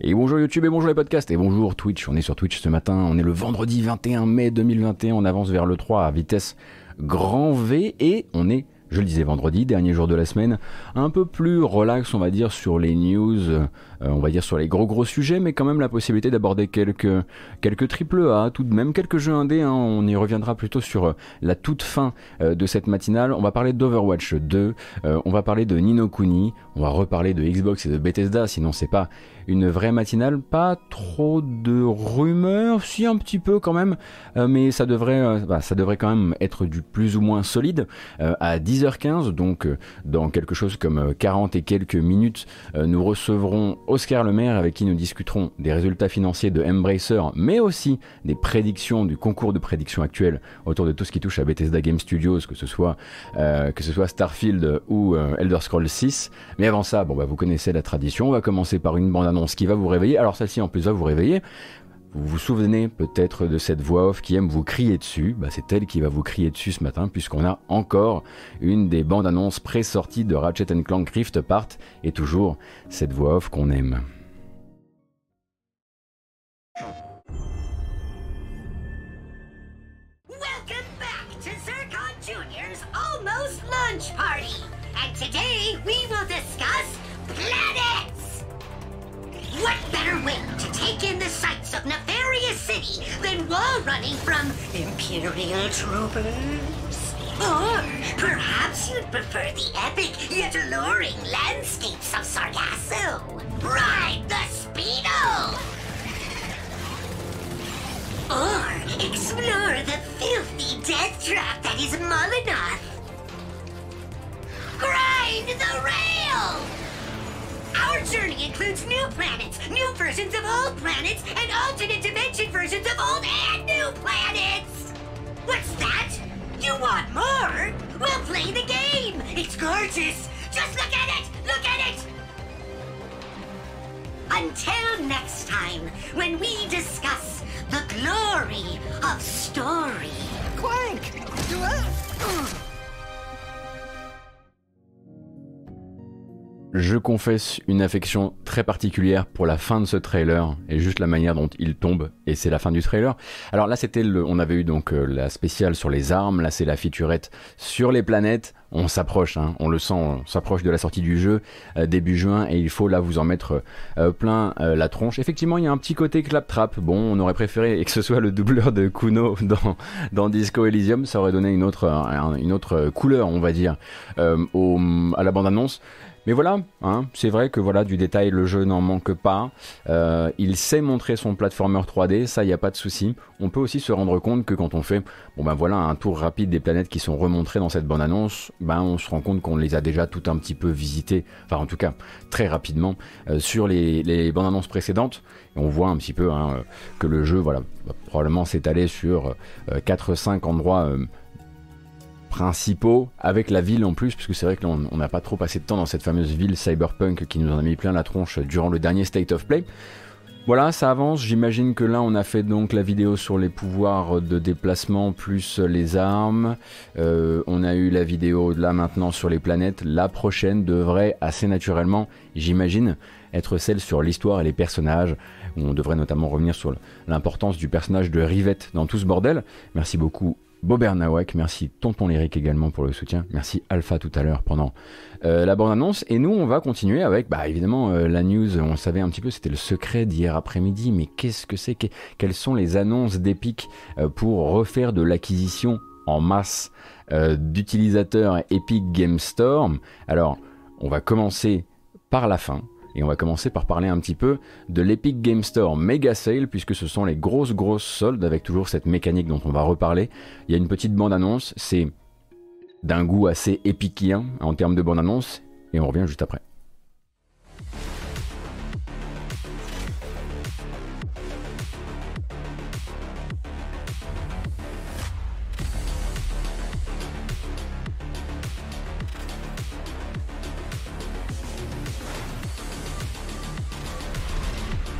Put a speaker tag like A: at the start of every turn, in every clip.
A: Et bonjour YouTube et bonjour les podcasts. Et bonjour Twitch. On est sur Twitch ce matin, on est le vendredi 21 mai 2021, on avance vers le 3 à vitesse grand V. Et on est je le disais vendredi, dernier jour de la semaine, un peu plus relax, on va dire, sur les news, euh, on va dire sur les gros gros sujets, mais quand même la possibilité d'aborder quelques, triple A, tout de même quelques jeux indés, hein, on y reviendra plutôt sur euh, la toute fin euh, de cette matinale. On va parler d'Overwatch 2, on va parler de Nino Kuni, on va reparler de Xbox et de Bethesda, sinon c'est pas une vraie matinale, pas trop de rumeurs, si un petit peu quand même, euh, mais ça devrait, euh, bah, ça devrait quand même être du plus ou moins solide. Euh, à 10h15, donc dans quelque chose comme 40 et quelques minutes, nous recevrons Oscar Lemaire avec qui nous discuterons des résultats financiers de Embracer, mais aussi des prédictions du concours de prédictions actuel autour de tout ce qui touche à Bethesda Game Studios, que ce soit, que ce soit Starfield ou Elder Scrolls 6. Mais avant ça, bon bah vous connaissez la tradition, on va commencer par une bande qui va vous réveiller. Alors celle-ci en plus va vous réveiller. Vous vous souvenez peut-être de cette voix off qui aime vous crier dessus. Bah, c'est elle qui va vous crier dessus ce matin puisqu'on a encore une des bandes annonces pré-sorties de Ratchet Clank Rift Apart et toujours cette voix off qu'on aime. Welcome back to Almost Lunch Party. And today we will discuss planets. What better way to take in the sights of Nefarious City than wall running from Imperial troopers? Or perhaps you'd prefer the epic yet alluring landscapes of Sargasso. Ride the Speedo! Or explore the filthy death trap that is Molinoth. Grind the rail! Our journey includes new planets, new versions of old planets, and alternate dimension versions of old and new planets! What's that? You want more? We'll play the game! It's gorgeous! Just look at it! Look at it! Until next time, when we discuss the glory of story. Clank! Je confesse une affection très particulière pour la fin de ce trailer et juste la manière dont il tombe et c'est la fin du trailer. Alors là c'était le, on avait eu donc euh, la spéciale sur les armes, là c'est la featurette sur les planètes. On s'approche, hein, on le sent, on s'approche de la sortie du jeu euh, début juin et il faut là vous en mettre euh, plein la tronche. Effectivement il y a un petit côté claptrap. Bon on aurait préféré que ce soit le doubleur de Kuno dans, dans Disco Elysium, ça aurait donné une autre, une autre couleur on va dire à la bande annonce. Mais voilà, hein, c'est vrai que voilà du détail, le jeu n'en manque pas. Euh, il sait montrer son platformer 3D, ça il n'y a pas de souci. On peut aussi se rendre compte que quand on fait, bon ben voilà, un tour rapide des planètes qui sont remontrées dans cette bande annonce, ben on se rend compte qu'on les a déjà tout un petit peu visitées, enfin en tout cas très rapidement euh, sur les, les bandes annonces précédentes. On voit un petit peu hein, que le jeu, voilà, va probablement s'étaler sur 4-5 euh, endroits principaux avec la ville en plus, puisque c'est vrai que n'a pas trop passé de temps dans cette fameuse ville cyberpunk qui nous en a mis plein la tronche durant le dernier State of Play. Voilà, ça avance. J'imagine que là, on a fait donc la vidéo sur les pouvoirs de déplacement plus les armes. Euh, on a eu la vidéo là maintenant sur les planètes. La prochaine devrait assez naturellement, j'imagine, être celle sur l'histoire et les personnages. On devrait notamment revenir sur l'importance du personnage de Rivette dans tout ce bordel. Merci beaucoup Bobert Nawak, merci Tonton Lyric également pour le soutien, merci Alpha tout à l'heure pendant euh, la bande-annonce, et nous on va continuer avec, bah évidemment euh, la news, on savait un petit peu, c'était le secret d'hier après-midi, mais qu'est-ce que c'est, quelles sont les annonces d'Epic euh, pour refaire de l'acquisition en masse d'utilisateurs Epic Game Store? Alors, on va commencer par la fin, et on va commencer par parler un petit peu de l'Epic Game Store Mega Sale, puisque ce sont les grosses, grosses soldes avec toujours cette mécanique dont on va reparler. Il y a une petite bande-annonce, c'est d'un goût assez épicien en termes de bande-annonce, et on revient juste après.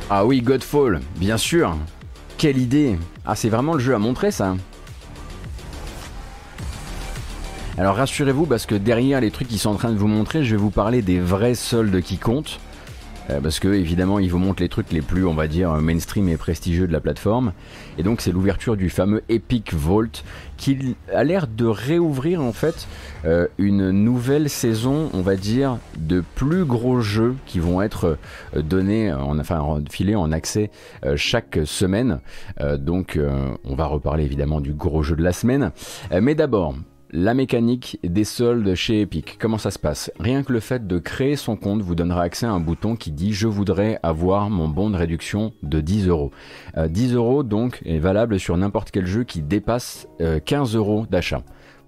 A: Ah oui, Godfall, bien sûr. Quelle idée. Ah, c'est vraiment le jeu à montrer ça. Alors rassurez-vous parce que derrière les trucs qui sont en train de vous montrer, je vais vous parler des vrais soldes qui comptent. Euh, parce que évidemment ils vous montrent les trucs les plus on va dire mainstream et prestigieux de la plateforme. Et donc c'est l'ouverture du fameux Epic Vault qui a l'air de réouvrir en fait euh, une nouvelle saison on va dire de plus gros jeux qui vont être euh, donnés en, enfin filés en accès chaque semaine. Donc on va reparler évidemment du gros jeu de la semaine. Mais d'abord la mécanique des soldes chez Epic, comment ça se passe? Rien que le fait de créer son compte vous donnera accès à un bouton qui dit je voudrais avoir mon bon de réduction de 10 euros. 10 euh, euros donc est valable sur n'importe quel jeu qui dépasse 15 euh, euros d'achat.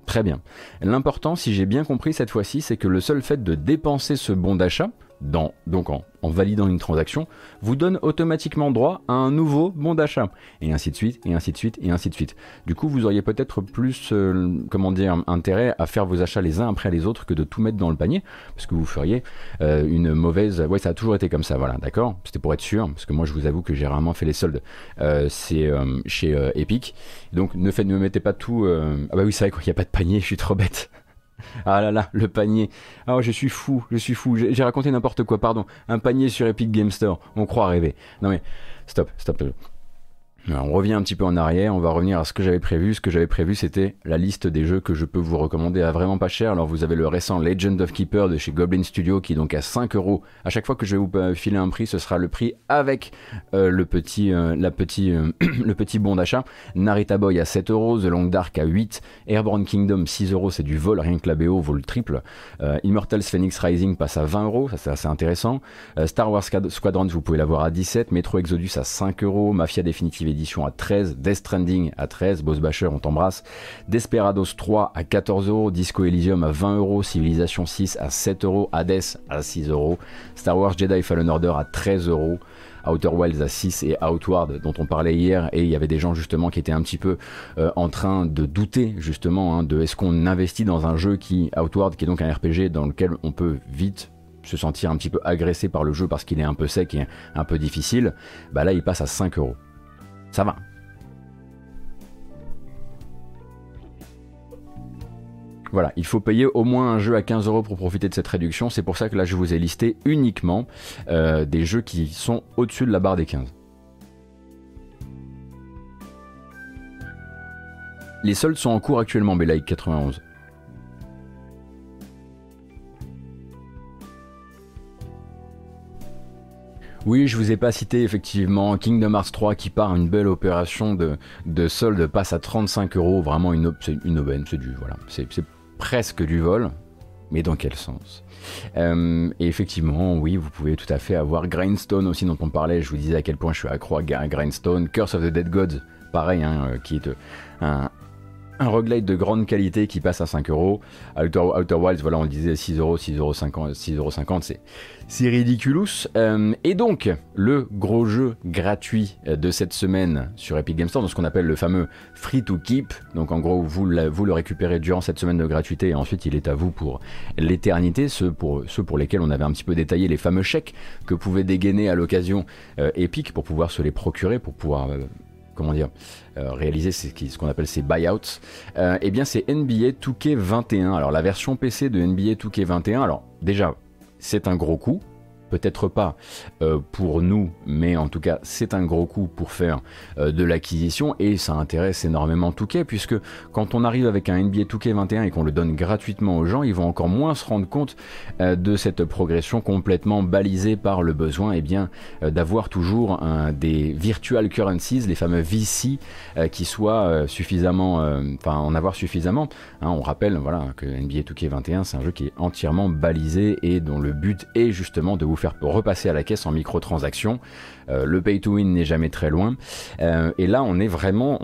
A: Très bien. L'important, si j'ai bien compris cette fois-ci, c'est que le seul fait de dépenser ce bon d'achat, donc en, validant une transaction, vous donne automatiquement droit à un nouveau bon d'achat. Et ainsi de suite, et ainsi de suite, et ainsi de suite. Du coup, vous auriez peut-être plus, euh, comment intérêt à faire vos achats les uns après les autres que de tout mettre dans le panier, parce que vous feriez euh, une mauvaise... Ouais, ça a toujours été comme ça, voilà, d'accord? C'était pour être sûr, parce que moi, je vous avoue que j'ai rarement fait les soldes. Euh, chez Epic. Donc, ne, faites, mettez pas tout... Ah bah oui, c'est vrai qu'il n'y a pas de panier, je suis trop bête. Ah là là, le panier. Oh, je suis fou, je suis fou. J'ai raconté n'importe quoi, pardon. Un panier sur Epic Game Store. On croit rêver. Non mais, stop, stop on revient un petit peu en arrière, on va revenir à ce que j'avais prévu. Ce que j'avais prévu, c'était la liste des jeux que je peux vous recommander à vraiment pas cher. Alors vous avez le récent Legend of Keeper de chez Goblin Studio qui est donc à 5 euros. À chaque fois que je vais vous euh, filer un prix, ce sera le prix avec euh, euh, le petit bon d'achat. Narita Boy à 7 euros, The Long Dark à 8, Airborne Kingdom 6 euros, c'est du vol, rien que la BO vaut le triple. Immortals Phoenix Rising passe à 20 euros, ça c'est assez intéressant. Star Wars Squadrons, vous pouvez l'avoir à 17, Metro Exodus à 5 euros, Mafia Definitive à 13, Death Stranding à 13, Boss Basher on t'embrasse, Desperados 3 à 14 euros, Disco Elysium à 20 euros, Civilization 6 à 7 euros, Hades à 6 euros, Star Wars Jedi Fallen Order à 13 euros, Outer Wilds à 6 et Outward dont on parlait hier et il y avait des gens justement qui étaient un petit peu euh, en train de douter justement hein, de est-ce qu'on investit dans un jeu qui Outward qui est donc un RPG dans lequel on peut vite se sentir un petit peu agressé par le jeu parce qu'il est un peu sec et un peu difficile, bah là il passe à 5 euros. Ça va. Voilà, il faut payer au moins un jeu à 15 euros pour profiter de cette réduction. C'est pour ça que là, je vous ai listé uniquement euh, des jeux qui sont au-dessus de la barre des 15. Les soldes sont en cours actuellement, Belaïk91. Oui, je vous ai pas cité effectivement Kingdom Hearts 3 qui part une belle opération de, de solde passe à 35 euros, vraiment une, une aubaine, c'est du voilà, c'est presque du vol, mais dans quel sens? Euh, Et effectivement, oui, vous pouvez tout à fait avoir Grindstone aussi dont on parlait. Je vous disais à quel point je suis accro à Grindstone, Curse of the Dead Gods, pareil, hein, euh, qui est euh, un, un roguelite de grande qualité qui passe à 5 euros. Outer, Wilds, voilà, on le disait 6 euros, 6 euros 50, 6 euros c'est c'est ridiculous. Euh, et donc, le gros jeu gratuit de cette semaine sur Epic Games Store, dans ce qu'on appelle le fameux free to keep. Donc, en gros, vous, le récupérez durant cette semaine de gratuité et ensuite il est à vous pour l'éternité. Ceux pour, ceux pour lesquels on avait un petit peu détaillé les fameux chèques que pouvait dégainer à l'occasion euh, Epic pour pouvoir se les procurer, pour pouvoir euh, comment dire, euh, réaliser ce qu'on appelle ces buyouts, euh, eh bien c'est NBA 2K21. Alors la version PC de NBA 2K21, alors déjà c'est un gros coup, peut-être pas euh, pour nous, mais en tout cas c'est un gros coup pour faire euh, de l'acquisition et ça intéresse énormément Touquet puisque quand on arrive avec un NBA Touquet 21 et qu'on le donne gratuitement aux gens, ils vont encore moins se rendre compte euh, de cette progression complètement balisée par le besoin et eh bien d'avoir toujours des virtual currencies, les fameux VC, qui soient suffisamment, enfin en avoir suffisamment. Hein, on rappelle voilà que NBA Touquet 21 c'est un jeu qui est entièrement balisé et dont le but est justement de vous faire repasser à la caisse en microtransactions. Euh, le pay to win n'est jamais très loin. Euh, et là, on est vraiment.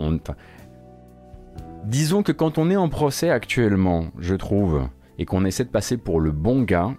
A: disons que quand on est en procès actuellement, je trouve, et qu'on essaie de passer pour le bon gars,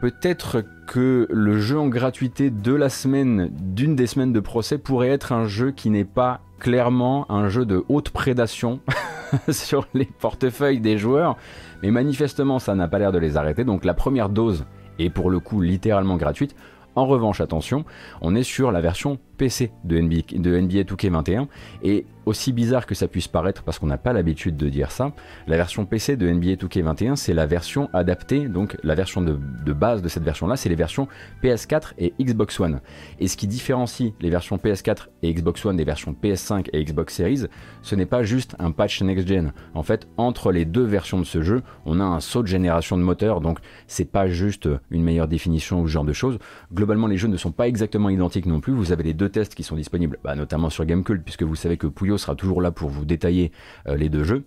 A: peut-être que le jeu en gratuité de la semaine, d'une des semaines de procès, pourrait être un jeu qui n'est pas clairement un jeu de haute prédation sur les portefeuilles des joueurs, mais manifestement ça n'a pas l'air de les arrêter, donc la première dose et pour le coup littéralement gratuite. En revanche, attention, on est sur la version PC de NBA, de NBA 2K21. Et aussi bizarre que ça puisse paraître, parce qu'on n'a pas l'habitude de dire ça, la version PC de NBA 2K21, c'est la version adaptée, donc la version de, base de cette version-là, c'est les versions PS4 et Xbox One. Et ce qui différencie les versions PS4 et Xbox One des versions PS5 et Xbox Series, ce n'est pas juste un patch next-gen. En fait, entre les deux versions de ce jeu, on a un saut de génération de moteur, donc c'est pas juste une meilleure définition ou ce genre de choses. Globalement, les jeux ne sont pas exactement identiques non plus. Vous avez les deux tests qui sont disponibles, bah, notamment sur Gamecult, puisque vous savez que Puyo sera toujours là pour vous détailler euh, les deux jeux.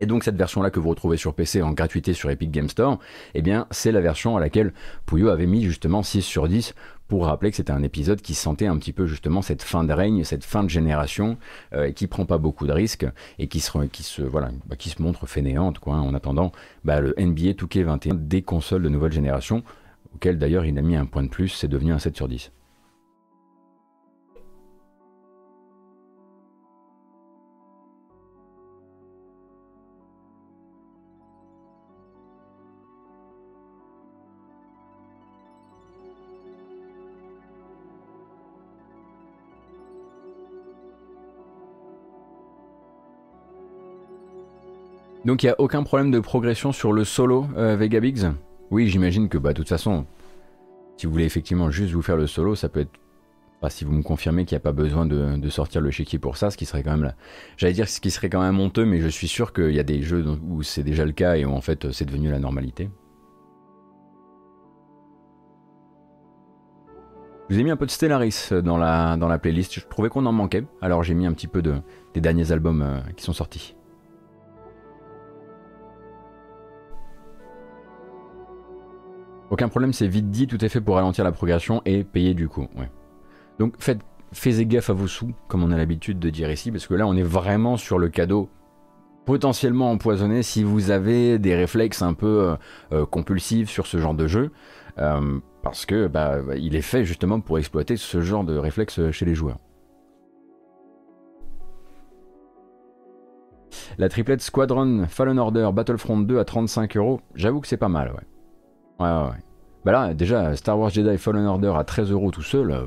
A: Et donc cette version-là que vous retrouvez sur PC en gratuité sur Epic Game Store, eh bien c'est la version à laquelle Puyo avait mis justement 6 sur 10 pour rappeler que c'était un épisode qui sentait un petit peu justement cette fin de règne, cette fin de génération, euh, qui prend pas beaucoup de risques et qui se, voilà, bah, qui se montre fainéante quoi, en attendant bah, le NBA 2K21 des consoles de nouvelle génération, auquel d'ailleurs il a mis un point de plus, c'est devenu un 7 sur 10. Donc il n'y a aucun problème de progression sur le solo euh, Vegabix Oui, j'imagine que bah, de toute façon, si vous voulez effectivement juste vous faire le solo, ça peut être. Bah, si vous me confirmez qu'il n'y a pas besoin de, sortir le chéquier pour ça, ce qui serait quand même là. J'allais dire ce qui serait quand même honteux, mais je suis sûr qu'il y a des jeux où c'est déjà le cas et où en fait c'est devenu la normalité. Je vous ai mis un peu de Stellaris dans la, playlist. Je trouvais qu'on en manquait, alors j'ai mis un petit peu de, des derniers albums euh, qui sont sortis. Aucun problème, c'est vite dit, tout est fait pour ralentir la progression et payer du coup. Donc faites, faites gaffe à vos sous, comme on a l'habitude de dire ici, parce que là on est vraiment sur le cadeau potentiellement empoisonné si vous avez des réflexes un peu euh, euh, compulsifs sur ce genre de jeu, euh, parce que bah, il est fait justement pour exploiter ce genre de réflexes chez les joueurs. La triplette Squadron, Fallen Order, Battlefront 2 à 35 euros, j'avoue que c'est pas mal, ouais. Ouais, ouais. Bah là, déjà, Star Wars Jedi Fallen Order à 13 euros tout seul. Euh,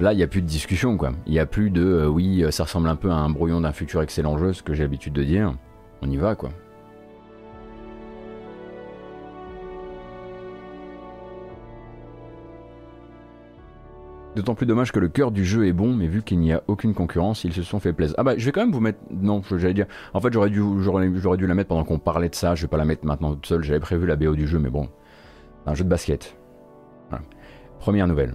A: là, il n'y a plus de discussion, quoi. Il n'y a plus de euh, oui, ça ressemble un peu à un brouillon d'un futur excellent jeu, ce que j'ai l'habitude de dire. On y va, quoi. D'autant plus dommage que le cœur du jeu est bon, mais vu qu'il n'y a aucune concurrence, ils se sont fait plaisir. Ah bah, je vais quand même vous mettre. Non, j'allais dire. En fait, j'aurais dû, j'aurais, dû la mettre pendant qu'on parlait de ça. Je vais pas la mettre maintenant toute seule. J'avais prévu la BO du jeu, mais bon. Un jeu de basket. Première nouvelle.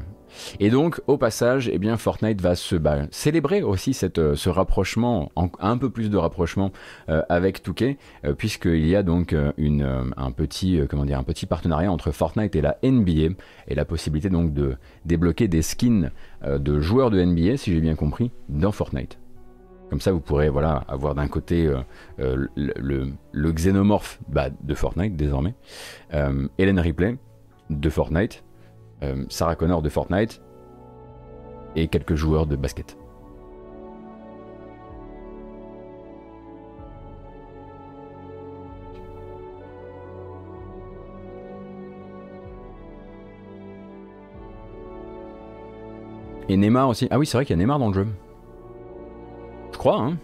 A: Et donc, au passage, eh bien, Fortnite va se célébrer aussi cette, euh, ce rapprochement, un peu plus de rapprochement euh, avec Touquet, euh, puisqu'il y a donc une, un, petit, comment dire, un petit partenariat entre Fortnite et la NBA, et la possibilité donc de débloquer des skins de joueurs de NBA, si j'ai bien compris, dans Fortnite. Comme ça, vous pourrez voilà, avoir d'un côté le, le, xénomorphe bah, de Fortnite désormais, Helen Ripley de Fortnite, euh, Sarah Connor de Fortnite et quelques joueurs de basket. Et Neymar aussi. Ah oui, c'est vrai qu'il y a Neymar dans le jeu. Je crois, hein.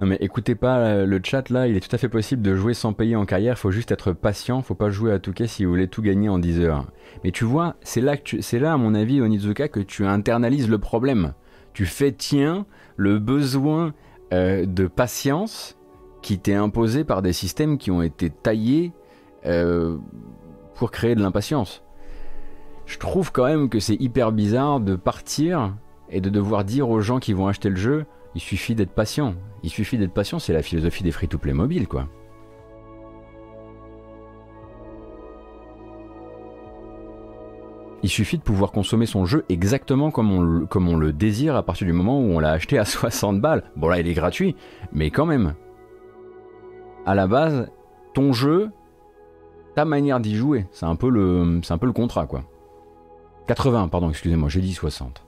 A: Non mais écoutez pas euh, le chat là, il est tout à fait possible de jouer sans payer en carrière, faut juste être patient, faut pas jouer à Touquet si vous voulez tout gagner en 10 heures. Mais tu vois, c'est là, c'est là à mon avis Onizuka que tu internalises le problème. Tu fais tien le besoin euh, de patience qui t'est imposé par des systèmes qui ont été taillés euh, pour créer de l'impatience. Je trouve quand même que c'est hyper bizarre de partir et de devoir dire aux gens qui vont acheter le jeu il suffit d'être patient. Il suffit d'être patient, c'est la philosophie des free-to-play mobiles, quoi. Il suffit de pouvoir consommer son jeu exactement comme on, le désire à partir du moment où on l'a acheté à 60 balles. Bon là il est gratuit, mais quand même. À la base, ton jeu, ta manière d'y jouer, c'est un, peu le, un peu le contrat quoi. 80, pardon, excusez-moi, j'ai dit 60.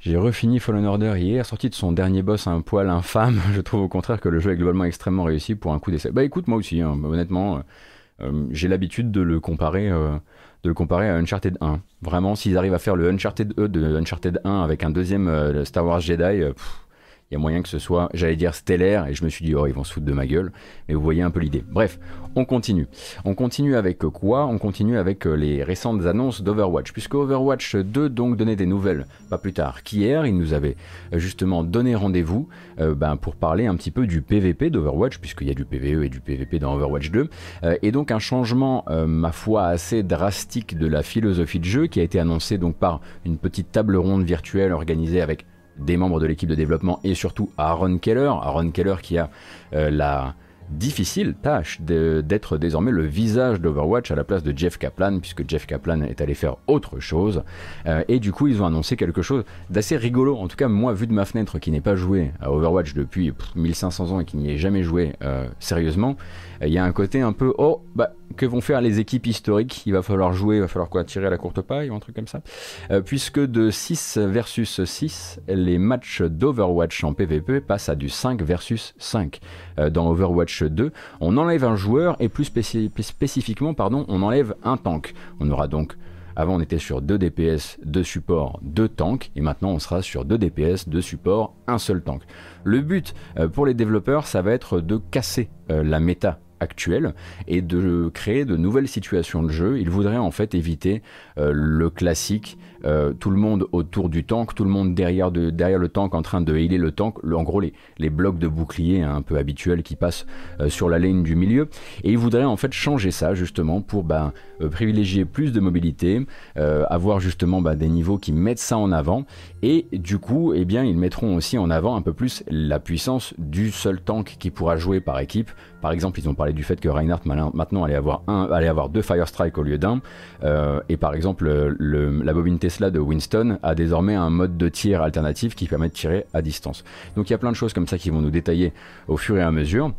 A: J'ai refini Fallen Order hier, sorti de son dernier boss un poil infâme. Je trouve au contraire que le jeu est globalement extrêmement réussi pour un coup d'essai. Bah écoute, moi aussi, hein, honnêtement, euh, j'ai l'habitude de le comparer. de le comparer à Uncharted 1. Vraiment, s'ils arrivent à faire le Uncharted E de Uncharted 1 avec un deuxième Star Wars Jedi, il y a moyen que ce soit, j'allais dire stellaire, et je me suis dit, oh, ils vont se foutre de ma gueule, mais vous voyez un peu l'idée. Bref, on continue. On continue avec quoi? On continue avec euh, les récentes annonces d'Overwatch, puisque Overwatch 2 donc donnait des nouvelles, pas plus tard qu'hier, il nous avait euh, justement donné rendez-vous euh, ben, pour parler un petit peu du PVP d'Overwatch, puisqu'il y a du PVE et du PVP dans Overwatch 2, et donc un changement, ma foi, assez drastique de la philosophie de jeu qui a été annoncé donc par une petite table ronde virtuelle organisée avec des membres de l'équipe de développement et surtout Aaron Keller. Aaron Keller qui a euh, la difficile tâche d'être désormais le visage d'Overwatch à la place de Jeff Kaplan, puisque Jeff Kaplan est allé faire autre chose. Euh, et du coup, ils ont annoncé quelque chose d'assez rigolo. En tout cas, moi, vu de ma fenêtre qui n'ai pas joué à Overwatch depuis 1500 ans et qui n'y ait jamais joué euh, sérieusement, il y a un côté un peu oh bah que vont faire les équipes historiques? Il va falloir jouer, il va falloir quoi Tirer la courte paille ou un truc comme ça? Euh, Puisque de 6 versus 6, les matchs d'Overwatch en PvP passent à du 5 versus 5. Euh, dans Overwatch 2, on enlève un joueur et plus spécifiquement, pardon, on enlève un tank. On aura donc avant, on était sur 2 DPS, 2 supports, 2 tanks, et maintenant on sera sur 2 DPS, 2 supports, un seul tank. Le but euh, pour les développeurs, ça va être de casser la méta actuelle et de créer de nouvelles situations de jeu. Il voudrait en fait éviter euh, le classique euh, tout le monde autour du tank, tout le monde derrière, de, derrière le tank en train de healer le tank, en gros les, les blocs de bouclier hein, un peu habituels qui passent euh, sur la ligne du milieu. Et il voudrait en fait changer ça justement pour ben, privilégier plus de mobilité, avoir justement ben, des niveaux qui mettent ça en avant et du coup eh bien, ils mettront aussi en avant un peu plus la puissance du seul tank qui pourra jouer par équipe. Par exemple, ils ont parlé du fait que Reinhardt maintenant allait avoir, un, allait avoir deux Fire Strike au lieu d'un. Euh, et par exemple, la bobine Tesla de Winston a désormais un mode de tir alternatif qui permet de tirer à distance. Donc il y a plein de choses comme ça qui vont nous détailler au fur et à mesure.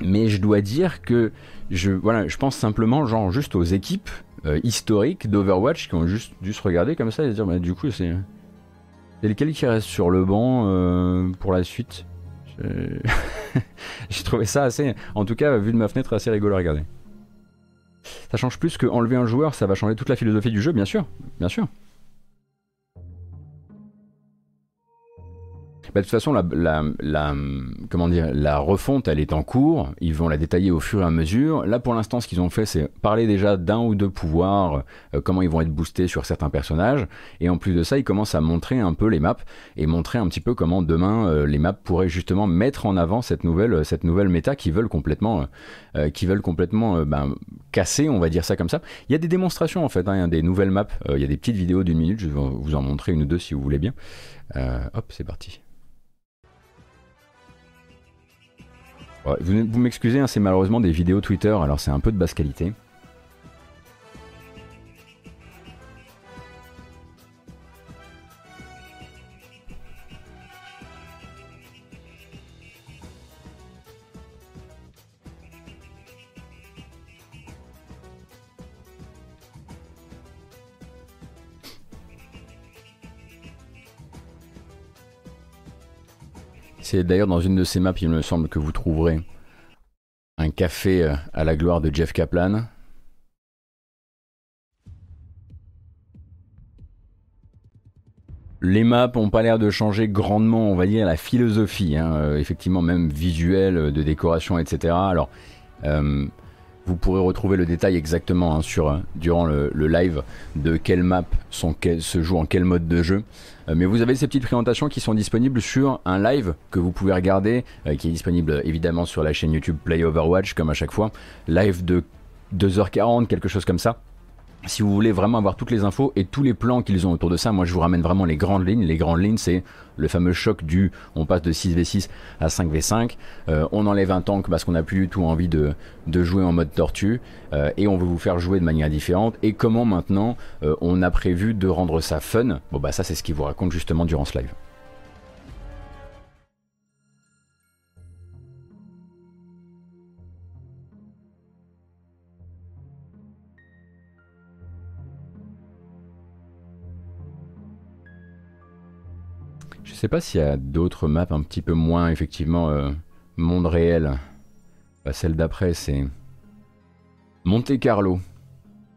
A: Mais je dois dire que je, voilà, je pense simplement genre juste aux équipes euh, historiques d'Overwatch qui ont juste dû se regarder comme ça et se dire bah, du coup c'est lesquels qui restent sur le banc euh, pour la suite? J'ai trouvé ça assez, en tout cas, vu de ma fenêtre, assez rigolo à regarder. Ça change plus que enlever un joueur, ça va changer toute la philosophie du jeu, bien sûr, bien sûr. Bah, de toute façon, la, comment dire, la refonte, elle est en cours. Ils vont la détailler au fur et à mesure. Là, pour l'instant, ce qu'ils ont fait, c'est parler déjà d'un ou deux pouvoirs, euh, comment ils vont être boostés sur certains personnages. Et en plus de ça, ils commencent à montrer un peu les maps et montrer un petit peu comment demain euh, les maps pourraient justement mettre en avant cette nouvelle, cette nouvelle méta qui veulent complètement, euh, veulent complètement ben, casser, on va dire ça comme ça. Il y a des démonstrations en fait, hein, il y a des nouvelles maps. il y a des petites vidéos d'une minute. Je vais vous en montrer une ou deux si vous voulez bien. hop, c'est parti. Vous, m'excusez, hein, c'est malheureusement des vidéos Twitter, alors c'est un peu de basse qualité. C'est d'ailleurs dans une de ces maps, il me semble que vous trouverez un café euh, à la gloire de Jeff Kaplan. Les maps n'ont pas l'air de changer grandement, on va dire, la philosophie, hein, euh, effectivement même visuelle, euh, de décoration, etc. Alors, vous pourrez retrouver le détail exactement hein, sur, durant le, live de quelles maps sont, se jouent en quel mode de jeu. Euh, mais vous avez ces petites présentations qui sont disponibles sur un live que vous pouvez regarder, euh, qui est disponible évidemment sur la chaîne YouTube Play Overwatch comme à chaque fois. Live de 2h40, quelque chose comme ça si vous voulez vraiment avoir toutes les infos et tous les plans qu'ils ont autour de ça, moi je vous ramène vraiment les grandes lignes. Les grandes lignes, c'est le fameux choc du on passe de 6v6 à 5v5, euh, on enlève un tank parce qu'on n'a plus du tout envie de, jouer en mode tortue, euh, et on veut vous faire jouer de manière différente, et comment maintenant euh, on a prévu de rendre ça fun? Bon bah ça c'est ce qu'ils vous raconte justement durant ce live. Sais pas s'il y a d'autres maps un petit peu moins, effectivement, euh, monde réel. Bah, celle d'après, c'est Monte Carlo.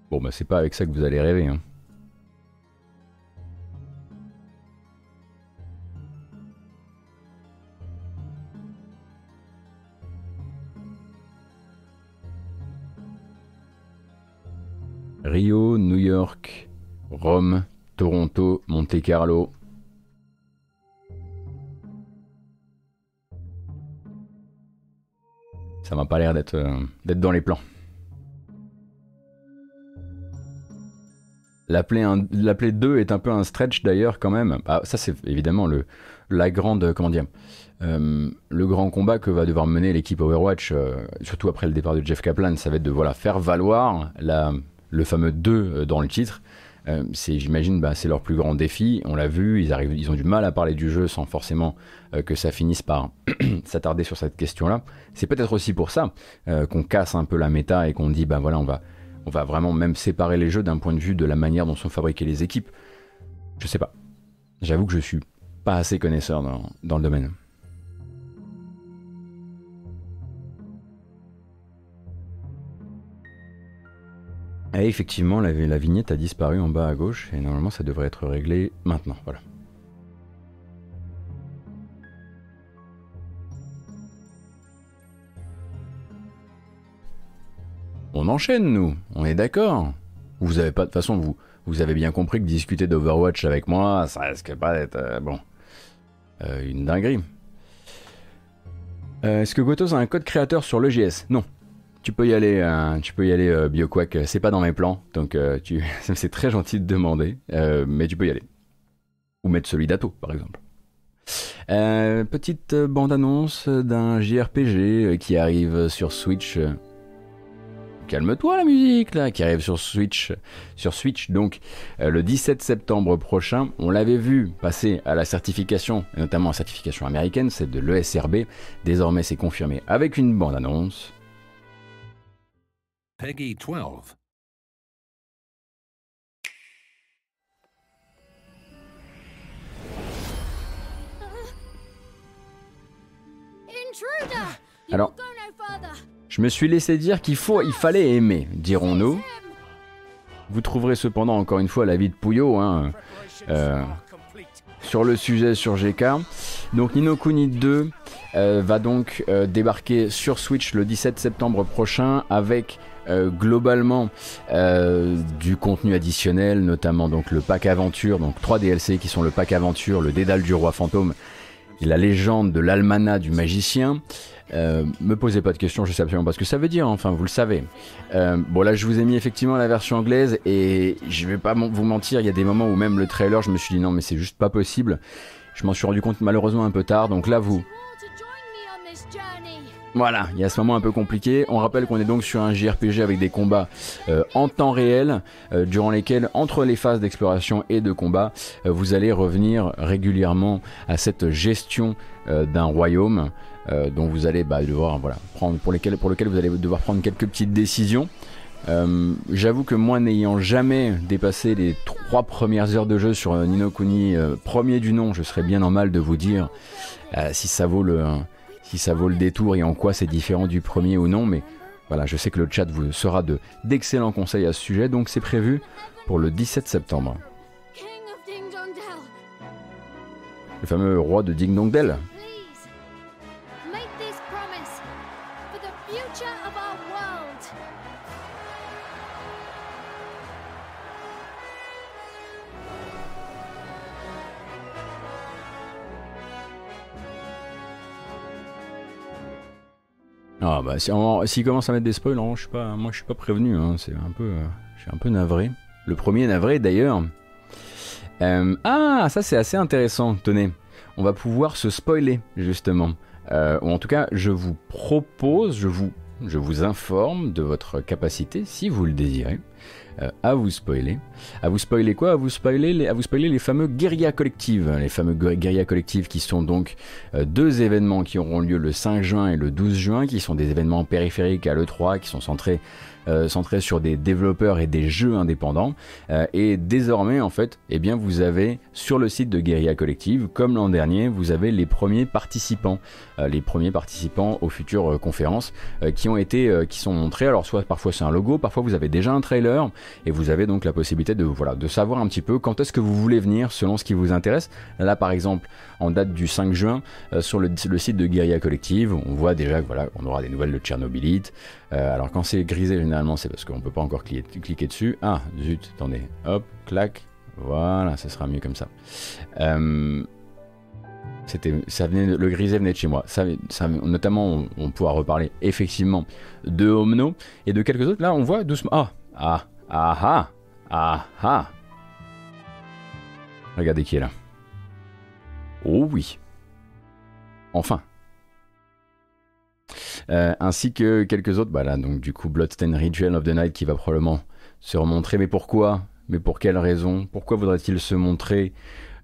A: Bon, bah, c'est pas avec ça que vous allez rêver. Hein. Rio, New York, Rome, Toronto, Monte Carlo. Ça m'a pas l'air d'être euh, dans les plans. L'appeler 2 est un peu un stretch d'ailleurs quand même. Ah, ça c'est évidemment le, la grande, comment dire, euh, le grand combat que va devoir mener l'équipe Overwatch, euh, surtout après le départ de Jeff Kaplan, ça va être de voilà, faire valoir la, le fameux 2 euh, dans le titre. C'est, j'imagine, bah, c'est leur plus grand défi. On l'a vu, ils, ont du mal à parler du jeu sans forcément que ça finisse par s'attarder sur cette question-là. C'est peut-être aussi pour ça qu'on casse un peu la méta et qu'on dit, bah voilà, on va on va vraiment même séparer les jeux d'un point de vue de la manière dont sont fabriquées les équipes. Je sais pas. J'avoue que je suis pas assez connaisseur dans, le domaine. Effectivement, la, vignette a disparu en bas à gauche et normalement ça devrait être réglé maintenant. Voilà. On enchaîne, nous. On est d'accord. Vous avez pas, de façon, vous, vous avez bien compris que discuter d'Overwatch avec moi, ça risque pas d'être, euh, bon, euh, une dinguerie. Euh, est-ce que Gotos a un code créateur sur le GS Non. Tu peux y aller, y aller, BioQuack. C'est pas dans mes plans, donc tu, c'est très gentil de demander, mais tu peux y aller. Ou mettre celui d'Ato, par exemple. petite bande-annonce d'un JRPG qui arrive sur Switch calme-toi la musique là, qui arrive sur Switch, sur Switch donc euh, le 17 septembre prochain. On l'avait vu passer à la certification, notamment la certification américaine, celle de l'ESRB. Désormais c'est confirmé avec une bande-annonce. Peggy 12. Alors, je me suis laissé dire qu'il faut, il fallait aimer, dirons-nous. Vous trouverez cependant encore une fois l'avis de Pouillot hein, euh, sur le sujet sur GK. Donc Nino Kuni 2 euh, va donc euh, débarquer sur Switch le 17 septembre prochain avec globalement du contenu additionnel, notamment donc le pack aventure, donc 3 DLC qui sont le pack aventure, le dédale du roi fantôme et la légende de l'almanach du magicien. Euh, me posez pas de questions, je sais absolument pas ce que ça veut dire, enfin vous le savez. Euh, bon là je vous ai mis effectivement la version anglaise et je vais pas vous mentir, il y a des moments où même le trailer je me suis dit non mais c'est juste pas possible. Je m'en suis rendu compte malheureusement un peu tard, donc là vous... Voilà, il y a ce moment un peu compliqué. On rappelle qu'on est donc sur un JRPG avec des combats euh, en temps réel, durant lesquels, entre les phases d'exploration et de combat, vous allez revenir régulièrement à cette gestion d'un royaume. Euh, dont vous allez bah, devoir prendre, pour, lequel vous allez devoir prendre quelques petites décisions. Euh, j'avoue que moi, n'ayant jamais dépassé les trois premières heures de jeu sur euh, Nino Kuni, premier du nom, je serais bien en mal de vous dire si ça vaut le si ça vaut le détour et en quoi c'est différent du premier ou non. Mais voilà, je sais que le chat vous sera de d'excellents conseils à ce sujet, donc c'est prévu pour le 17 septembre. Le fameux roi de Ding Dong Dell. Ah bah s'il commence à mettre des spoils, je suis pas, moi je suis pas prévenu, hein, c'est un peu, je suis un peu navré. Le premier navré d'ailleurs. Euh, ah ça c'est assez intéressant, tenez, on va pouvoir se spoiler justement. Euh, ou en tout cas je vous propose, je vous informe de votre capacité, si vous le désirez, euh, à vous spoiler. À vous spoiler quoi? À vous spoiler les, à vous spoiler les fameux guérillas collectifs. Les fameux guérillas collectifs qui sont donc euh, deux événements qui auront lieu le 5 juin et le 12 juin, qui sont des événements périphériques à l'E3, qui sont centrés euh, centré sur des développeurs et des jeux indépendants. Euh, et désormais, en fait, eh bien, vous avez sur le site de Guerilla Collective, comme l'an dernier, vous avez les premiers participants, les premiers participants aux futures conférences qui ont été, qui sont montrés. Alors, soit parfois c'est un logo, parfois vous avez déjà un trailer et vous avez donc la possibilité de, voilà, de savoir un petit peu quand est-ce que vous voulez venir selon ce qui vous intéresse. Là, par exemple, en date du 5 juin, sur le, site de Guerilla Collective, on voit déjà voilà, on aura des nouvelles de Tchernobylite. alors, quand c'est grisé, c'est parce qu'on peut pas encore cliquer, dessus. Ah, zut, attendez. Hop, clac. Voilà, ça sera mieux comme ça. Euh, ça venait, le grisé venait de chez moi. Ça, notamment, on, pourra reparler effectivement de Omno et de quelques autres. Là, on voit doucement. Ah, ah, ah, ah, ah, ah. Regardez qui est là. Oh oui. Enfin. Euh, ainsi que quelques autres. Bah donc du coup, Bloodstained Ritual of the Night qui va probablement se remontrer. Mais pourquoi? Mais pour quelle raison? Pourquoi voudrait-il se montrer?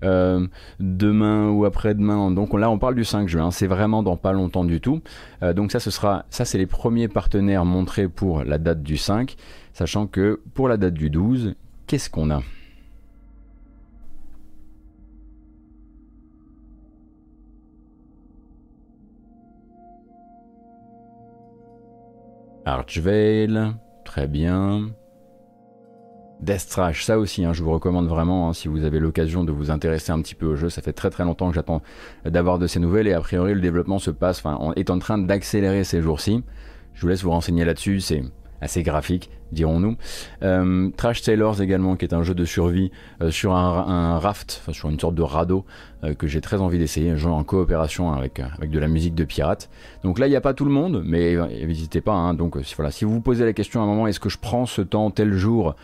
A: Euh, demain ou après-demain. Donc là, on parle du 5 juin. C'est vraiment dans pas longtemps du tout. Euh, donc ça, ce sera, ça, c'est les premiers partenaires montrés pour la date du 5, sachant que pour la date du 12, qu'est-ce qu'on a? Archvale, très bien. Death Trash, ça aussi, hein, je vous recommande vraiment hein, si vous avez l'occasion de vous intéresser un petit peu au jeu. Ça fait très très longtemps que j'attends d'avoir de ces nouvelles et a priori le développement se passe, enfin, est en train d'accélérer ces jours-ci. Je vous laisse vous renseigner là-dessus. C'est assez graphique, dirons-nous. Euh, Trash Sailors également, qui est un jeu de survie euh, sur un, raft, sur une sorte de radeau euh, que j'ai très envie d'essayer, un jeu en coopération avec, avec de la musique de pirate. Donc là, il n'y a pas tout le monde, mais n'hésitez pas. Hein. donc voilà, si vous vous posez la question à un moment, est-ce que je prends ce temps tel jour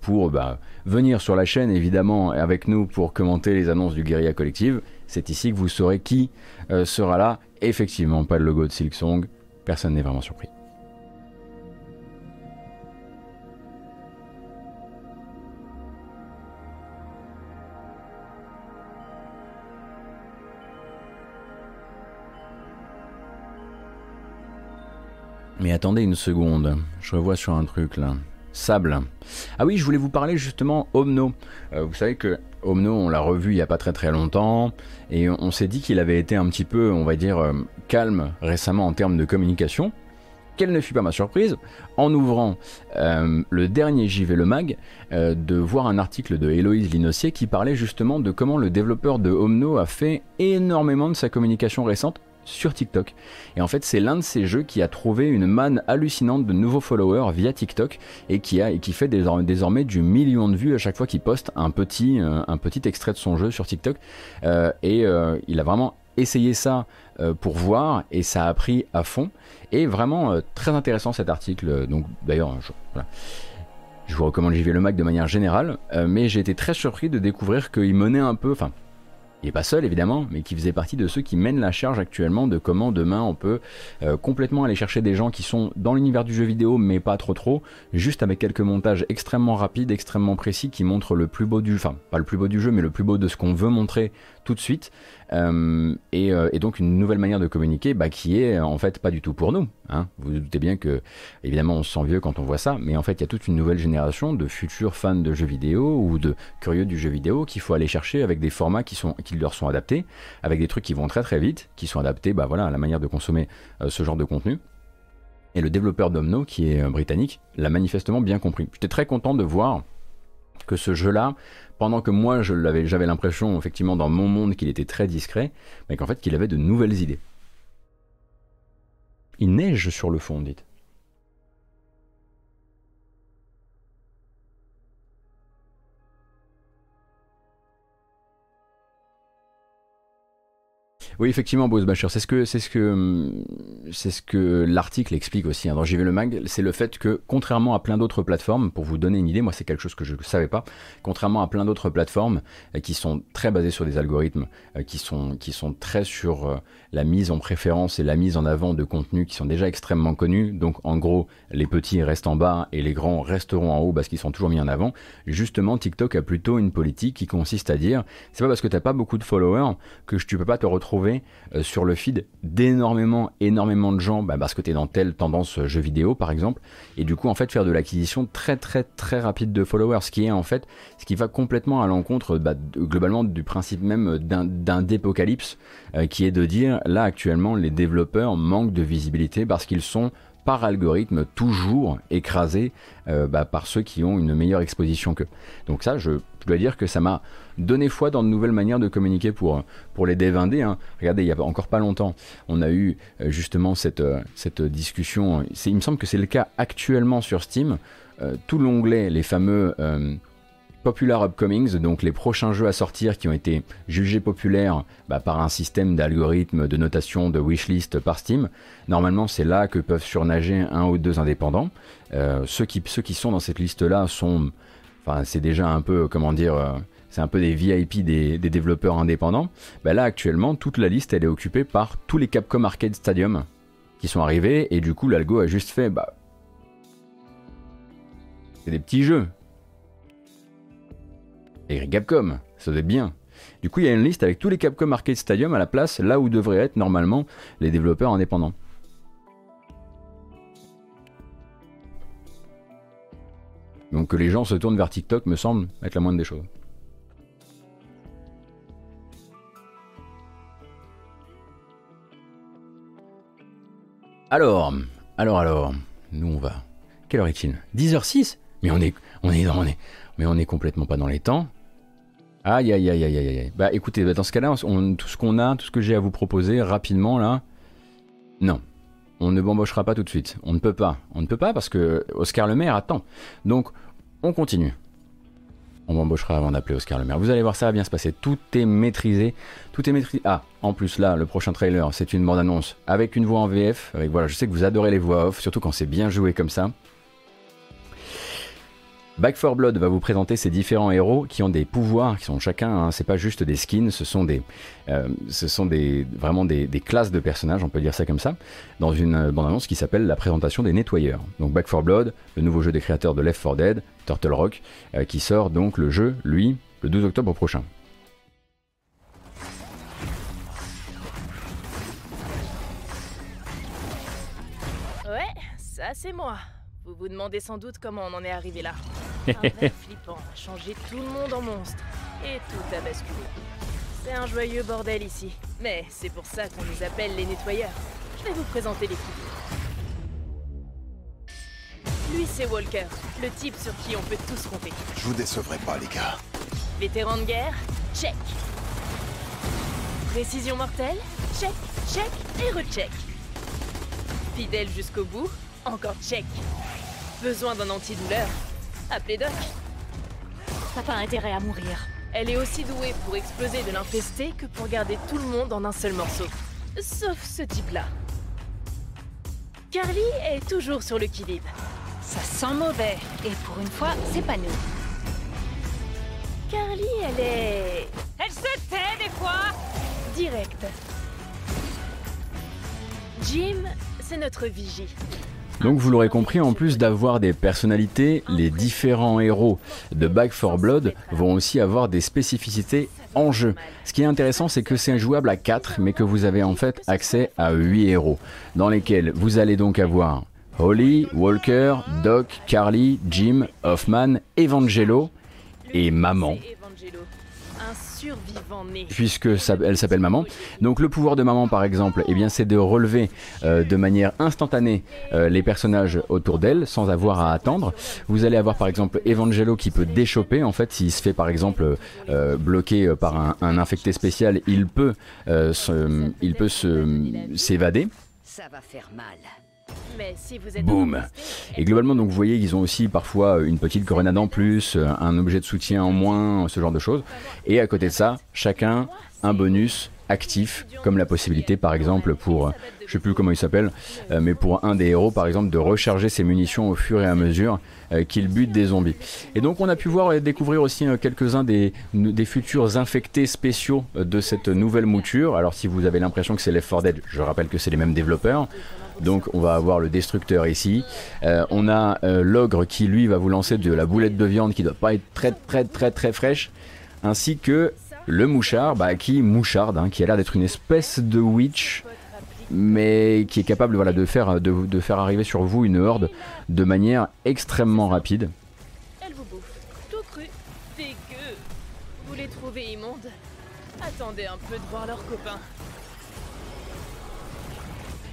A: pour bah, venir sur la chaîne, évidemment, avec nous pour commenter les annonces du Guerilla Collective, c'est ici que vous saurez qui sera là. Effectivement, pas le logo de Silksong, personne n'est vraiment surpris. Mais attendez une seconde, je revois sur un truc là. Sable. Ah oui, je voulais vous parler justement Omno. Euh, vous savez que Omno, on l'a revu il n'y a pas très très longtemps, et on s'est dit qu'il avait été un petit peu, on va dire, euh, calme récemment en termes de communication. Quelle ne fut pas ma surprise, en ouvrant euh, le dernier JV Le Mag, de voir un article de Héloïse Linossier qui parlait justement de comment le développeur de Omno a fait énormément de sa communication récente sur TikTok. Et en fait, c'est l'un de ces jeux qui a trouvé une manne hallucinante de nouveaux followers via TikTok et qui, fait désormais, du million de vues à chaque fois qu'il poste un petit, euh, extrait de son jeu sur TikTok. Euh, et euh, il a vraiment essayé ça pour voir et ça a pris à fond. Et vraiment très intéressant cet article. Donc d'ailleurs, je, je vous recommande JV Le Mac de manière générale, mais j'ai été très surpris de découvrir qu'il menait un peu, enfin n'est pas seul évidemment, mais qui faisait partie de ceux qui mènent la charge actuellement de comment demain on peut euh, complètement aller chercher des gens qui sont dans l'univers du jeu vidéo, mais pas trop trop, juste avec quelques montages extrêmement rapides, extrêmement précis, qui montrent le plus beau du, enfin pas le plus beau du jeu, mais le plus beau de ce qu'on veut montrer tout de suite, euh, euh, et, donc une nouvelle manière de communiquer bah, qui est en fait pas du tout pour nous. Hein. Vous, vous doutez bien que, évidemment, on se sent vieux quand on voit ça, mais en fait, il y a toute une nouvelle génération de futurs fans de jeux vidéo ou de curieux du jeu vidéo qu'il faut aller chercher avec des formats qui, sont, qui leur sont adaptés, avec des trucs qui vont très très vite, qui sont adaptés bah, voilà, à la manière de consommer euh, ce genre de contenu. Et le développeur Domno, qui est britannique, l'a manifestement bien compris. J'étais très content de voir que ce jeu-là pendant que moi j'avais l'impression effectivement dans mon monde qu'il était très discret, mais qu'en fait qu'il avait de nouvelles idées. Il neige sur le fond, dites. Oui, effectivement, Bosbacher, c'est ce que c'est ce que c'est ce que l'article explique aussi hein, dans JV le Mag, c'est le fait que contrairement à plein d'autres plateformes, pour vous donner une idée, moi c'est quelque chose que je ne savais pas, contrairement à plein d'autres plateformes euh, qui sont très basées sur des algorithmes, euh, qui sont qui sont très sur euh, la mise en préférence et la mise en avant de contenus qui sont déjà extrêmement connus. Donc en gros, les petits restent en bas et les grands resteront en haut parce qu'ils sont toujours mis en avant. Justement, TikTok a plutôt une politique qui consiste à dire, c'est pas parce que t'as pas beaucoup de followers que tu peux pas te retrouver euh, sur le feed d'énormément, énormément de gens, bah, parce que tu es dans telle tendance euh, jeu vidéo par exemple, et du coup en fait faire de l'acquisition très très très rapide de followers, ce qui est en fait ce qui va complètement à l'encontre bah, globalement du principe même d'un dépocalypse, euh, qui est de dire là actuellement les développeurs manquent de visibilité parce qu'ils sont par algorithme toujours écrasés bah, par ceux qui ont une meilleure exposition qu'eux. Donc ça, je dois dire que ça m'a donné foi dans de nouvelles manières de communiquer pour, pour les devs indés. Hein. Regardez, il y a encore pas longtemps, on a eu euh, justement cette, euh, discussion. Il me semble que c'est le cas actuellement sur Steam. Euh, tout l'onglet, les fameux Popular Upcomings, donc les prochains jeux à sortir qui ont été jugés populaires bah, par un système d'algorithme de notation de wishlist par Steam. Normalement, c'est là que peuvent surnager un ou deux indépendants. ceux, qui, ceux qui sont dans cette liste-là sont, enfin, c'est déjà un peu, comment dire, c'est un peu des VIP des, développeurs indépendants. Bah là actuellement, toute la liste elle est occupée par tous les Capcom Arcade Stadium qui sont arrivés et du coup l'algo a juste fait bah c'est des petits jeux. Et Capcom, ça doit être bien. Du coup, il y a une liste avec tous les Capcom Arcade Stadium à la place, là où devraient être normalement les développeurs indépendants. Donc que les gens se tournent vers TikTok me semble être la moindre des choses. Alors, alors, alors, nous on va. Quelle heure est-il? 10h06 Mais on est, on est, on est, mais on est complètement pas dans les temps. Aïe, aïe, aïe, aïe, aïe. Bah écoutez, bah, dans ce cas-là, tout ce qu'on a, tout ce que j'ai à vous proposer rapidement là, non, on ne bambochera pas tout de suite. On ne peut pas. On ne peut pas parce que Oscar Le Maire attend. Donc, on continue on m'embauchera avant d'appeler Oscar Le Maire. Vous allez voir, ça va bien se passer. Tout est maîtrisé. Tout est maîtrisé. Ah, en plus là, le prochain trailer, c'est une bande-annonce avec une voix en VF. Avec, voilà, je sais que vous adorez les voix off, surtout quand c'est bien joué comme ça. Back 4 Blood va vous présenter ces différents héros qui ont des pouvoirs, qui sont chacun, hein, c'est pas juste des skins, ce sont des, euh, ce sont des, vraiment des, classes de personnages, on peut dire ça comme ça, dans une euh, bande-annonce qui s'appelle la présentation des nettoyeurs. Donc Back 4 Blood, le nouveau jeu des créateurs de Left 4 Dead, Turtle Rock, euh, qui sort donc le jeu, lui, le 12 octobre prochain.
B: Ouais, ça c'est moi. Vous vous demandez sans doute comment on en est arrivé là. Un rêve flippant a changé tout le monde en monstre. Et tout a basculé. C'est un joyeux bordel ici. Mais c'est pour ça qu'on nous appelle les nettoyeurs. Je vais vous présenter l'équipe. Lui, c'est Walker, le type sur qui on peut tous compter.
C: Je vous décevrai pas, les gars.
B: Vétéran de guerre Check. Précision mortelle Check, check et recheck. Fidèle jusqu'au bout Encore check. Besoin d'un antidouleur Appelez Doc.
D: T'as pas intérêt à mourir.
B: Elle est aussi douée pour exploser de l'infesté que pour garder tout le monde en un seul morceau. Sauf ce type-là. Carly est toujours sur le
D: Ça sent mauvais. Et pour une fois, c'est pas nous.
B: Carly, elle est...
D: Elle se tait des fois
B: Directe. Jim, c'est notre vigie.
A: Donc vous l'aurez compris, en plus d'avoir des personnalités, les différents héros de Back 4 Blood vont aussi avoir des spécificités en jeu. Ce qui est intéressant, c'est que c'est jouable à 4, mais que vous avez en fait accès à 8 héros, dans lesquels vous allez donc avoir Holly, Walker, Doc, Carly, Jim, Hoffman, Evangelo et Maman puisque elle s'appelle maman. Donc le pouvoir de maman par exemple, eh bien c'est de relever euh, de manière instantanée euh, les personnages autour d'elle sans avoir à attendre. Vous allez avoir par exemple Evangelo qui peut déchoper en fait s'il se fait par exemple euh, bloquer par un, un, infecté spécial, il peut il peut s'évader. Ça va faire mal. Boum Et globalement, donc vous voyez, ils ont aussi parfois une petite grenade en plus, un objet de soutien en moins, ce genre de choses. Et à côté de ça, chacun un bonus actifs, comme la possibilité par exemple pour, je sais plus comment il s'appelle, mais pour un des héros par exemple de recharger ses munitions au fur et à mesure qu'il bute des zombies. Et donc on a pu voir et découvrir aussi quelques-uns des, des futurs infectés spéciaux de cette nouvelle mouture. Alors si vous avez l'impression que c'est Left 4 Dead, je rappelle que c'est les mêmes développeurs. Donc on va avoir le destructeur ici. Euh, on a euh, l'ogre qui lui va vous lancer de la boulette de viande qui doit pas être très très très très fraîche. Ainsi que le mouchard bah, qui moucharde, hein, qui a l'air d'être une espèce de witch mais qui est capable voilà, de, faire, de, faire arriver sur vous une horde de manière extrêmement rapide.
B: Elle vous bouffe, tout cru, dégueu. Vous les trouvez immondes Attendez un peu de voir leurs copains.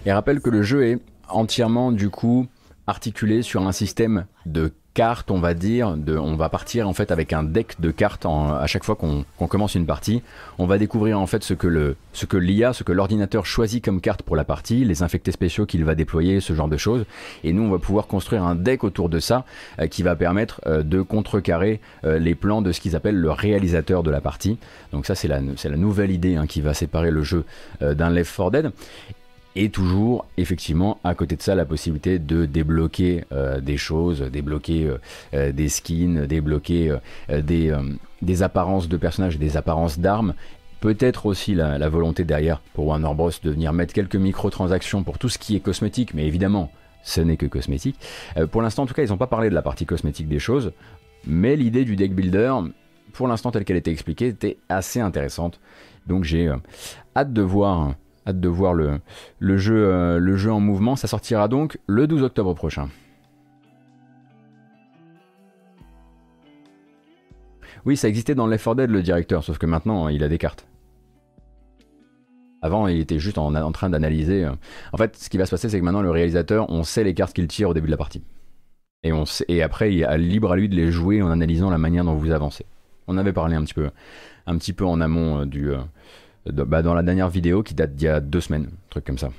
A: Et rappelle que le jeu est entièrement du coup articulé sur un système de cartes, on va dire. On va partir en fait avec un deck de cartes à chaque fois qu'on commence une partie. On va découvrir en fait ce que le ce que l'IA, ce que l'ordinateur choisit comme carte pour la partie, les infectés spéciaux qu'il va déployer, ce genre de choses. Et nous, on va pouvoir construire un deck autour de ça euh, qui va permettre euh, de contrecarrer euh, les plans de ce qu'ils appellent le réalisateur de la partie. Donc ça, c'est la, la nouvelle idée hein, qui va séparer le jeu d'un Left 4 Dead et toujours effectivement à côté de ça la possibilité de débloquer euh, des choses, débloquer euh, euh, des skins, débloquer des, des, apparences de personnages des apparences d'armes. Peut-être aussi la, volonté derrière pour Warner Bros de venir mettre quelques microtransactions pour tout ce qui est cosmétique, mais évidemment ce n'est que cosmétique. pour l'instant en tout cas ils n'ont pas parlé de la partie cosmétique des choses, mais l'idée du deck builder, pour l'instant telle qu'elle était expliquée, était assez intéressante. Donc j'ai hâte de voir Hâte de voir le, le, jeu, euh, le jeu en mouvement. Ça sortira donc le 12 octobre prochain. Oui, ça existait dans Left 4 Dead le directeur, sauf que maintenant il a des cartes. Avant, il était juste en, train d'analyser. Euh. En fait, ce qui va se passer, c'est que maintenant le réalisateur, on sait les cartes qu'il tire au début de la partie. Et, après, il est libre à lui de les jouer en analysant la manière dont vous avancez. On avait parlé un petit peu, en amont euh, bah, dans la dernière vidéo qui date d'il y a deux semaines, un truc comme ça.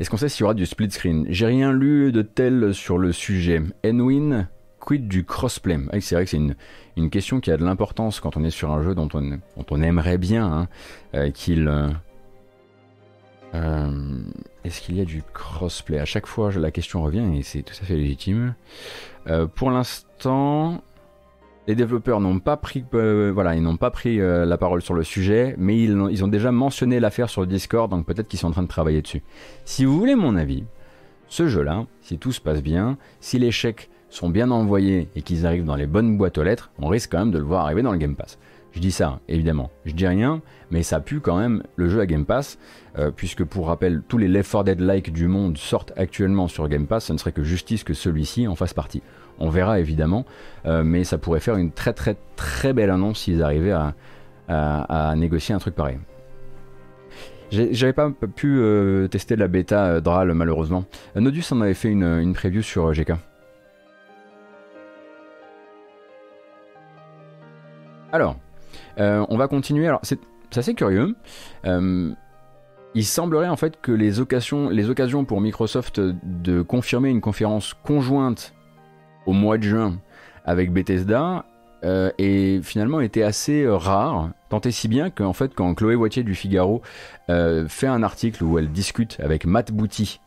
A: Est-ce qu'on sait s'il y aura du split screen? J'ai rien lu de tel sur le sujet. Enwin, quid du crossplay? Ah C'est vrai que c'est une, question qui a de l'importance quand on est sur un jeu dont on, on aimerait bien hein, euh, qu'il... Euh, euh, est-ce qu'il y a du crossplay? À chaque fois, la question revient et c'est tout à fait légitime. pour l'instant, les développeurs n'ont pas pris, euh, euh, la parole sur le sujet, mais ils, ils ont déjà mentionné l'affaire sur le Discord, donc peut-être qu'ils sont en train de travailler dessus. Si vous voulez mon avis, ce jeu-là, si tout se passe bien, si les chèques sont bien envoyés et qu'ils arrivent dans les bonnes boîtes aux lettres, on risque quand même de le voir arriver dans le Game Pass. Je dis ça, évidemment. Je dis rien, mais ça pue quand même le jeu à Game Pass, euh, puisque pour rappel, tous les Left 4 Dead-like du monde sortent actuellement sur Game Pass, ce ne serait que justice que celui-ci en fasse partie. On verra évidemment, euh, mais ça pourrait faire une très très très belle annonce s'ils arrivaient à, négocier un truc pareil. J'avais pas pu euh, tester la bêta euh, Dral malheureusement. Nodus en avait fait une, une preview sur GK. Alors, on va continuer. Alors, c'est assez curieux. il semblerait en fait que les occasions, les occasions pour Microsoft de confirmer une conférence conjointe au mois de juin avec Bethesda euh, et finalement était assez euh, rare, tant et si bien qu'en fait quand Chloé Wattier du Figaro euh, fait un article où elle discute avec Matt Booty,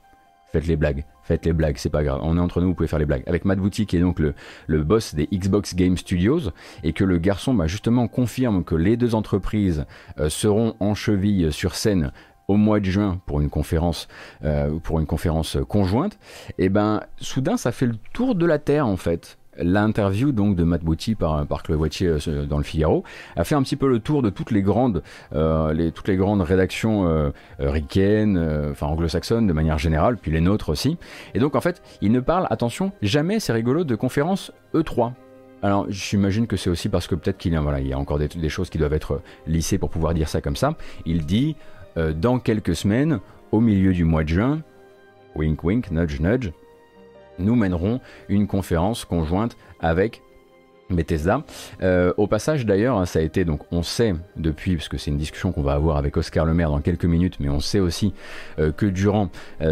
A: faites les blagues, faites les blagues, c'est pas grave, on est entre nous, vous pouvez faire les blagues, avec Matt Booty qui est donc le, le boss des Xbox Game Studios et que le garçon bah, justement confirme que les deux entreprises seront en cheville sur scène au mois de juin pour une conférence, euh, pour une conférence conjointe, et eh ben soudain ça fait le tour de la Terre en fait. L'interview donc de Matt Booty par, par euh, dans le Figaro a fait un petit peu le tour de toutes les grandes, euh, les, toutes les grandes rédactions euh, ricaines, enfin anglo-saxonnes de manière générale, puis les nôtres aussi. Et donc en fait, il ne parle, attention, jamais, c'est rigolo, de conférence E3. Alors, j'imagine que c'est aussi parce que peut-être qu'il y a, encore des, choses qui doivent être lissées pour pouvoir dire ça comme ça. Il dit euh, dans quelques semaines, au milieu du mois de juin, wink wink, nudge nudge, nous mènerons une conférence conjointe avec Bethesda. Euh, au passage d'ailleurs, hein, ça a été donc on sait depuis, parce que c'est une discussion qu'on va avoir avec Oscar Lemaire dans quelques minutes, mais on sait aussi euh, que durant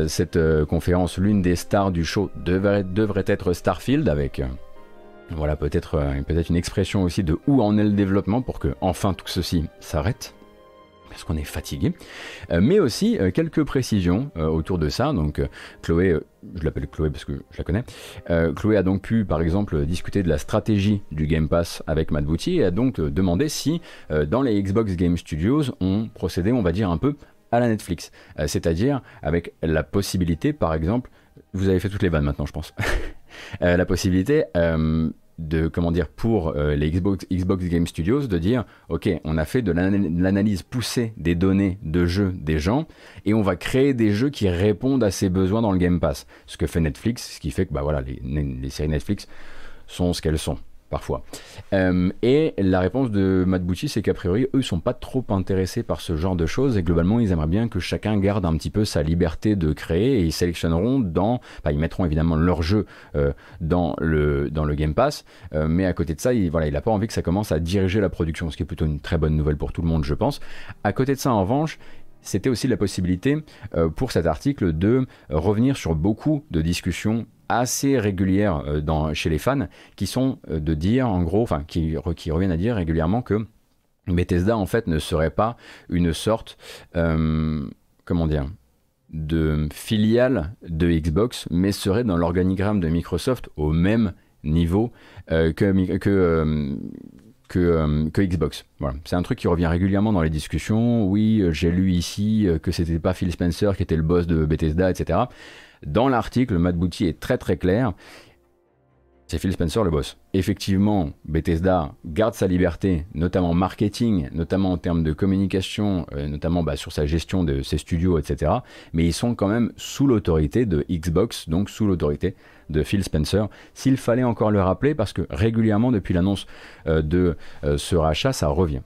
A: cette conférence, l'une des stars du show devrait, être Starfield avec Voilà peut-être peut-être une expression aussi de où en est le développement pour que enfin tout ceci s'arrête parce qu'on est fatigué, euh, mais aussi euh, quelques précisions euh, autour de ça. Donc Chloé, je l'appelle Chloé parce que je la connais, Chloé a donc pu par exemple discuter de la stratégie du Game Pass avec Matt Booty et a donc demandé si dans les Xbox Game Studios on procédait, on va dire, un peu à la Netflix, c'est-à-dire avec la possibilité par exemple, vous avez fait toutes les vannes maintenant je pense, la possibilité de comment dire pour euh, les Xbox, Xbox Game Studios de dire ok on a fait de l'analyse poussée des données de jeux des gens et on va créer des jeux qui répondent à ces besoins dans le Game Pass. Ce que fait Netflix ce qui fait que bah voilà les, les séries Netflix sont ce qu'elles sont parfois. Euh, et la réponse de Matt Bouchy, c'est qu'a priori, eux sont pas trop intéressés par ce genre de choses et globalement, ils aimeraient bien que chacun garde un petit peu sa liberté de créer et ils sélectionneront dans, ils mettront évidemment leur jeu euh, dans le dans le Game Pass, euh, mais à côté de ça, il voilà, il pas envie que ça commence à diriger la production, ce qui est plutôt une très bonne nouvelle pour tout le monde, je pense. À côté de ça, en revanche, c'était aussi la possibilité pour cet article de revenir sur beaucoup de discussions assez régulières euh, dans, chez les fans qui sont euh, de dire en gros, enfin qui, reviennent à dire régulièrement que Bethesda en fait ne serait pas une sorte, euh, comment dire, de filiale de Xbox, mais serait dans l'organigramme de Microsoft au même niveau que, que, que, que, Xbox. Voilà. C'est un truc qui revient régulièrement dans les discussions. Oui, j'ai lu ici que c'était pas Phil Spencer qui était le boss de Bethesda, etc. Dans l'article, Matt est très très clair. C'est Phil Spencer le boss. Effectivement, Bethesda garde sa liberté, notamment marketing, notamment en termes de communication, euh, notamment bah, sur sa gestion de ses studios, etc. Mais ils sont quand même sous l'autorité de Xbox, donc sous l'autorité de Phil Spencer. S'il fallait encore le rappeler, parce que régulièrement, depuis l'annonce euh, de euh, ce rachat, ça revient.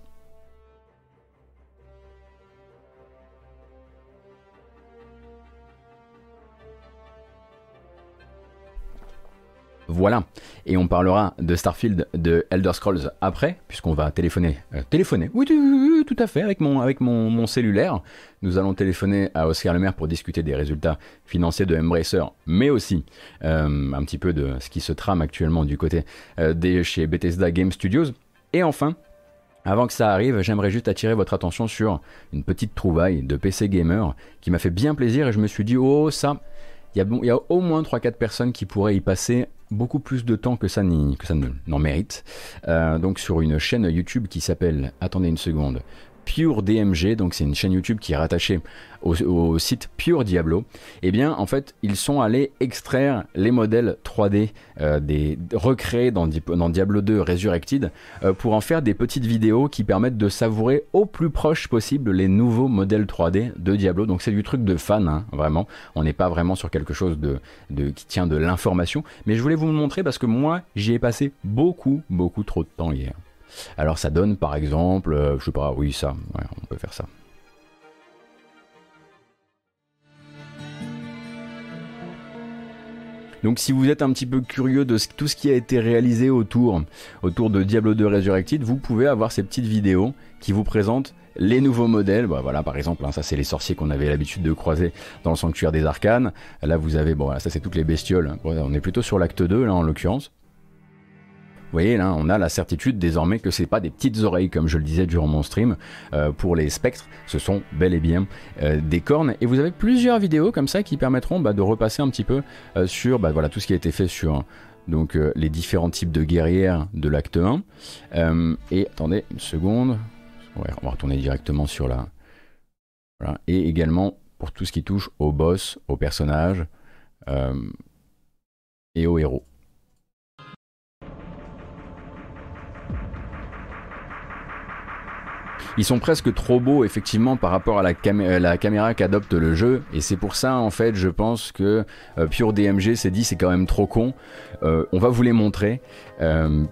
A: Voilà. Et on parlera de Starfield, de Elder Scrolls après, puisqu'on va téléphoner. Euh, téléphoner Oui, tout à fait, avec mon, avec mon, cellulaire. Nous allons téléphoner à Oscar Lemaire pour discuter des résultats financiers de Embracer, mais aussi euh, un petit peu de ce qui se trame actuellement du côté euh, chez Bethesda Game Studios. Et enfin, avant que ça arrive, j'aimerais juste attirer votre attention sur une petite trouvaille de PC Gamer qui m'a fait bien plaisir et je me suis dit, oh ça, il y, a, au moins 3-4 personnes qui pourraient y passer beaucoup plus de temps que ça, n'en mérite. Euh, donc sur une chaîne YouTube qui s'appelle, attendez une seconde, Pure DMG, donc c'est une chaîne YouTube qui est rattachée au, site Pure Diablo, eh bien en fait ils sont allés extraire les modèles 3D euh, des recréés dans, Diablo 2 Resurrected euh, pour en faire des petites vidéos qui permettent de savourer au plus proche possible les nouveaux modèles 3D de Diablo. Donc c'est du truc de fan, hein, vraiment. On n'est pas vraiment sur quelque chose de qui tient de l'information, mais je voulais vous montrer parce que moi j'y ai passé beaucoup beaucoup trop de temps hier. Alors ça donne par exemple, euh, je sais pas, oui ça, on peut faire ça. Donc si vous êtes un petit peu curieux de tout ce qui a été réalisé autour, de Diablo 2 Resurrected, vous pouvez avoir ces petites vidéos qui vous présentent les nouveaux modèles. Bah, voilà, par exemple, hein, ça c'est les sorciers qu'on avait l'habitude de croiser dans le sanctuaire des arcanes. Là vous avez, bon, ça c'est toutes les bestioles. on est plutôt sur l'acte 2 là en l'occurrence. Vous voyez, là, on a la certitude désormais que c'est pas des petites oreilles, comme je le disais durant mon stream. Euh, pour les spectres, ce sont bel et bien euh, des cornes. Et vous avez plusieurs vidéos comme ça qui permettront bah, de repasser un petit peu euh, sur bah, voilà, tout ce qui a été fait sur donc, les différents types de guerrières de l'acte 1. et attendez une seconde. on va retourner directement sur la. Et également pour tout ce qui touche aux boss, aux personnages et aux héros. Ils sont presque trop beaux effectivement par rapport à la, la caméra qu'adopte le jeu et c'est pour ça en fait je pense que euh, Pure DMG s'est dit c'est quand même trop con. Euh, on va vous les montrer. Euh,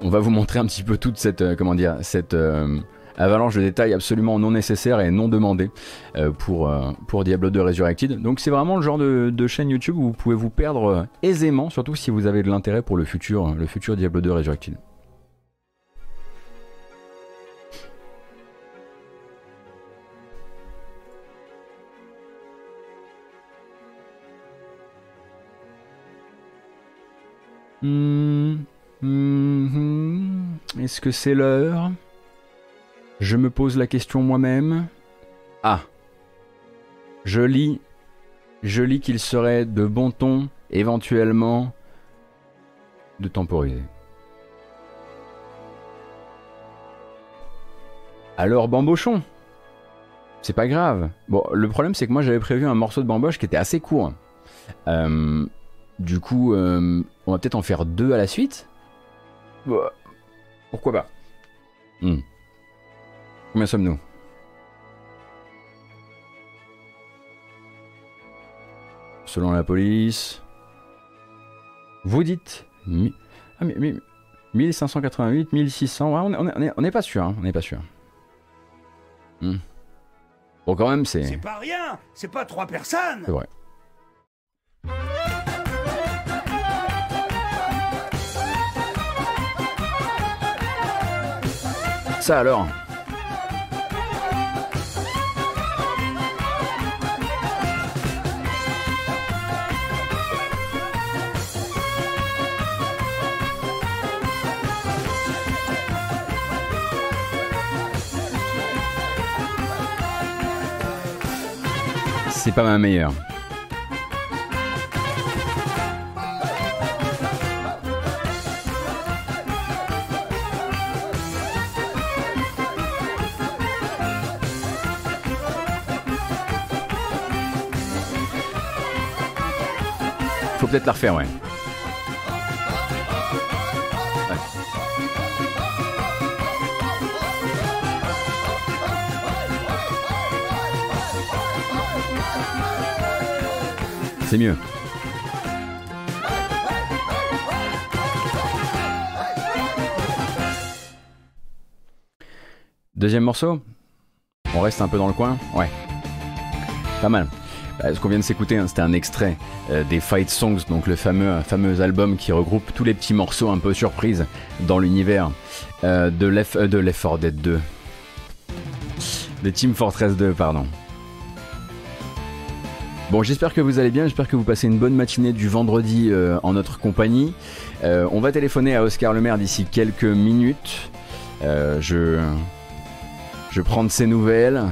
A: on va vous montrer un petit peu toute cette comment dire cette avalanche de détails absolument non nécessaires et non demandés pour, pour Diablo 2 Resurrected. Donc c'est vraiment le genre de, de, chaîne YouTube où vous pouvez vous perdre aisément, surtout si vous avez de l'intérêt pour le futur, le futur Diablo 2 Resurrected. Mhm. Est-ce que c'est l'heure? Je me pose la question moi-même. Ah. Je lis. Je lis qu'il serait de bon ton, éventuellement, de temporiser. Alors, bambochon C'est pas grave. Bon, le problème, c'est que moi, j'avais prévu un morceau de bamboche qui était assez court. Euh, du coup, euh, on va peut-être en faire deux à la suite. Bah, pourquoi pas hmm. Combien sommes-nous? Selon la police. Vous dites. Ah, 1588, 1600. on n'est on pas sûr. Hein, on n'est pas sûr. Hmm. Bon, quand même, c'est.
C: C'est pas rien C'est pas trois personnes
A: C'est vrai. Ça alors C'est pas ma meilleure. La refaire, ouais. C'est mieux. Deuxième morceau On reste un peu dans le coin? Ouais. Pas mal. Euh, ce qu'on vient de s'écouter, hein, c'était un extrait des Fight Songs, donc le fameux, album qui regroupe tous les petits morceaux un peu surprises dans l'univers euh, de Left de Left 4 Dead 2. De Team Fortress 2, pardon. Bon, j'espère que vous allez bien, j'espère que vous passez une bonne matinée du vendredi en notre compagnie. on va téléphoner à Oscar Le Maire d'ici quelques minutes. je, je prends de ses nouvelles,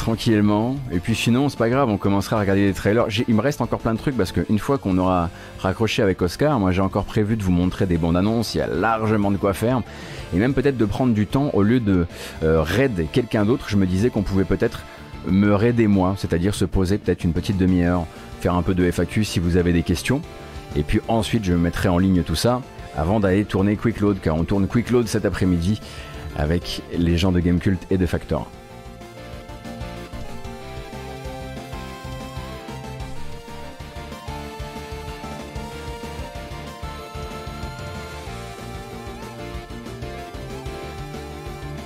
A: tranquillement. Et puis sinon, c'est pas grave, on commencera à regarder les trailers. Il me reste encore plein de trucs parce qu'une fois qu'on aura raccroché avec Oscar, moi j'ai encore prévu de vous montrer des bandes annonces, il y a largement de quoi faire. Et même peut-être de prendre du temps au lieu de euh, raid quelqu'un d'autre. Je me disais qu'on pouvait peut-être me raider moi, c'est-à-dire se poser peut-être une petite demi-heure, faire un peu de FAQ si vous avez des questions. Et puis ensuite, je mettrai en ligne tout ça avant d'aller tourner Quick Load, car on tourne Quick Load cet après-midi avec les gens de Gamecult et de Factor.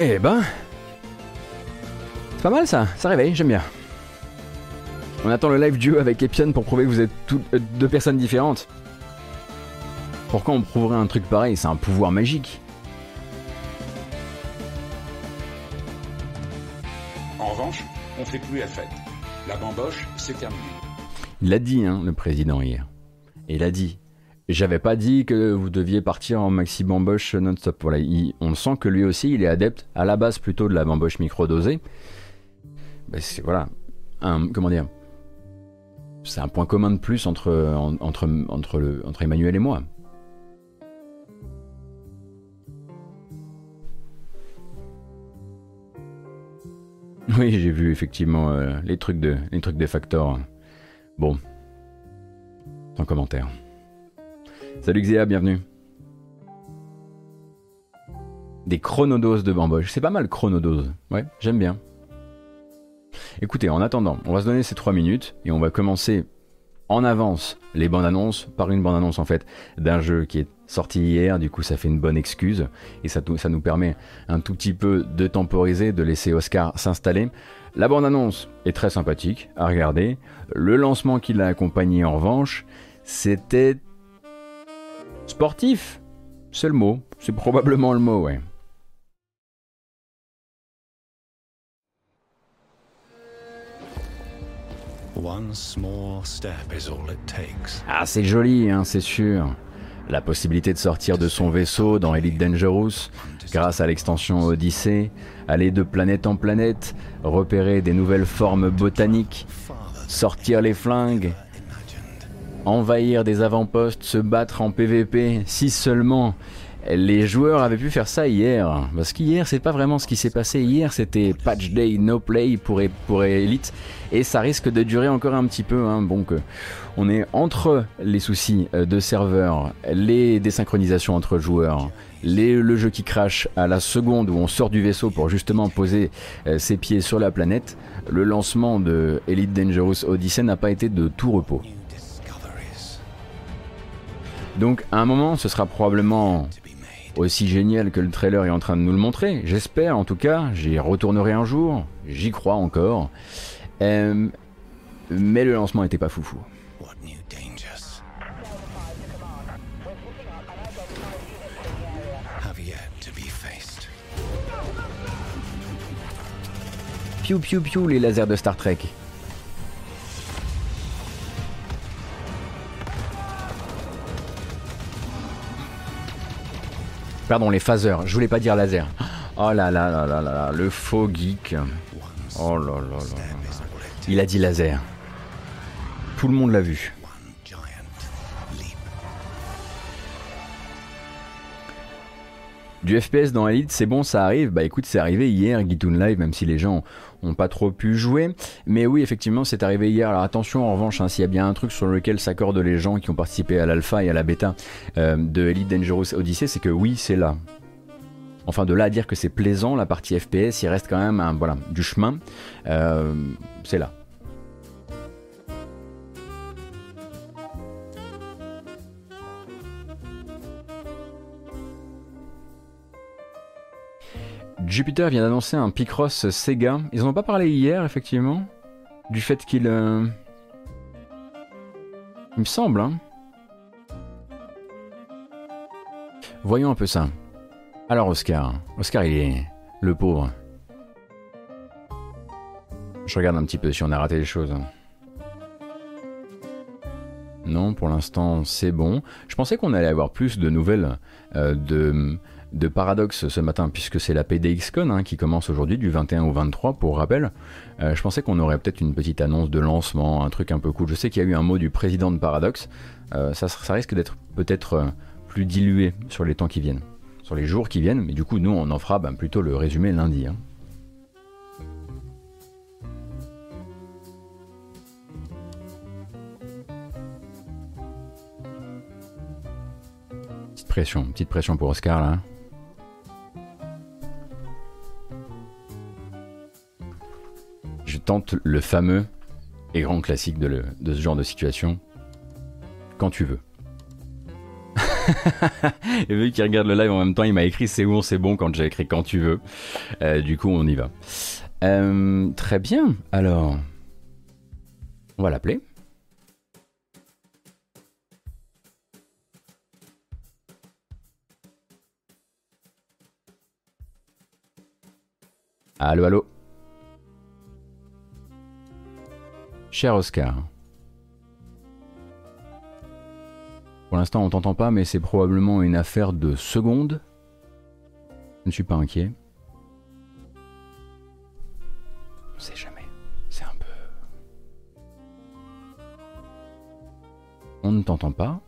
A: Eh ben. C'est pas mal ça, ça réveille, j'aime bien. On attend le live duo avec Epion pour prouver que vous êtes euh, deux personnes différentes. Pourquoi on prouverait un truc pareil C'est un pouvoir magique.
C: En revanche, on fait plus la fête. La bamboche, c'est terminé.
A: Il l'a dit, hein, le président hier. Et il a dit j'avais pas dit que vous deviez partir en maxi bamboche non-stop. Voilà, on sent que lui aussi, il est adepte à la base plutôt de la bamboche micro-dosée. Ben, c'est voilà, un, comment dire, c'est un point commun de plus entre, entre, entre, Emmanuel et moi. Oui, j'ai vu effectivement euh, les trucs de les trucs des facteurs. Bon, sans commentaire. Salut Xéa, bienvenue. Des chronodoses de bamboche. C'est pas mal chronodose. Ouais, j'aime bien. Écoutez, en attendant, on va se donner ces 3 minutes et on va commencer en avance les bandes annonces par une bande annonce en fait d'un jeu qui est sorti hier, du coup ça fait une bonne excuse et ça, ça nous permet un tout petit peu de temporiser, de laisser Oscar s'installer. La bande annonce est très sympathique à regarder. Le lancement qui l'a accompagné en revanche, c'était Sportif C'est le mot. C'est probablement le mot, ouais. Ah, c'est joli, hein, c'est sûr. la possibilité de sortir de son vaisseau dans Elite Dangerous grâce à l'extension Odyssey, aller de planète en planète, repérer des nouvelles formes botaniques, sortir les flingues, envahir des avant-postes, se battre en PVP, si seulement les joueurs avaient pu faire ça hier. Parce qu'hier, c'est pas vraiment ce qui s'est passé. Hier, c'était patch day, no play pour, pour Elite. Et ça risque de durer encore un petit peu. Hein. Bon, que on est entre les soucis euh, de serveur, les désynchronisations entre joueurs, les, le jeu qui crache à la seconde où on sort du vaisseau pour justement poser euh, ses pieds sur la planète. Le lancement de Elite Dangerous Odyssey n'a pas été de tout repos. Donc à un moment, ce sera probablement aussi génial que le trailer est en train de nous le montrer. J'espère en tout cas, j'y retournerai un jour, j'y crois encore. Euh, mais le lancement n'était pas foufou. Piou piou piou les lasers de Star Trek. Pardon, les phasers. Je voulais pas dire laser. Oh là là là là là, le faux geek. Oh là là là. Il a dit laser. Tout le monde l'a vu. Du FPS dans Elite, c'est bon, ça arrive. Bah écoute, c'est arrivé hier, Gitoon Live, même si les gens ont pas trop pu jouer. Mais oui, effectivement, c'est arrivé hier. Alors attention, en revanche, hein, s'il y a bien un truc sur lequel s'accordent les gens qui ont participé à l'alpha et à la bêta euh, de Elite Dangerous Odyssey, c'est que oui, c'est là. Enfin, de là à dire que c'est plaisant, la partie FPS, il reste quand même un, voilà, du chemin. Euh, c'est là. Jupiter vient d'annoncer un Picross Sega. Ils n'en ont pas parlé hier, effectivement, du fait qu'il... Euh, il me semble, hein. Voyons un peu ça. Alors Oscar, Oscar il est le pauvre. Je regarde un petit peu si on a raté les choses. Non, pour l'instant c'est bon. Je pensais qu'on allait avoir plus de nouvelles euh, de de paradoxe ce matin, puisque c'est la PDXCon hein, qui commence aujourd'hui du 21 au 23, pour rappel. Euh, je pensais qu'on aurait peut-être une petite annonce de lancement, un truc un peu cool. Je sais qu'il y a eu un mot du président de Paradox. Euh, ça, risque d'être peut-être euh, plus dilué sur les temps qui viennent, sur les jours qui viennent, mais du coup, nous, on en fera ben, plutôt le résumé lundi. Hein. Petite pression, petite pression pour Oscar là. Je tente le fameux et grand classique de, ce genre de situation. Quand tu veux. et vu qu'il regarde le live en même temps, il m'a écrit c'est bon, c'est bon quand j'ai écrit quand tu veux. Euh, du coup, on y va. Euh, très bien. Alors, on va l'appeler. Allô, allô. Cher Oscar. Pour l'instant, on t'entend pas, mais c'est probablement une affaire de secondes. Je ne suis pas inquiet. On sait jamais. C'est un peu. On ne t'entend pas,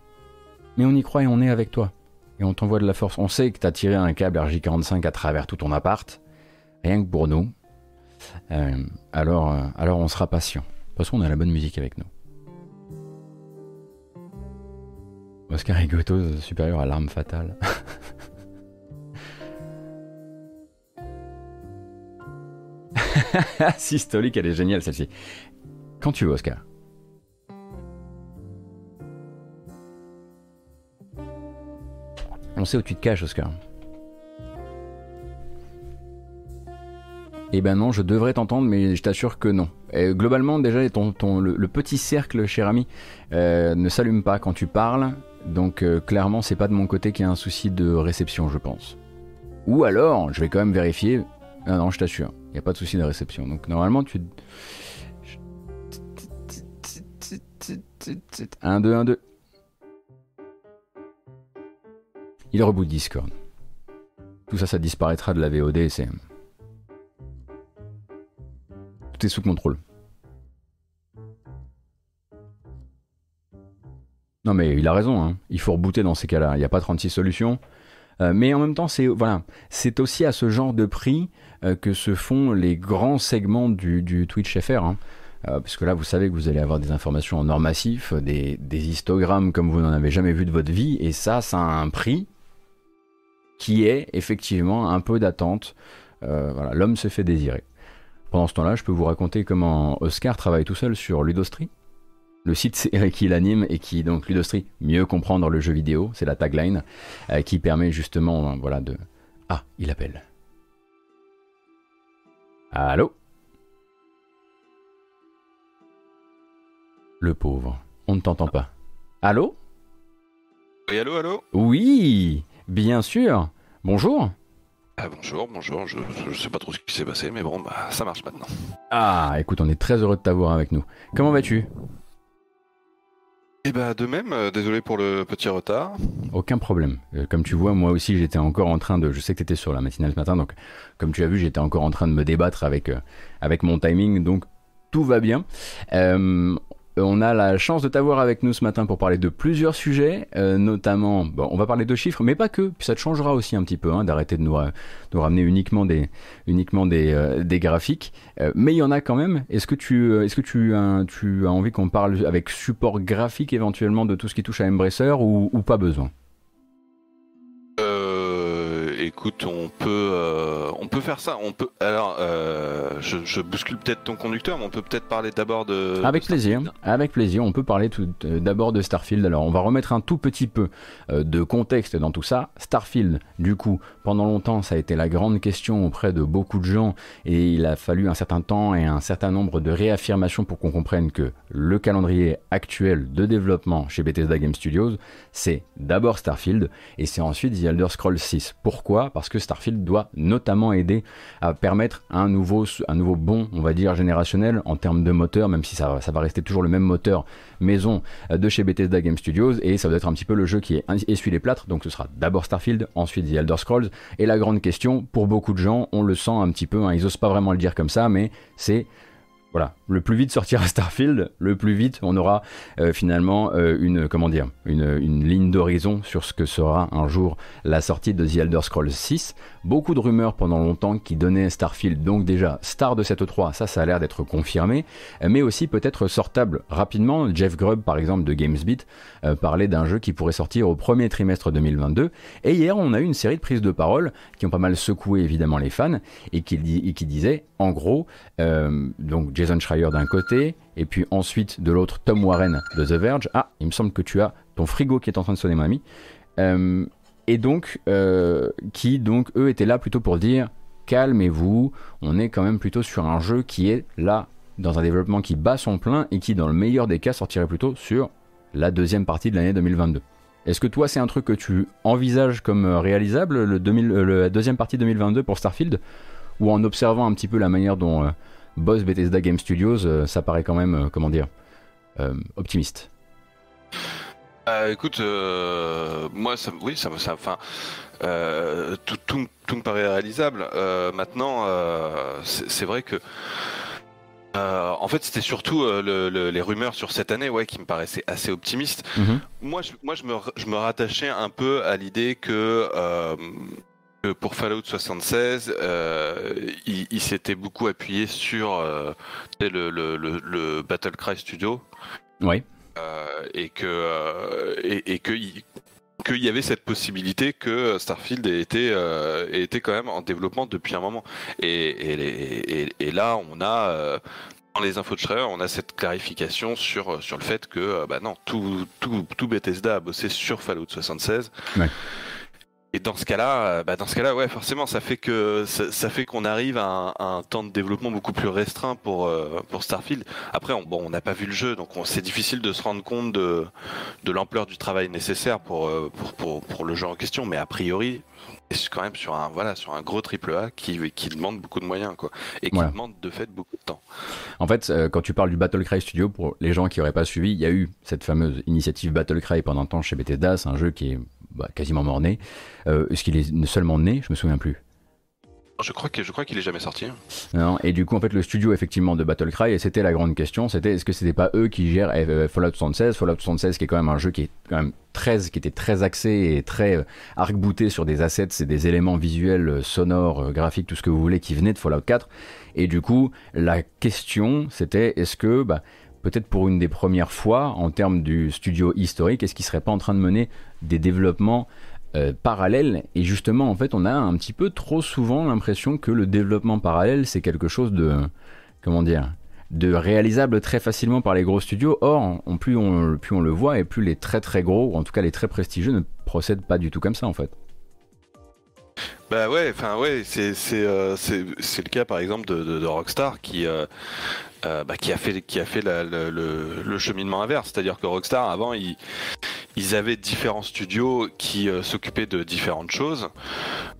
A: mais on y croit et on est avec toi. Et on t'envoie de la force. On sait que tu as tiré un câble RJ45 à travers tout ton appart, rien que pour nous. Euh, euh, alors on sera patient. De toute façon, on a la bonne musique avec nous. Oscar Rigoto supérieur à l'arme fatale. Systolique, elle est géniale celle-ci. Quand tu veux, Oscar. On sait où tu te caches, Oscar. Eh ben non, je devrais t'entendre, mais je t'assure que non. globalement, déjà, le, petit cercle, cher ami, euh, ne s'allume pas quand tu parles. Donc euh, clairement, c'est pas de mon côté qu'il y a un souci de réception, je pense. Ou alors, je vais quand même vérifier. Ah non, je t'assure, il n'y a pas de souci de réception. Donc normalement, tu... 1, 2, 1, 2. Il reboot Discord. Tout ça, ça disparaîtra de la VOD, c'est... Tout est sous contrôle. Non mais il a raison, hein. il faut rebooter dans ces cas-là, il n'y a pas 36 solutions. Euh, mais en même temps, c'est voilà, aussi à ce genre de prix euh, que se font les grands segments du, Twitch FR. Hein. Euh, parce que là, vous savez que vous allez avoir des informations en or massif, des, histogrammes comme vous n'en avez jamais vu de votre vie, et ça, ça a un prix qui est effectivement un peu d'attente. voilà, l'homme se fait désirer. Pendant ce temps-là, je peux vous raconter comment Oscar travaille tout seul sur Ludostri le site qui l'anime et qui donc Ludostri mieux comprendre le jeu vidéo, c'est la tagline euh, qui permet justement euh, voilà de ah il appelle. Allô? Le pauvre, on ne t'entend pas. Allô?
E: Oui allô allô?
A: Oui, bien sûr. Bonjour.
E: Ah, bonjour, bonjour, je, ne sais pas trop ce qui s'est passé, mais bon, bah, ça marche maintenant.
A: Ah, écoute, on est très heureux de t'avoir avec nous. Comment vas-tu?
E: Eh bah de même, euh, désolé pour le petit retard.
A: Aucun problème. Euh, comme tu vois, moi aussi j'étais encore en train de... Je sais que tu étais sur la matinale ce matin, donc comme tu as vu, j'étais encore en train de me débattre avec, euh, avec mon timing, donc tout va bien. Euh, on a la chance de t'avoir avec nous ce matin pour parler de plusieurs sujets, euh, notamment, bon, on va parler de chiffres, mais pas que, puis ça te changera aussi un petit peu, hein, d'arrêter de nous, ramener uniquement des, uniquement des, euh, des graphiques, mais il y en a quand même. Est-ce que tu, est-ce que tu, tu as envie qu'on parle avec support graphique éventuellement de tout ce qui touche à Embracer ou, ou pas besoin?
E: Écoute, on peut, euh, on peut faire ça. On peut. Alors, euh, je, bouscule peut-être ton conducteur, mais on peut peut-être parler d'abord de.
A: Avec plaisir. Avec plaisir. On peut parler tout euh, d'abord de Starfield. Alors, on va remettre un tout petit peu de contexte dans tout ça. Starfield, du coup, pendant longtemps, ça a été la grande question auprès de beaucoup de gens, et il a fallu un certain temps et un certain nombre de réaffirmations pour qu'on comprenne que le calendrier actuel de développement chez Bethesda Game Studios, c'est d'abord Starfield et c'est ensuite The Elder Scrolls 6. Pourquoi? Parce que Starfield doit notamment aider à permettre un nouveau, un bond, on va dire, générationnel en termes de moteur, même si ça, ça va rester toujours le même moteur maison euh, de chez Bethesda Game Studios, et ça doit être un petit peu le jeu qui essuie les plâtres, donc ce sera d'abord Starfield, ensuite The Elder Scrolls, et la grande question, pour beaucoup de gens, on le sent un petit peu, hein, ils osent pas vraiment le dire comme ça, mais c'est voilà, le plus vite sortira Starfield, le plus vite on aura euh, finalement euh, une comment dire une, ligne d'horizon sur ce que sera un jour la sortie de The Elder Scrolls 6. Beaucoup de rumeurs pendant longtemps qui donnaient Starfield donc déjà star de cette 3, ça ça a l'air d'être confirmé, mais aussi peut-être sortable rapidement. Jeff Grubb par exemple de GamesBeat euh, parlait d'un jeu qui pourrait sortir au premier trimestre 2022. Et hier on a eu une série de prises de parole qui ont pas mal secoué évidemment les fans et qui, et qui disaient en gros donc Jason Schreier d'un côté, et puis ensuite de l'autre Tom Warren de The Verge. Ah, il me semble que tu as ton frigo qui est en train de sonner, mamie. Euh, et donc, euh, qui donc, eux, étaient là plutôt pour dire calmez-vous, on est quand même plutôt sur un jeu qui est là, dans un développement qui bat son plein et qui, dans le meilleur des cas, sortirait plutôt sur la deuxième partie de l'année 2022. Est-ce que toi, c'est un truc que tu envisages comme euh, réalisable, le 2000, la deuxième partie 2022 pour Starfield? Ou en observant un petit peu la manière dont boss Bethesda Game Studios, euh, ça paraît quand même, euh, comment dire, euh, optimiste.
E: écoute, moi, ça, oui, ça, ça enfin, tout, tout, tout, me paraît réalisable. maintenant, c'est vrai que. en fait, c'était surtout les rumeurs sur cette année, ouais, qui me paraissaient assez optimistes. Mhm. Moi, je, moi, je me, je me rattachais un peu à l'idée que pour Fallout 76, euh, il, s'était beaucoup appuyé sur euh, le, le, le, Battle Cry Studio.
A: Oui.
E: Euh, et que et, que qu'il y avait cette possibilité que Starfield ait été, ait été quand même en développement depuis un moment. Et, et, et là, on a dans les infos de Schreier, on a cette clarification sur, sur le fait que bah non, tout, tout, tout Bethesda a bossé sur Fallout 76. Ouais. Et dans ce cas-là, euh, bah dans ce cas-là, ouais, forcément, ça fait que ça, fait qu'on arrive à un, temps de développement beaucoup plus restreint pour euh, pour Starfield. Après, on, bon, on n'a pas vu le jeu, donc c'est difficile de se rendre compte de de l'ampleur du travail nécessaire pour, euh, pour, pour pour le genre en question. Mais a priori, c'est quand même sur un voilà sur un gros triple A qui qui demande beaucoup de moyens quoi et qui demande de fait beaucoup de temps.
A: En fait, quand tu parles du Battle Cry Studio pour les gens qui auraient pas suivi, il y a eu cette fameuse initiative Battle Cry pendant un temps chez Bethesda, c'est un jeu qui est bah, quasiment mort-né. Est-ce qu'il est seulement né? Je me souviens plus.
E: Je crois que je crois qu'il est jamais sorti.
A: Non, et du coup en fait le studio effectivement de Battlecry et c'était la grande question, c'était est-ce que c'était pas eux qui gèrent euh, Fallout 76, Fallout 76 qui est quand même un jeu qui est quand même très qui était très axé et très euh, arc-bouté sur des assets et des éléments visuels, euh, sonores, graphiques, tout ce que vous voulez qui venait de Fallout 4 et du coup la question c'était est-ce que bah, peut-être pour une des premières fois en termes du studio historique, est-ce qu'il serait pas en train de mener des développements euh, parallèle. Et justement, en fait, on a un petit peu trop souvent l'impression que le développement parallèle, c'est quelque chose de. Comment dire de réalisable très facilement par les gros studios. Or, plus, on, plus on le voit et plus les très très gros, ou en tout cas les très prestigieux, ne procèdent pas du tout comme ça en fait.
E: Bah ouais, enfin ouais, c'est euh, c'est le cas par exemple de, de, Rockstar qui euh, euh, bah, qui a fait qui a fait le, cheminement inverse, c'est-à-dire que Rockstar avant ils, avaient différents studios qui s'occupaient de différentes choses.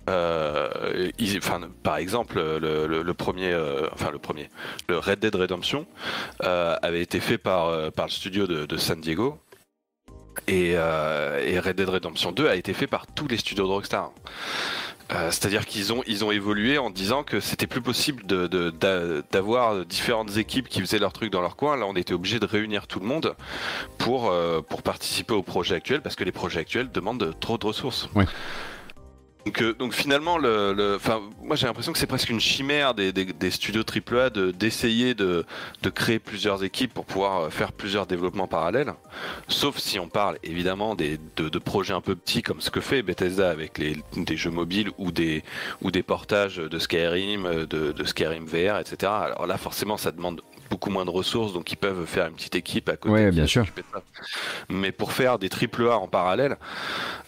E: Ils, enfin, par exemple, le, premier, enfin le premier, le Red Dead Redemption avait été fait par par le studio de, San Diego. Et Red Dead Redemption 2 a été fait par tous les studios de Rockstar. Euh, c'est-à-dire qu'ils ont, ils ont évolué en disant que c'était plus possible d'avoir de, différentes équipes qui faisaient leur truc dans leur coin. Là, on était obligé de réunir tout le monde pour, euh, pour participer au projet actuel parce que les projets actuels demandent trop de ressources. Donc, euh, donc finalement, le, le moi j'ai l'impression que c'est presque une chimère des, studios AAA d'essayer de, créer plusieurs équipes pour pouvoir euh, faire plusieurs développements parallèles. Sauf si on parle évidemment de, projets un peu petits comme ce que fait Bethesda avec des jeux mobiles ou des, portages de Skyrim, de, de Skyrim VR, etc. Alors là forcément ça demande beaucoup moins de ressources, donc ils peuvent faire une petite équipe à côté.
A: Oui, bien sûr.
E: Mais pour faire des triple A en parallèle,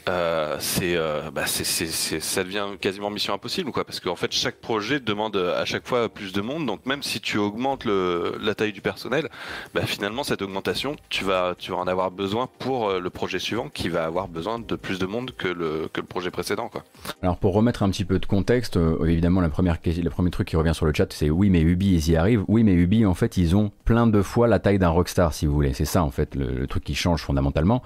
E: euh, c'est, euh, bah c'est, ça devient quasiment mission impossible, quoi, parce qu'en fait chaque projet demande à chaque fois plus de monde, donc même si tu augmentes le, la taille du personnel, bah, finalement cette augmentation, tu vas, tu vas en avoir besoin pour euh, le projet suivant, qui va avoir besoin de plus de monde que le, que le projet précédent, quoi.
A: Alors pour remettre un petit peu de contexte, évidemment la première, le premier truc qui revient sur le chat, c'est oui mais Ubi ils y arrivent, oui mais Ubi en fait ils ont plein de fois la taille d'un rockstar, si vous voulez. C'est ça, en fait, le, truc qui change fondamentalement.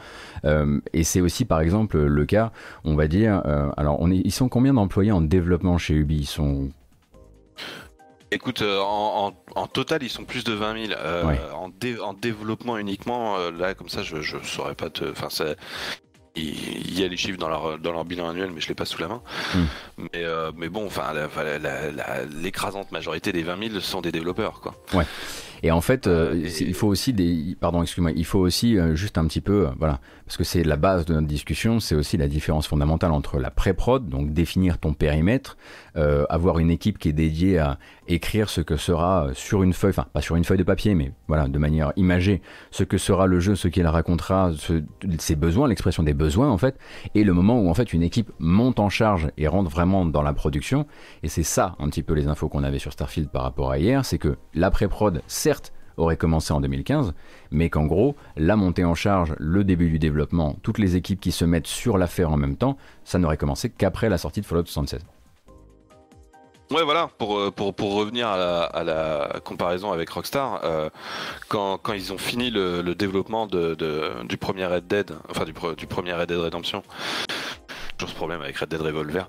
A: Euh, et c'est aussi, par exemple, le cas, on va dire, euh, alors, on est, ils sont combien d'employés en développement chez Ubi? Ils sont
E: Écoute, euh, en, total, ils sont plus de 20 000. en, développement uniquement, là, comme ça, je ne saurais pas te. Enfin, il y a les chiffres dans leur, dans leur bilan annuel, mais je l'ai pas sous la main. Hmm. Mais, mais bon, enfin, l'écrasante majorité des 20 000 sont des développeurs, quoi.
A: Ouais. Et en fait, euh, il faut aussi des, pardon, excuse-moi, il faut aussi euh, juste un petit peu, euh, voilà, parce que c'est la base de notre discussion, c'est aussi la différence fondamentale entre la pré-prod, donc définir ton périmètre, avoir une équipe qui est dédiée à écrire ce que sera sur une feuille, enfin pas sur une feuille de papier, mais voilà, de manière imagée, ce que sera le jeu, ce qu'il racontera, ses besoins, l'expression des besoins en fait, et le moment où en fait une équipe monte en charge et rentre vraiment dans la production, et c'est ça un petit peu les infos qu'on avait sur Starfield par rapport à hier, c'est que la pré-prod, certes, aurait commencé en 2015, mais qu'en gros, la montée en charge, le début du développement, toutes les équipes qui se mettent sur l'affaire en même temps, ça n'aurait commencé qu'après la sortie de Fallout 76.
E: Ouais, voilà, pour, euh, revenir à la, comparaison avec Rockstar, euh, quand, quand, ils ont fini le, développement du premier Red Dead, enfin du, du premier Red Dead Redemption, toujours ce problème avec Red Dead Revolver.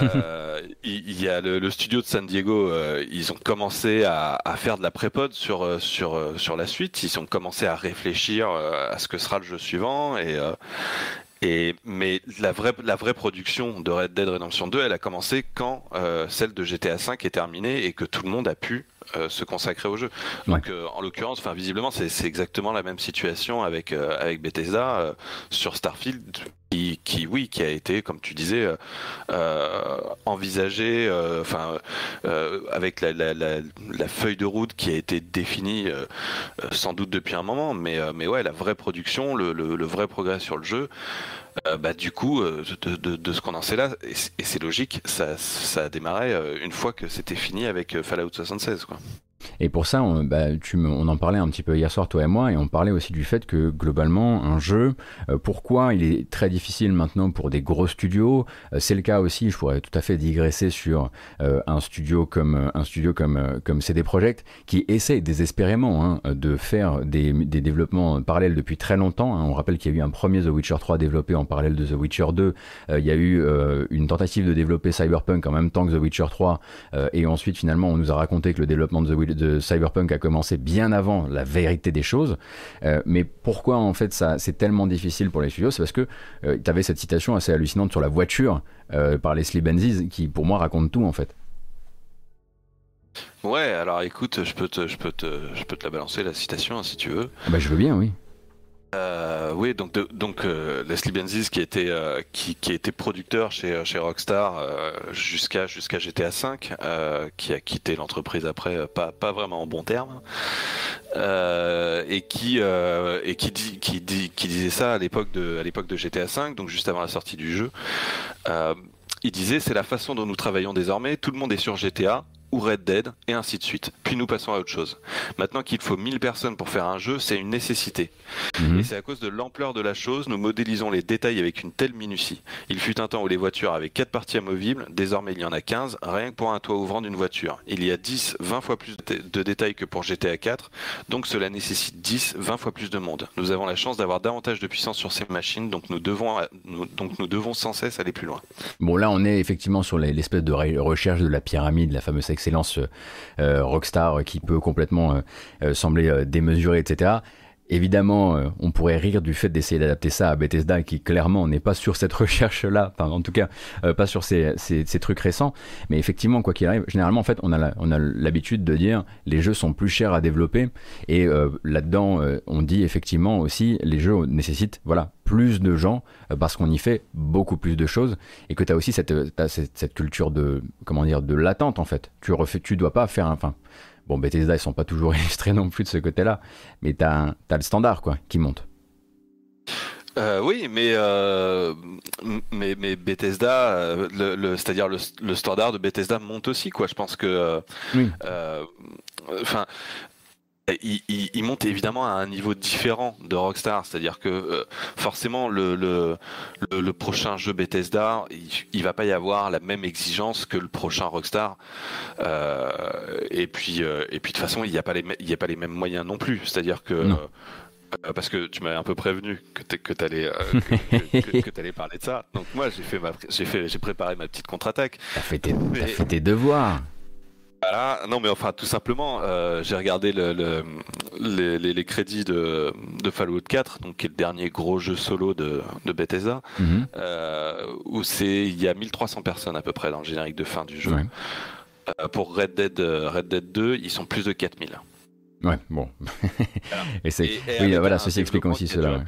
E: euh, il, y a le, studio de San Diego, euh, ils ont commencé à, à faire de la pré-pod sur, euh, sur, euh, sur la suite. Ils ont commencé à réfléchir à ce que sera le jeu suivant et, et, mais la vraie, la vraie production de Red Dead Redemption 2, elle a commencé quand celle de GTA 5 est terminée et que tout le monde a pu se consacrer au jeu. Donc en l'occurrence, enfin visiblement, c'est exactement la même situation avec avec Bethesda sur Starfield qui, oui, qui a été, comme tu disais, euh, euh, envisagé, euh, enfin, avec la, feuille de route qui a été définie sans doute depuis un moment, mais, mais ouais, la vraie production, le, vrai progrès sur le jeu, bah, du coup, de, ce qu'on en sait là, et c'est logique, ça, ça a démarré une fois que c'était fini avec Fallout 76, quoi.
A: Et pour ça, on, bah, on en parlait un petit peu hier soir, toi et moi, et on parlait aussi du fait que globalement, un jeu, euh, pourquoi il est très difficile maintenant pour des gros studios euh, C'est le cas aussi, je pourrais tout à fait digresser sur euh, un studio comme un studio comme comme CD Projekt qui essaie désespérément hein, de faire des, des, développements parallèles depuis très longtemps. Hein. On rappelle qu'il y a eu un premier The Witcher 3 développé en parallèle de The Witcher 2. il y a eu une tentative de développer Cyberpunk en même temps que The Witcher 3, et ensuite finalement on nous a raconté que le développement de, The, de Cyberpunk a commencé bien avant la vérité des choses. Euh, mais pourquoi en fait ça c'est tellement difficile pour les studios C'est parce que euh, tu avais cette citation assez hallucinante sur la voiture euh, par Leslie Benzies qui pour moi raconte tout en fait.
E: Ouais, alors écoute, je peux te, je peux te, je peux te la balancer la citation hein, si tu veux.
A: Ah bah je veux bien, oui.
E: Euh, oui, donc, euh, Leslie Benzies qui était euh, qui, était producteur chez Rockstar jusqu'à GTA V, qui a quitté l'entreprise après pas vraiment en bon terme, et qui disait ça à l'époque de GTA V, donc juste avant la sortie du jeu. il disait c'est la façon dont nous travaillons désormais. Tout le monde est sur GTA ou Red Dead, et ainsi de suite. Puis nous passons à autre chose. Maintenant qu'il faut 1000 personnes pour faire un jeu, c'est une nécessité. Mhm. Et c'est à cause de l'ampleur de la chose, nous modélisons les détails avec une telle minutie. Il fut un temps où les voitures avaient 4 parties amovibles, désormais il y en a 15, rien que pour un toit ouvrant d'une voiture. Il y a 10, 20 fois plus de détails que pour GTA 4, donc cela nécessite 10, 20 fois plus de monde. Nous avons la chance d'avoir davantage de puissance sur ces machines, donc nous devons, donc nous devons sans cesse aller plus loin.
A: Bon là on est effectivement sur l'espèce de recherche de la pyramide, la fameuse excellence euh, Rockstar qui peut complètement euh, euh, sembler démesurée, etc. Évidemment, on pourrait rire du fait d'essayer d'adapter ça à Bethesda, qui clairement n'est pas sur cette recherche-là, enfin en tout cas pas sur ces, trucs récents. Mais effectivement, quoi qu'il arrive, généralement en fait, on a l'habitude de dire les jeux sont plus chers à développer, et là-dedans, on dit effectivement aussi les jeux nécessitent voilà plus de gens euh, parce qu'on y fait beaucoup plus de choses et que tu as aussi cette, culture de comment de l'attente en fait. Tu refais, tu dois pas faire un enfin bon Bethesda ils sont pas toujours illustrés non plus de ce côté-là, mais tu as, as, le standard quoi qui monte.
E: Euh, oui, mais, euh, mais, mais Bethesda, le, c'est-à-dire le, standard de Bethesda monte aussi, quoi. Je pense que, enfin, il, monte évidemment à un niveau différent de Rockstar, c'est-à-dire que euh, forcément le, le, prochain jeu Bethesda, il, va pas y avoir la même exigence que le prochain Rockstar, euh, et puis euh, et puis de toute façon il n'y a pas les il y a pas les mêmes moyens non plus, c'est-à-dire que parce que tu m'avais un peu prévenu que tu allais, que, parler de ça. Donc moi j'ai fait j'ai fait j'ai préparé ma petite contre-attaque.
A: T'as fait, fait tes devoirs.
E: Voilà, non mais enfin tout simplement, euh, j'ai regardé le, les, crédits de, de, Fallout 4, donc qui est le dernier gros jeu solo de, de Bethesda, mhm. euh, où c'est il y a 1300 personnes à peu près dans le générique de fin du jeu. Euh, pour Red Dead, Red Dead 2, ils sont plus de 4000.
A: Ouais, bon. et c'est, oui, voilà, ceci explique aussi cela.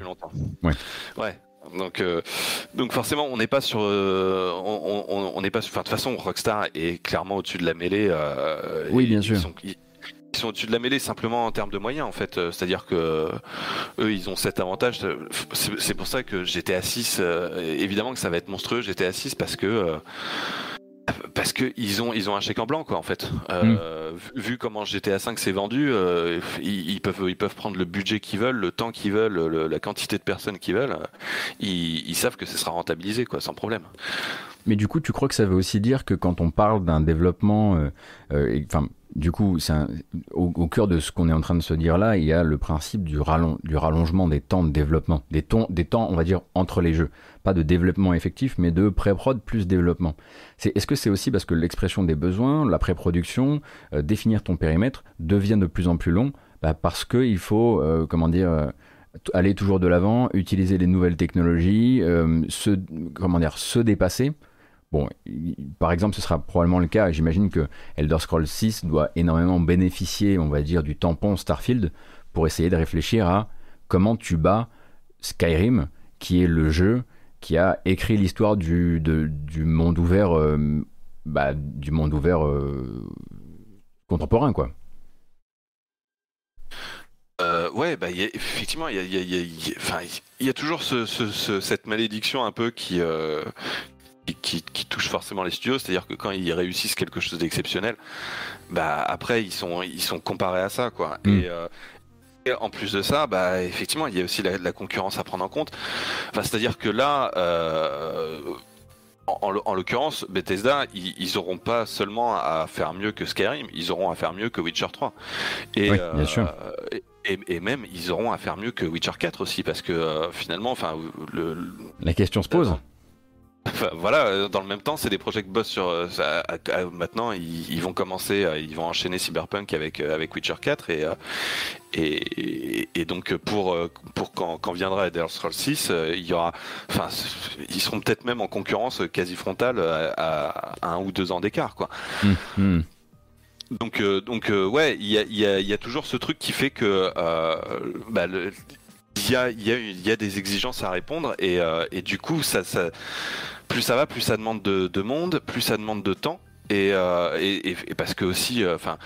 E: Ouais. ouais. Donc, euh, donc forcément, on n'est pas sur, euh, on n'est pas. Enfin, de toute façon, Rockstar est clairement au-dessus de la mêlée.
A: Euh, oui, bien sûr.
E: ils, sont au-dessus de la mêlée simplement en termes de moyens en fait. C'est-à-dire que eux, ils ont cet avantage. C'est pour ça que GTA 6, évidemment que ça va être monstrueux GTA 6 parce que parce que ils ont ils ont un chèque en blanc quoi en fait. Euh, mm. Vu comment GTA 5 s'est vendu, euh, ils, peuvent ils peuvent prendre le budget qu'ils veulent, le temps qu'ils veulent, la quantité de personnes qu'ils veulent. Ils, ils, savent que ce sera rentabilisé quoi sans problème.
A: Mais du coup, tu crois que ça veut aussi dire que quand on parle d'un développement, euh, enfin du coup, un, au, au, cœur de ce qu'on est en train de se dire là, il y a le principe du, rallon, du rallongement des temps de développement, des, temps, des temps, on va dire, entre les jeux. Pas de développement effectif, mais de pré-prod plus développement. Est-ce que c'est aussi parce que l'expression des besoins, la pré-production, euh, définir ton périmètre devient de plus en plus long? Bah Parce qu'il faut, euh, comment dire, euh, aller toujours de l'avant, utiliser les nouvelles technologies, se, comment dire, se dépasser Bon, par exemple, ce sera probablement le cas. J'imagine que Elder Scrolls 6 doit énormément bénéficier, on va dire, du tampon Starfield pour essayer de réfléchir à comment tu bats Skyrim, qui est le jeu qui a écrit l'histoire du, du monde ouvert, euh, bah, du monde ouvert euh, contemporain, quoi.
E: Euh, ouais, bah, effectivement, il y a, y, a, y a, toujours ce, ce, cette malédiction un peu qui, qui, touche forcément les studios, c'est-à-dire que quand ils réussissent quelque chose d'exceptionnel, bah après ils sont ils sont comparés à ça quoi. Mm. Euh, et, en plus de ça, bah effectivement il y a aussi la, concurrence à prendre en compte. Enfin, c'est-à-dire que là. Euh, en, l'occurrence, Bethesda, ils, ils auront pas seulement à faire mieux que Skyrim, ils auront à faire mieux que Witcher 3.
A: Et, oui, bien sûr.
E: Et, même, ils auront à faire mieux que Witcher 4 aussi, parce que finalement, enfin, le,
A: la question se pose
E: voilà, euh, dans le même temps, c'est des projets qui bossent sur. Euh, maintenant, ils, vont commencer, euh, ils vont enchaîner Cyberpunk avec avec Witcher 4 et et, et donc pour pour quand, quand viendra Elder Scrolls 6, il y aura, enfin, ils seront peut-être même en concurrence quasi frontale à, un ou deux ans d'écart, quoi. Donc, donc ouais, il y a, y, y a, toujours ce truc qui fait que bah, il y a, y, a, y a, des exigences à répondre et, et du coup ça, ça plus ça va, plus ça demande de, monde, plus ça demande de temps. Et, euh, et, parce que aussi, euh, enfin,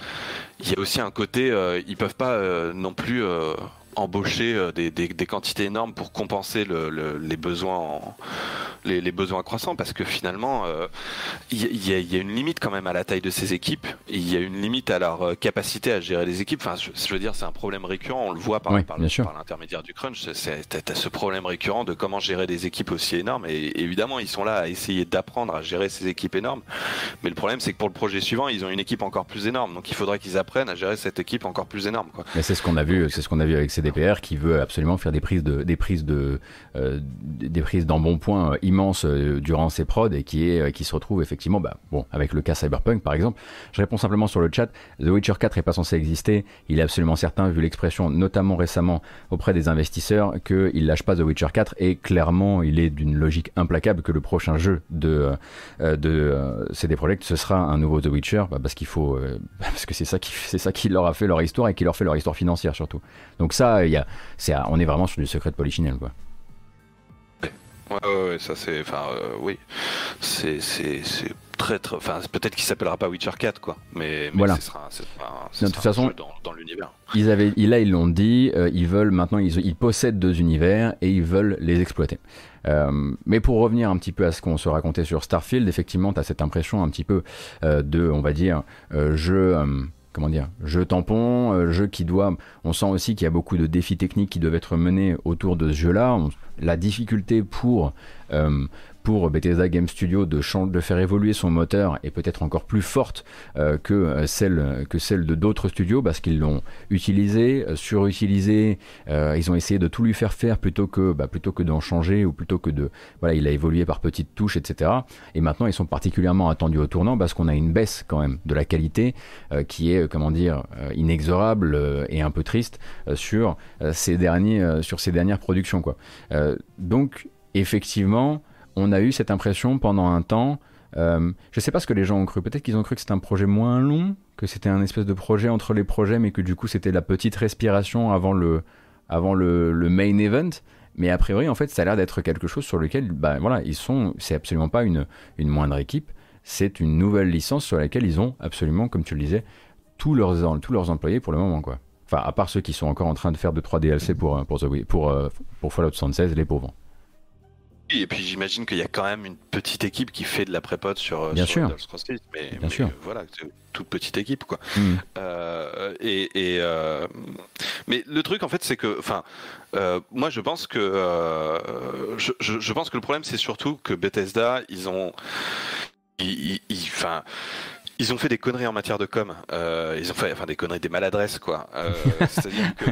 E: il y a aussi un côté, euh, ils peuvent pas non plus embaucher euh, des, des, quantités énormes pour compenser le, les besoins en, les, les, besoins croissants parce que finalement il euh, y, y, a une limite quand même à la taille de ces équipes. Il y a une limite à leur euh, capacité à gérer les équipes. Enfin je, veux dire c'est un problème récurrent. On le voit par, par, l'intermédiaire du crunch. C'est ce problème récurrent de comment gérer des équipes aussi énormes. Et évidemment ils sont là à essayer d'apprendre à gérer ces équipes énormes. Mais le problème c'est que pour le projet suivant ils ont une équipe encore plus énorme. Donc il faudrait qu'ils apprennent à gérer cette équipe encore plus énorme quoi.
A: mais c'est ce qu'on a vu c'est ce qu'on a vu avec ces Qui veut absolument faire des prises de des prises de euh, des prises d'embonpoint euh, immenses euh, durant ses prods et qui est qui se retrouve effectivement bah, bon avec le cas Cyberpunk par exemple. Je réponds simplement sur le chat. The Witcher 4 est pas censé exister. Il est absolument certain vu l'expression notamment récemment auprès des investisseurs qu'il lâche pas The Witcher 4 et clairement il est d'une logique implacable que le prochain jeu de de CD Projekt ce sera un nouveau The Witcher bah, parce qu'il faut parce que c'est ça qui c'est ça qui leur a fait leur histoire et qui leur fait leur histoire financière surtout. Donc ça il y a on est vraiment sur du secret de polichinelle, quoi.
E: Ouais, ouais, ça c'est, enfin, euh, oui, c'est, c'est, très, très, enfin, peut-être qu'il s'appellera pas Witcher 4, quoi, mais,
A: voilà.
E: ce sera,
A: de toute façon,
E: dans, l'univers.
A: Ils avaient, là, ils l'ont dit, euh, ils veulent maintenant, ils, possèdent deux univers et ils veulent les exploiter. Euh, mais pour revenir un petit peu à ce qu'on se racontait sur Starfield, effectivement, tu as cette impression un petit peu de, on va dire, jeu comment dire, jeu tampon, euh, jeu qui doit, on sent aussi qu'il y a beaucoup de défis techniques qui doivent être menés autour de ce jeu-là. La difficulté pour euh, pour Bethesda Game Studio de, faire évoluer son moteur est peut-être encore plus forte euh, que, euh, celle, que celle de d'autres studios parce qu'ils l'ont utilisé, euh, surutilisé, ils ont essayé de tout lui faire faire plutôt que, bah, que d'en changer ou plutôt que de... Voilà, il a évolué par petites touches, etc. Et maintenant, ils sont particulièrement attendus au tournant parce qu'on a une baisse quand même de la qualité qui est, comment dire, inexorable et un peu triste sur, ces derniers, sur ces dernières productions. Quoi. donc, effectivement, on a eu cette impression pendant un temps. Euh, je sais pas ce que les gens ont cru. Peut-être qu'ils ont cru que c'était un projet moins long, que c'était un espèce de projet entre les projets, mais que du coup c'était la petite respiration avant le, avant le, main event. Mais a priori, en fait, ça a l'air d'être quelque chose sur lequel, bah, voilà, ils sont. C'est absolument pas une, une moindre équipe. C'est une nouvelle licence sur laquelle ils ont absolument, comme tu le disais, tous leurs, tous leurs employés pour le moment, quoi. Enfin, à part ceux qui sont encore en train de faire de 3 DLC pour, pour, pour, pour, pour Fallout 76, les pauvres
E: et puis j'imagine qu'il y a quand même une petite équipe qui fait de la prépote sur,
A: euh, Bien sûr.
E: mais,
A: Bien sûr.
E: voilà, toute petite équipe quoi. Hmm. Euh, et, euh, mais le truc en fait c'est que, enfin, moi je pense que je, je, pense que le problème c'est surtout que Bethesda ils ont, ils, enfin. Ils ont fait des conneries en matière de com. ils ont fait enfin des conneries, des maladresses quoi.
A: que...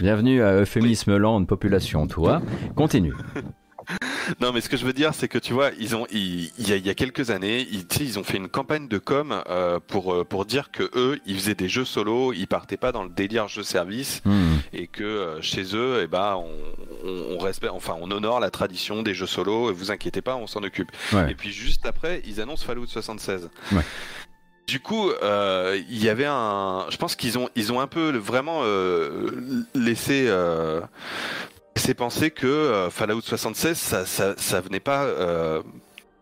A: Bienvenue à Euphémisme Land Population, toi. Continue.
E: non, mais ce que je veux dire, c'est que tu vois, ils ont, il, y, a, quelques années, ils, ils ont fait une campagne de com euh, pour euh, pour dire que eux, ils faisaient des jeux solo, ils partaient pas dans le délire jeu service, hmm. et que euh, chez eux, eh ben, on, on, respecte, enfin, on honore la tradition des jeux solo. Et vous inquiétez pas, on s'en occupe. Et puis juste après, ils annoncent Fallout 76. Du coup, il y avait un. Je pense qu'ils ont, ils ont un peu vraiment laissé c'est penser que euh, Fallout 76, ça, ça, ça venait pas euh,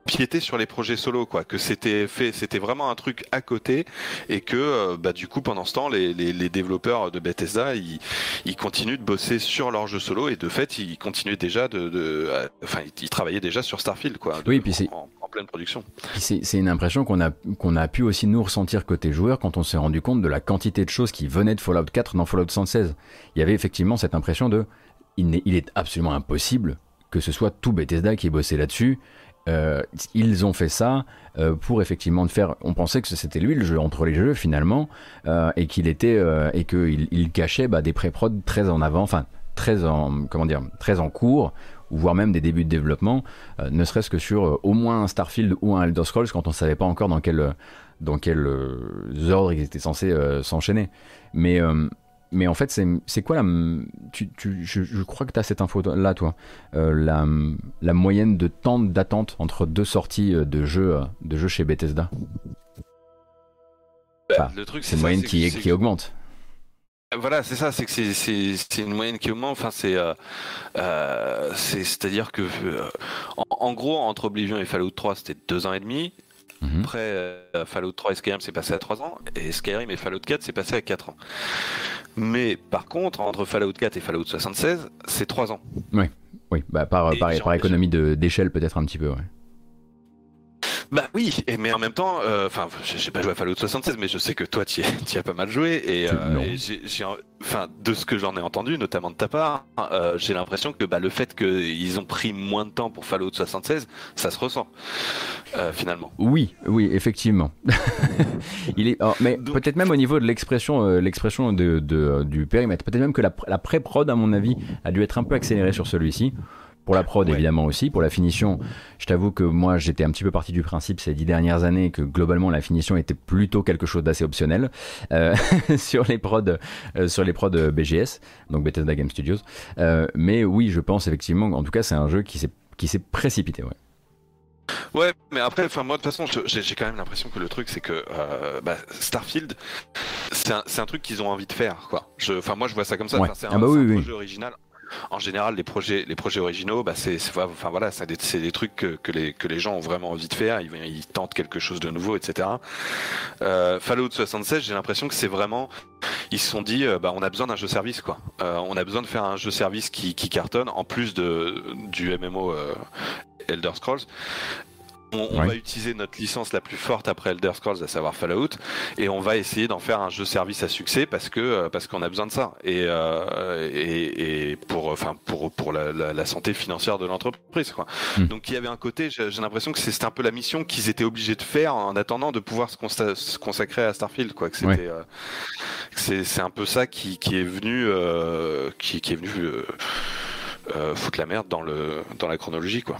E: piéter sur les projets solo, quoi. Que c'était fait, c'était vraiment un truc à côté, et que euh, bah, du coup, pendant ce temps, les, les, les développeurs de Bethesda, ils, ils, continuent de bosser sur leurs jeux solo, et de fait, ils continuaient déjà de, de enfin, ils travaillaient déjà sur Starfield, quoi.
A: oui, puis c'est
E: en pleine production.
A: C'est une impression qu'on a, qu'on a pu aussi nous ressentir côté joueur quand on s'est rendu compte de la quantité de choses qui venaient de Fallout 4 dans Fallout 116. Il y avait effectivement cette impression de il est, absolument impossible que ce soit tout Bethesda qui ait bossé là-dessus. Euh, ils ont fait ça euh, pour effectivement faire. On pensait que c'était lui le jeu entre les jeux finalement, euh, et qu'il était et qu'il il cachait bah, des pré-prod très en avant, enfin très en comment dire, très en cours, ou voire même des débuts de développement, ne serait-ce que sur au moins un Starfield ou un Elder Scrolls quand on savait pas encore dans quel dans quels ordres ils étaient censés s'enchaîner. Mais mais en fait, c'est quoi la. Tu, tu, je, crois que tu as cette info là, toi. Euh, la, la, moyenne de temps d'attente entre deux sorties euh, de jeux, euh, de jeux chez Bethesda
E: bah, Le truc,
A: c'est une moyenne qui, qui augmente.
E: Voilà, c'est ça, c'est que c'est une moyenne qui augmente. Enfin, c'est euh, c'est-à-dire que en, en, gros entre Oblivion et Fallout 3, c'était deux ans et demi. Mhm. Après, euh, Fallout 3 et Skyrim, c'est passé à 3 ans, et Skyrim et Fallout 4, c'est passé à 4 ans. Mais par contre, entre Fallout 4 et Fallout 76, c'est 3 ans.
A: Oui, oui bah par, par, par économie d'échelle peut-être un petit peu, ouais.
E: Bah oui, et, mais en même temps, euh, enfin, j'ai pas joué à Fallout 76, mais je sais que toi, tu y as pas mal joué, et, euh, enfin, de ce que j'en ai entendu, notamment de ta part, euh, j'ai l'impression que bah, le fait qu'ils ont pris moins de temps pour Fallout 76, ça se ressent finalement.
A: Oui, oui, effectivement. Il est, oh, mais peut-être même au niveau de l'expression, l'expression de, du périmètre, peut-être même que la, la pré-prod, à mon avis, a dû être un peu accélérée sur celui-ci. Pour la prod, évidemment aussi. Pour la finition, je t'avoue que moi, j'étais un petit peu parti du principe ces dix dernières années que globalement, la finition était plutôt quelque chose d'assez optionnel euh, sur les prods, euh, sur les prods BGS, donc Bethesda Game Studios. Euh, mais oui, je pense effectivement, en tout cas, c'est un jeu qui s'est qui s'est précipité, ouais.
E: Ouais, mais après, enfin moi de toute façon, j'ai quand même l'impression que le truc c'est que bah, Starfield, c'est un, un, truc qu'ils ont envie de faire, quoi. Enfin moi je vois ça comme ça. C'est un,
A: ah bah
E: oui, projet original en général, les projets, les projets originaux, bah, c'est, voilà, des, trucs que, les, gens ont vraiment envie de faire. Ils, tentent quelque chose de nouveau, etc. Euh, Fallout 76, j'ai l'impression que c'est vraiment, ils se sont dit, euh, bah, on a besoin d'un jeu service, quoi. Euh, on a besoin de faire un jeu service qui, cartonne en plus du MMO Elder Scrolls. On, va utiliser notre licence la plus forte après Elder Scrolls, à savoir Fallout, et on va essayer d'en faire un jeu service à succès parce que euh, parce qu'on a besoin de ça et, euh, et, et, pour enfin pour pour la, la, santé financière de l'entreprise quoi. Hmm. Donc il y avait un côté, j'ai l'impression que c'était un peu la mission qu'ils étaient obligés de faire en attendant de pouvoir se, consacrer à Starfield quoi. Que c'était euh, c'est un peu ça qui, qui est venu euh, qui, qui est venu foutre la merde dans le dans la chronologie quoi.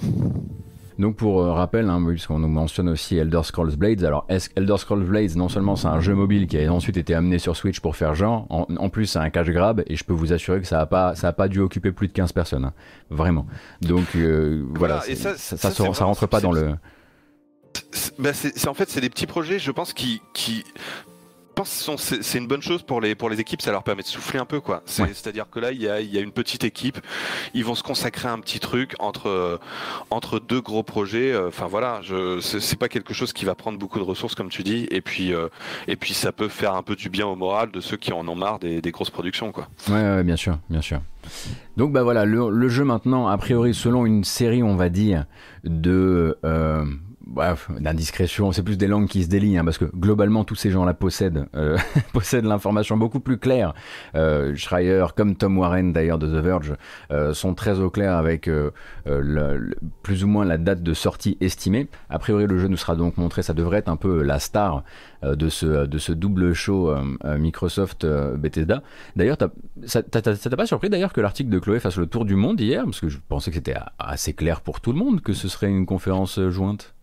A: Donc pour euh, rappel, hein, puisqu'on nous mentionne aussi Elder Scrolls Blades, alors Elder Scrolls Blades, non seulement c'est un jeu mobile qui a ensuite été amené sur Switch pour faire genre, en, plus c'est un cash grab, et je peux vous assurer que ça n'a pas, ça a pas dû occuper plus de 15 personnes, hein. vraiment. Donc euh, voilà, ça, ça, ça, rentre pas dans le...
E: Bah, c'est en fait c'est des petits projets, je pense, qui, qui pense que c'est une bonne chose pour les, pour les équipes, ça leur permet de souffler un peu. quoi. C'est-à-dire que là, il y a, y a, une petite équipe, ils vont se consacrer à un petit truc entre, entre deux gros projets. Enfin voilà, c'est pas quelque chose qui va prendre beaucoup de ressources, comme tu dis, et puis, euh, et puis ça peut faire un peu du bien au moral de ceux qui en ont marre des, des grosses productions. Quoi.
A: Ouais, bien sûr, bien sûr. Donc bah voilà, le, le, jeu maintenant, a priori, selon une série, on va dire, de... Euh, bref, d'indiscrétion, c'est plus des langues qui se délient, hein, parce que globalement tous ces gens-là possèdent, euh, possèdent l'information beaucoup plus claire. Euh, Schreier, comme Tom Warren d'ailleurs de The Verge, euh, sont très au clair avec euh, le, plus ou moins la date de sortie estimée. A priori, le jeu nous sera donc montré, ça devrait être un peu la star de ce, de ce double show Microsoft Bethesda. D'ailleurs, ça t'a pas surpris d'ailleurs que l'article de Chloé fasse le tour du monde hier, parce que je pensais que c'était assez clair pour tout le monde que ce serait une conférence jointe.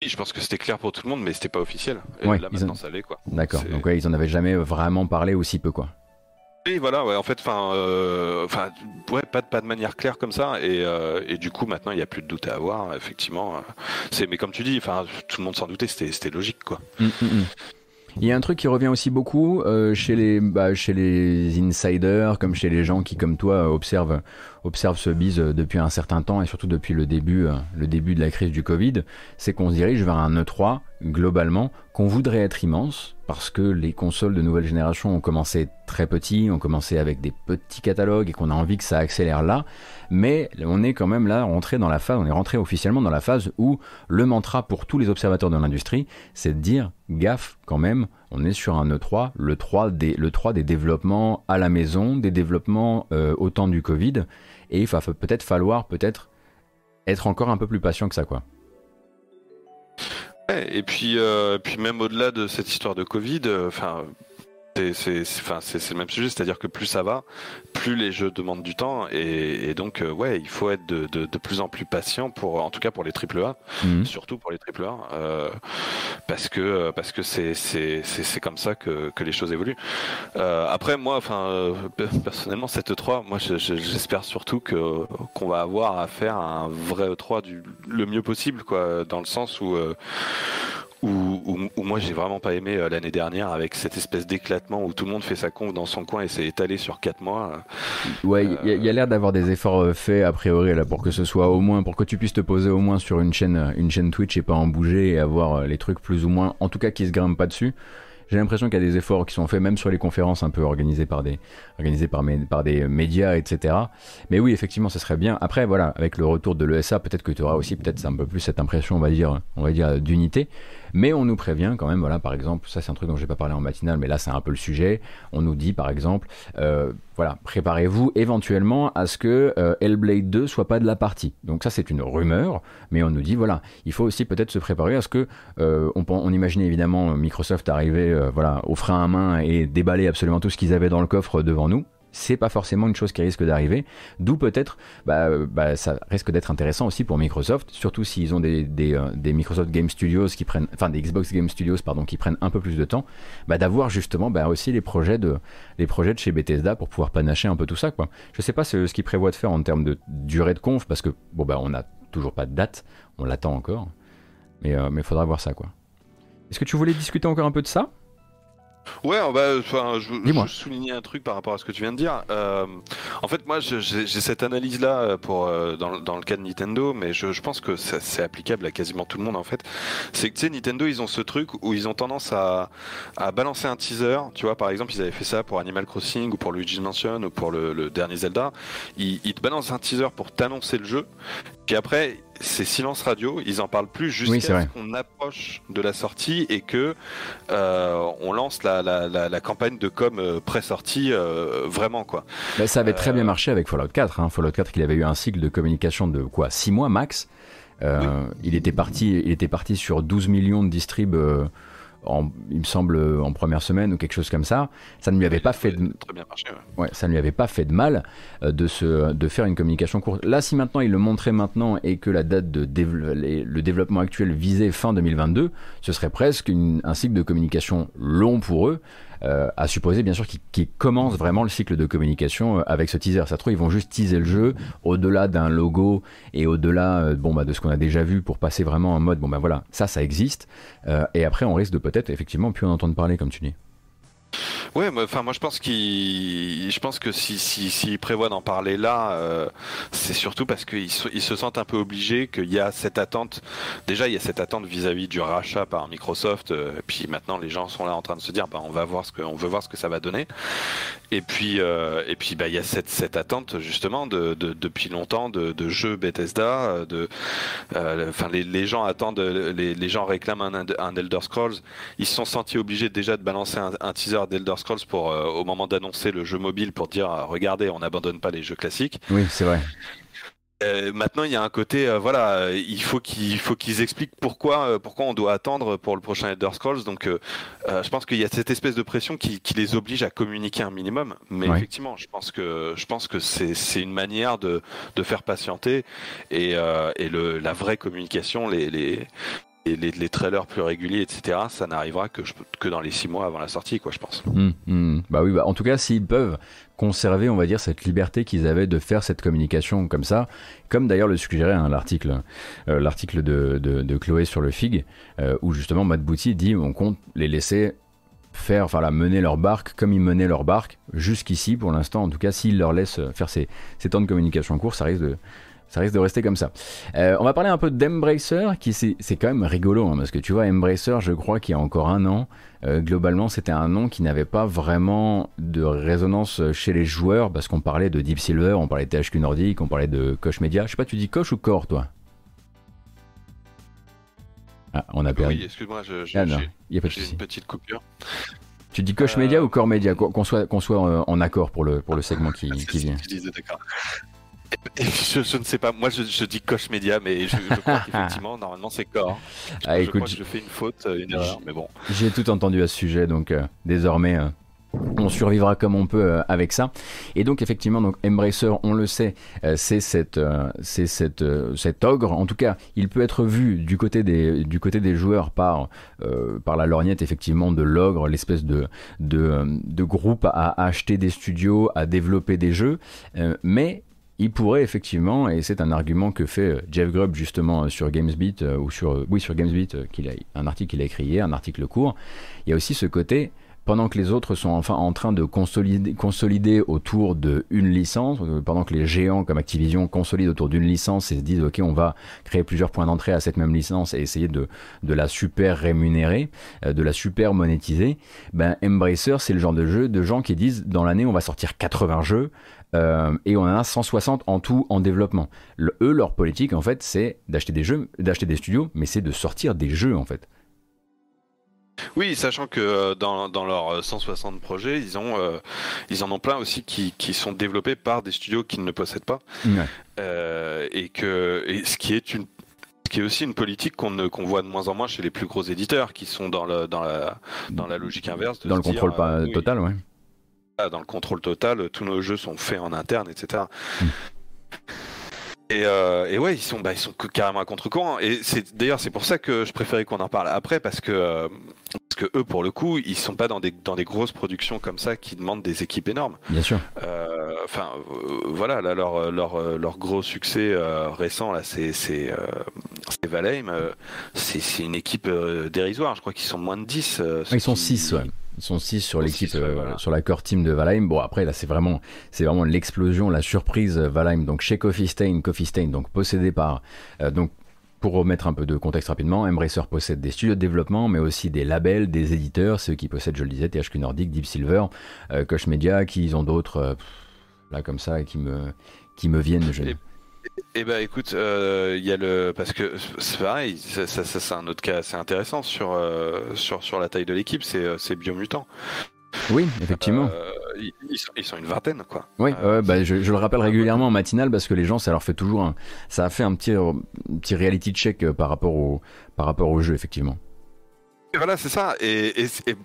E: Je pense que c'était clair pour tout le monde, mais c'était pas officiel. Et là, maintenant, ça l'est, quoi.
A: D'accord. Donc, ouais, ils en avaient jamais vraiment parlé aussi peu, quoi.
E: Oui, voilà, ouais, en fait, enfin, euh, ouais, pas, pas de manière claire comme ça, et, euh, et du coup, maintenant, il n'y a plus de doute à avoir, effectivement. Euh, c'est, mais comme tu dis, enfin, tout le monde s'en doutait, c'était, logique, quoi.
A: Mm, mm, mm. Il y a un truc qui revient aussi beaucoup euh, chez, les, bah, chez les insiders, comme chez les gens qui, comme toi, observent, observent ce bise depuis un certain temps et surtout depuis le début, euh, le début de la crise du Covid, c'est qu'on se dirige vers un E3 globalement, qu'on voudrait être immense, parce que les consoles de nouvelle génération ont commencé très petits, ont commencé avec des petits catalogues et qu'on a envie que ça accélère là, mais on est quand même là rentré dans la phase, on est rentré officiellement dans la phase où le mantra pour tous les observateurs de l'industrie, c'est de dire gaffe quand même, on est sur un E3, le 3 des, le 3 des développements à la maison, des développements euh, au temps du Covid, et il va peut-être falloir peut-être être encore un peu plus patient que ça quoi.
E: Et puis, euh, même au-delà de cette histoire de Covid, euh, enfin, c'est enfin, le même sujet, c'est-à-dire que plus ça va, plus les jeux demandent du temps et, donc euh, ouais, il faut être de, de, de, plus en plus patient pour, en tout cas pour les triple A, mhm. surtout pour les triple A, euh, parce que parce que c'est c'est comme ça que, que les choses évoluent. Euh, après moi, enfin euh, personnellement cette E3, moi j'espère surtout que qu'on va avoir à faire un vrai E3 du le mieux possible quoi, dans le sens où où, moi j'ai vraiment pas aimé euh, l'année dernière avec cette espèce d'éclatement où tout le monde fait sa conf dans son coin et s'est étalé sur 4 mois.
A: Ouais, il y a, l'air d'avoir des efforts euh, faits a priori là pour que ce soit au moins pour que tu puisses te poser au moins sur une chaîne une chaîne Twitch et pas en bouger et avoir euh, les trucs plus ou moins en tout cas qui se grimpent pas dessus. J'ai l'impression qu'il y a des efforts qui sont faits même sur les conférences un peu organisées par des, organisées par, par des médias, etc. Mais oui, effectivement, ce serait bien. Après, voilà, avec le retour de l'ESA, peut-être que tu auras aussi peut-être un peu plus cette impression, on va dire, on va dire d'unité. Mais on nous prévient quand même, voilà, par exemple, ça c'est un truc dont je n'ai pas parlé en matinale, mais là c'est un peu le sujet. On nous dit par exemple, euh, voilà, préparez-vous éventuellement à ce que euh, Hellblade 2 soit pas de la partie. Donc ça c'est une rumeur, mais on nous dit voilà, il faut aussi peut-être se préparer à ce que euh, on, on, imaginait évidemment Microsoft arriver voilà au frein à main et déballer absolument tout ce qu'ils avaient dans le coffre devant nous c'est pas forcément une chose qui risque d'arriver. D'où peut-être, bah, bah, ça risque d'être intéressant aussi pour Microsoft, surtout s'ils ont des, euh, Microsoft Game Studios qui prennent, enfin des Xbox Game Studios qui prennent un peu plus de temps, bah, d'avoir justement aussi les projets de chez Bethesda pour pouvoir panacher un peu tout ça quoi. Je sais pas ce, qu'ils prévoient de faire en termes de durée de conf parce que bon bah on n'a toujours pas de date, on l'attend encore, mais il euh, faudra voir ça quoi. Est-ce que tu voulais discuter encore un peu de ça?
E: Ouais, bah, enfin, je, je souligner un truc par rapport à ce que tu viens de dire. Euh, en fait, moi, j'ai cette analyse-là euh, pour euh, dans, dans, le cas de Nintendo, mais je, je pense que c'est applicable à quasiment tout le monde en fait. C'est que tu sais, Nintendo, ils ont ce truc où ils ont tendance à, à balancer un teaser. Tu vois, par exemple, ils avaient fait ça pour Animal Crossing ou pour Luigi's Mansion ou pour le, le dernier Zelda. Ils, ils te balancent un teaser pour t'annoncer le jeu, puis après c'est silence radio, ils en parlent plus jusqu'à ce qu'on approche de la sortie et que euh, on lance la, la, la, campagne de com euh, pré-sortie euh, vraiment quoi.
A: Mais ça avait très bien marché avec Fallout 4. Hein. Fallout 4, il avait eu un cycle de communication de quoi 6 mois max. Il était parti, il était parti sur 12 millions de distribs il me semble, en première semaine ou quelque chose comme ça. Ça ne lui avait pas fait de, ouais. ça ne lui avait pas fait de mal euh, de, se, de faire une communication courte. Là, si maintenant il le montrait maintenant et que la date de le développement actuel visait fin 2022, ce serait presque un cycle de communication long pour eux. Euh, à supposer bien sûr qu'ils commencent vraiment le cycle de communication euh, avec ce teaser. Ça trouve, ils vont juste teaser le jeu au-delà d'un logo et au-delà euh, bon, bah, de ce qu'on a déjà vu pour passer vraiment en mode bon ben voilà, ça, ça existe. et après, on risque de peut-être effectivement plus en entendre parler, comme tu dis.
E: Ouais, enfin moi je pense qu'il, je pense que si s'il si, prévoit d'en parler là, euh, c'est surtout parce qu'ils se, ils se sentent un peu obligés qu'il y a cette attente. Déjà il y a cette attente vis-à-vis du rachat par Microsoft. Euh, et puis maintenant les gens sont là en train de se dire, bah on va voir ce que, on veut voir ce que ça va donner. Et puis euh, et puis bah il y a cette cette attente justement de, de depuis longtemps de, de jeux Bethesda. De, enfin les, les gens attendent, les, les gens réclament un, un Elder Scrolls. Ils se sont sentis obligés déjà de balancer un, un teaser d'Elder Scrolls pour euh, au moment d'annoncer le jeu mobile pour dire euh, regardez on n'abandonne pas les jeux classiques.
A: Oui c'est vrai.
E: Euh, maintenant, il y a un côté, voilà, il faut qu'ils faut qu'ils expliquent pourquoi pourquoi on doit attendre pour le prochain Elder Scrolls. Donc, je pense qu'il y a cette espèce de pression qui, qui, les oblige à communiquer un minimum. Mais effectivement, je pense que je pense que c'est c'est une manière de de faire patienter et et le la vraie communication, les les les, trailers plus réguliers, etc., ça n'arrivera que, dans les six mois avant la sortie, quoi, je pense.
A: Hum, hum. Bah oui, bah, en tout cas, s'ils peuvent conserver, on va dire, cette liberté qu'ils avaient de faire cette communication comme ça, comme d'ailleurs le suggérait hein, l'article, euh, de, de, Chloé sur le FIG, euh, où justement Matt Booty dit on compte les laisser faire, enfin la mener leur barque comme ils menaient leur barque jusqu'ici pour l'instant. En tout cas, s'ils leur laissent faire ces, ces temps de communication courts, ça risque de ça risque de rester comme ça. Euh, on va parler un peu d'Embracer, qui c'est quand même rigolo, hein, parce que tu vois, Embracer, je crois qu'il y a encore un an, euh, globalement, c'était un nom qui n'avait pas vraiment de résonance chez les joueurs, parce qu'on parlait de Deep Silver, on parlait de THQ Nordic, on parlait de Koch Media. Je sais pas, tu dis Koch ou Core, toi? Ah, on a perdu.
E: Oui, excuse-moi, je,
A: Ah non, il y a pas de
E: j'ai
A: souci.
E: une petite coupure.
A: Tu dis Koch
E: Euh,
A: Media ou Core Media? Qu'on soit, qu'on soit euh, en accord pour le, pour le segment qui,
E: Ah,
A: vient.
E: je, je ne sais pas, moi je, je dis Coche Média, mais je, je crois qu'effectivement, normalement c'est Core. Je,
A: Ah,
E: je
A: écoute,
E: crois que je fais une faute, euh, une erreur, mais bon.
A: J'ai tout entendu à ce sujet, donc euh, désormais euh, on survivra comme on peut avec ça. Et donc effectivement, donc Embracer, on le sait, c'est cette, c'est cette, cet ogre. En tout cas, il peut être vu du côté des, du côté des joueurs par, euh, par la lorgnette effectivement de l'ogre, l'espèce de, de, de groupe à, à acheter des studios, à développer des jeux, Euh, mais il pourrait effectivement, et c'est un argument que fait euh, Jeff Grubb justement euh, sur GamesBeat, euh, ou sur, oui, sur GamesBeat, qu'il a, un article qu'il a écrit hier, un article court, il y a aussi ce côté, pendant que les autres sont enfin en train de consolider, consolider autour d'une licence, pendant que les géants comme Activision consolident autour d'une licence et se disent ok on va créer plusieurs points d'entrée à cette même licence et essayer de, de la super rémunérer, de la super monétiser, ben Embracer c'est le genre de jeu de gens qui disent dans l'année on va sortir 80 jeux, euh, et on en a 160 en tout en développement. Le- eux, leur politique, en fait, c'est d'acheter des jeux, d'acheter des studios, mais c'est de sortir des jeux, en fait.
E: Oui, sachant que euh, dans, dans leurs euh, 160 projets, ils, ont, euh, ils en ont plein aussi qui, qui sont développés par des studios qu'ils ne possèdent pas. Euh, et que et ce qui est une ce qui est aussi une politique qu'on voit de moins en moins chez les plus gros éditeurs qui sont dans, le, dans, la, dans la logique inverse. de
A: Dans le
E: dire,
A: contrôle pas
E: euh, oui,
A: total, ouais.
E: Ah, dans le contrôle total, tous nos jeux sont faits en interne, etc.
A: Mm.
E: Et, euh, et ouais, ils sont, bah, ils sont que- carrément à contre-courant. Et c'est d'ailleurs c'est pour ça que je préférais qu'on en parle après parce que euh, parce que eux pour le coup ils sont pas dans des dans des grosses productions comme ça qui demandent des équipes énormes.
A: Bien sûr.
E: Euh, Enfin euh, voilà là leur leur leur gros succès récent là c'est Valheim. c'est une équipe dérisoire. Je crois qu'ils sont moins de 10. euh,
A: Ils sont
E: qui-
A: 6, ouais. Ils sont 6 sur l'équipe, euh,
E: voilà.
A: sur la core team de Valheim. Bon, après, là, c'est vraiment, c'est vraiment l'explosion, la surprise euh, Valheim. Donc, chez Coffee Stain, Coffee Stain, donc possédé par, euh, donc, pour remettre un peu de contexte rapidement, Embracer possède des studios de développement, mais aussi des labels, des éditeurs, ceux qui possèdent, je le disais, THQ Nordic, Deep Silver, euh, Koch Media, qui ils ont d'autres, là, comme ça, qui me, qui me viennent. Je...
E: Et- Eh ben écoute, euh, il y a le parce que c'est pareil, ça, ça- ça, c'est un autre cas assez intéressant sur euh, sur sur la taille de l'équipe, c'est euh, c'est Biomutant.
A: Oui, effectivement.
E: Euh, ils, sont, ils sont une vingtaine quoi.
A: Oui,
E: Euh,
A: bah, je, je le rappelle régulièrement en matinale parce que les gens, ça leur fait toujours un, ça a fait un petit, un petit reality check euh, par rapport au, par rapport au jeu, effectivement.
E: Et voilà, c'est ça. Et,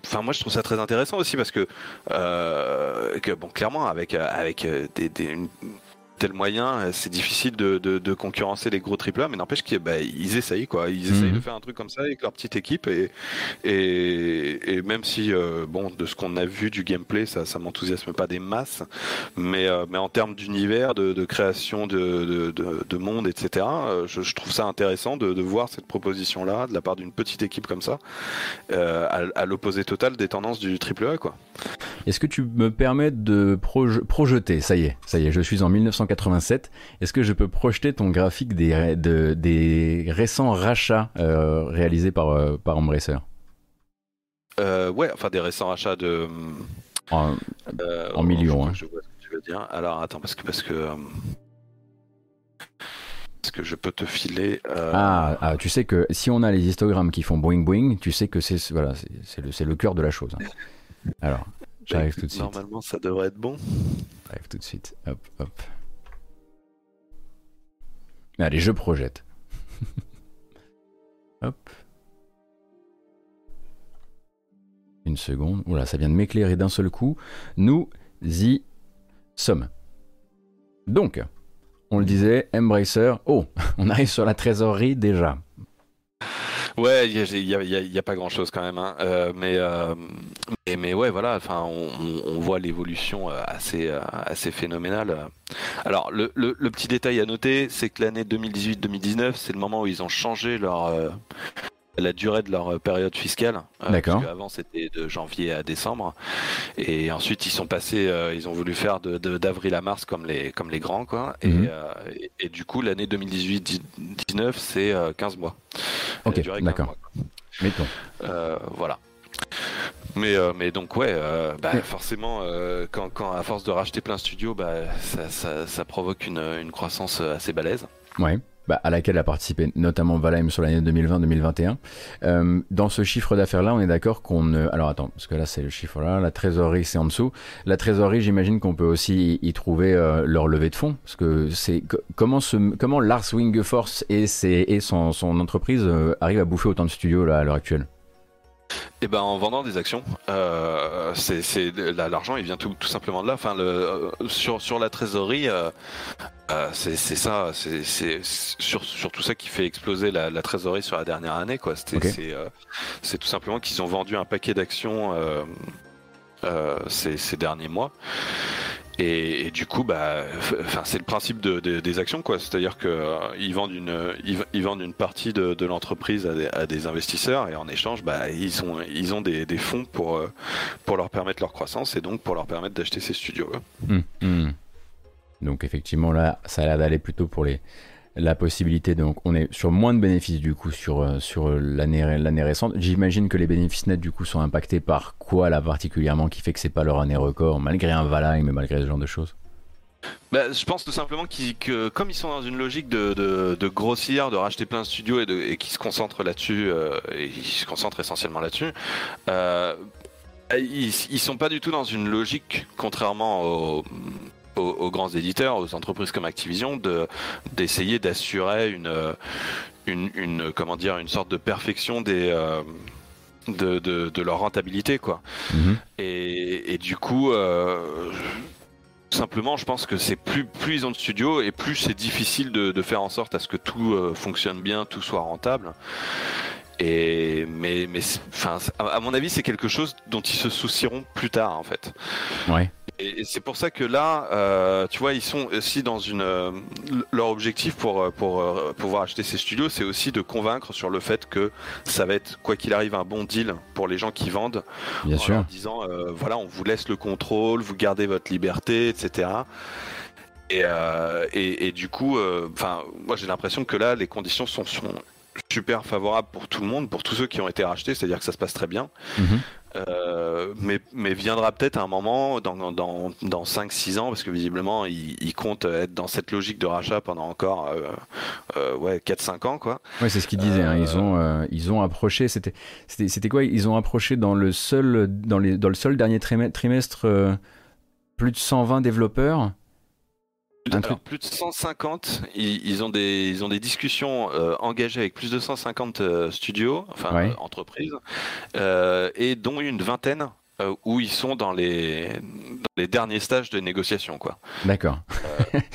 E: enfin, moi, je trouve ça très intéressant aussi parce que, euh, que bon, clairement, avec euh, avec euh, des, des une- tel moyen, euh, c'est difficile de, de, de concurrencer les gros AAA, mais n'empêche qu'ils bah, ils essayent quoi. Ils essayent
A: Mhm.
E: de faire un truc comme ça avec leur petite équipe et et, et même si euh, bon, de ce qu'on a vu du gameplay, ça ça m'enthousiasme pas des masses, mais euh, mais en termes d'univers, de, de création de, de, de, de monde, etc. Je, je trouve ça intéressant de, de voir cette proposition là de la part d'une petite équipe comme ça euh, à, à l'opposé total des tendances du AAA quoi.
A: Est-ce que tu me permets de proje- projeter? Ça y est, ça y est, je suis en 1987. Est-ce que je peux projeter ton graphique des, de- des récents rachats euh, réalisés par, euh, par Embracer
E: Euh, ouais, enfin des récents achats de
A: En-
E: euh,
A: En millions, hein.
E: Je vois ce que tu veux dire. Alors attends parce que parce que parce que je peux te filer. euh,
A: ah, ah, tu sais que si on a les histogrammes qui font boing boing, tu sais que c'est voilà, c'est- le, le cœur de la chose. hein. Alors, j'arrive tout de suite.
E: Normalement, ça devrait être bon.
A: J'arrive tout de suite. Hop, hop. Allez, je projette. hop. Une seconde. Oula, ça vient de m'éclairer d'un seul coup. Nous y sommes. Donc, on le disait, Embracer. Oh, on arrive sur la trésorerie déjà.
E: Ouais, il y a, y a- a- pas grand chose quand même, hein. Euh, mais, euh, mais ouais, voilà. On- on voit l'évolution euh, assez euh, assez phénoménale. Alors, le, le, le petit détail à noter, c'est que l'année 2018-2019, c'est le moment où ils ont changé leur euh, la durée de leur période fiscale.
A: D'accord.
E: Parce qu'avant c'était de janvier à décembre, et ensuite ils sont passés, ils ont voulu faire de d'avril à mars comme les comme les grands quoi. Et,
A: Mhm.
E: et, et du coup l'année 2018-19 c'est 15 mois.
A: Ok,
E: La durée, 15
A: d'accord.
E: mois.
A: Mettons.
E: Euh, voilà. Mais, euh, mais donc ouais, euh, bah, forcément, euh, quand, quand à force de racheter plein de studios, bah, ça, ça, ça provoque une, une croissance assez balèze.
A: Ouais. Bah, à laquelle a participé notamment Valheim sur l'année 2020-2021. Euh, dans ce chiffre d'affaires-là, on est d'accord qu'on ne... Alors attends, parce que là c'est le chiffre-là, la trésorerie c'est en dessous. La trésorerie, j'imagine qu'on peut aussi y trouver euh, leur levée de fonds, parce que c'est co- comment ce... comment Lars Wingefors et, ses... et son, son entreprise euh, arrivent à bouffer autant de studios là à l'heure actuelle?
E: Et ben en vendant des actions, euh, c'est l'argent il vient tout, tout simplement de là. Enfin le euh, sur sur la trésorerie, euh, euh, c'est ça, c'est sur sur tout ça qui fait exploser la, la trésorerie sur la dernière année quoi. C'est tout simplement qu'ils ont vendu un paquet d'actions ces, ces derniers mois. Et, du coup, bah, c'est le principe de, de- des actions, quoi. C'est-à-dire que euh, ils vendent une, ils, vendent une partie de, l'entreprise à des, investisseurs, et en échange, bah, ils ont, ils ont des, des fonds pour, euh, pour leur permettre leur croissance et donc pour leur permettre d'acheter ces studios.
A: Hum, hum. Donc effectivement là, ça a l'air d'aller plutôt pour les la possibilité. Donc on est sur moins de bénéfices du coup sur euh, sur l'année récente. J'imagine que les bénéfices nets du coup sont impactés par quoi là particulièrement qui fait que c'est pas leur année record malgré un Valheim et malgré ce genre de choses?
E: Bah, je pense tout simplement qu'ils- que comme ils sont dans une logique de, de, de grossir, de racheter plein de studios et, de, et se concentrent là-dessus, euh, et ils se concentrent essentiellement là-dessus, euh, ils, ils sont pas du tout dans une logique, contrairement aux, aux, aux grands éditeurs, aux entreprises comme Activision, de d'essayer d'assurer une, une, une comment dire une sorte de perfection des euh, de, de, de leur rentabilité quoi.
A: Mhm.
E: Et, et du coup, euh, simplement, je pense que c'est plus, plus ils ont de studios et plus c'est difficile de, de faire en sorte à ce que tout euh, fonctionne bien, tout soit rentable. Et mais mais enfin à à mon avis c'est quelque chose dont ils se soucieront plus tard en fait.
A: Ouais.
E: Et, et c'est pour ça que là, euh, tu vois, ils sont aussi dans une euh, leur objectif pour euh, pour euh, pouvoir acheter ces studios, c'est aussi de convaincre sur le fait que ça va être quoi qu'il arrive un bon deal pour les gens qui vendent
A: Bien
E: en
A: sûr.
E: leur disant voilà on vous laisse le contrôle, vous gardez votre liberté, etc. Et, et, et du coup, enfin moi j'ai l'impression que là les conditions sont, sont super favorables pour tout le monde, pour tous ceux qui ont été rachetés, c'est-à-dire que ça se passe très bien.
A: Mhm.
E: Euh, mais, mais viendra peut-être un moment dans, dans, dans 5-6 ans, parce que visiblement ils, ils comptent être dans cette logique de rachat pendant encore euh, euh, ouais, 4-5 ans. Quoi.
A: Ouais, c'est ce qu'ils disaient. hein. Ils ont euh, ils ont approché. C'était c'était c'était quoi? Ils ont approché dans le seul dans les dans le seul dernier trimestre euh, plus de 120 développeurs.
E: Alors, plus de 150, ils, ils ont des ils ont des discussions euh, engagées avec plus de 150 euh, studios, enfin
A: Ouais.
E: euh, entreprises, et dont une vingtaine où ils sont dans les dans les derniers stages de négociation quoi.
A: D'accord.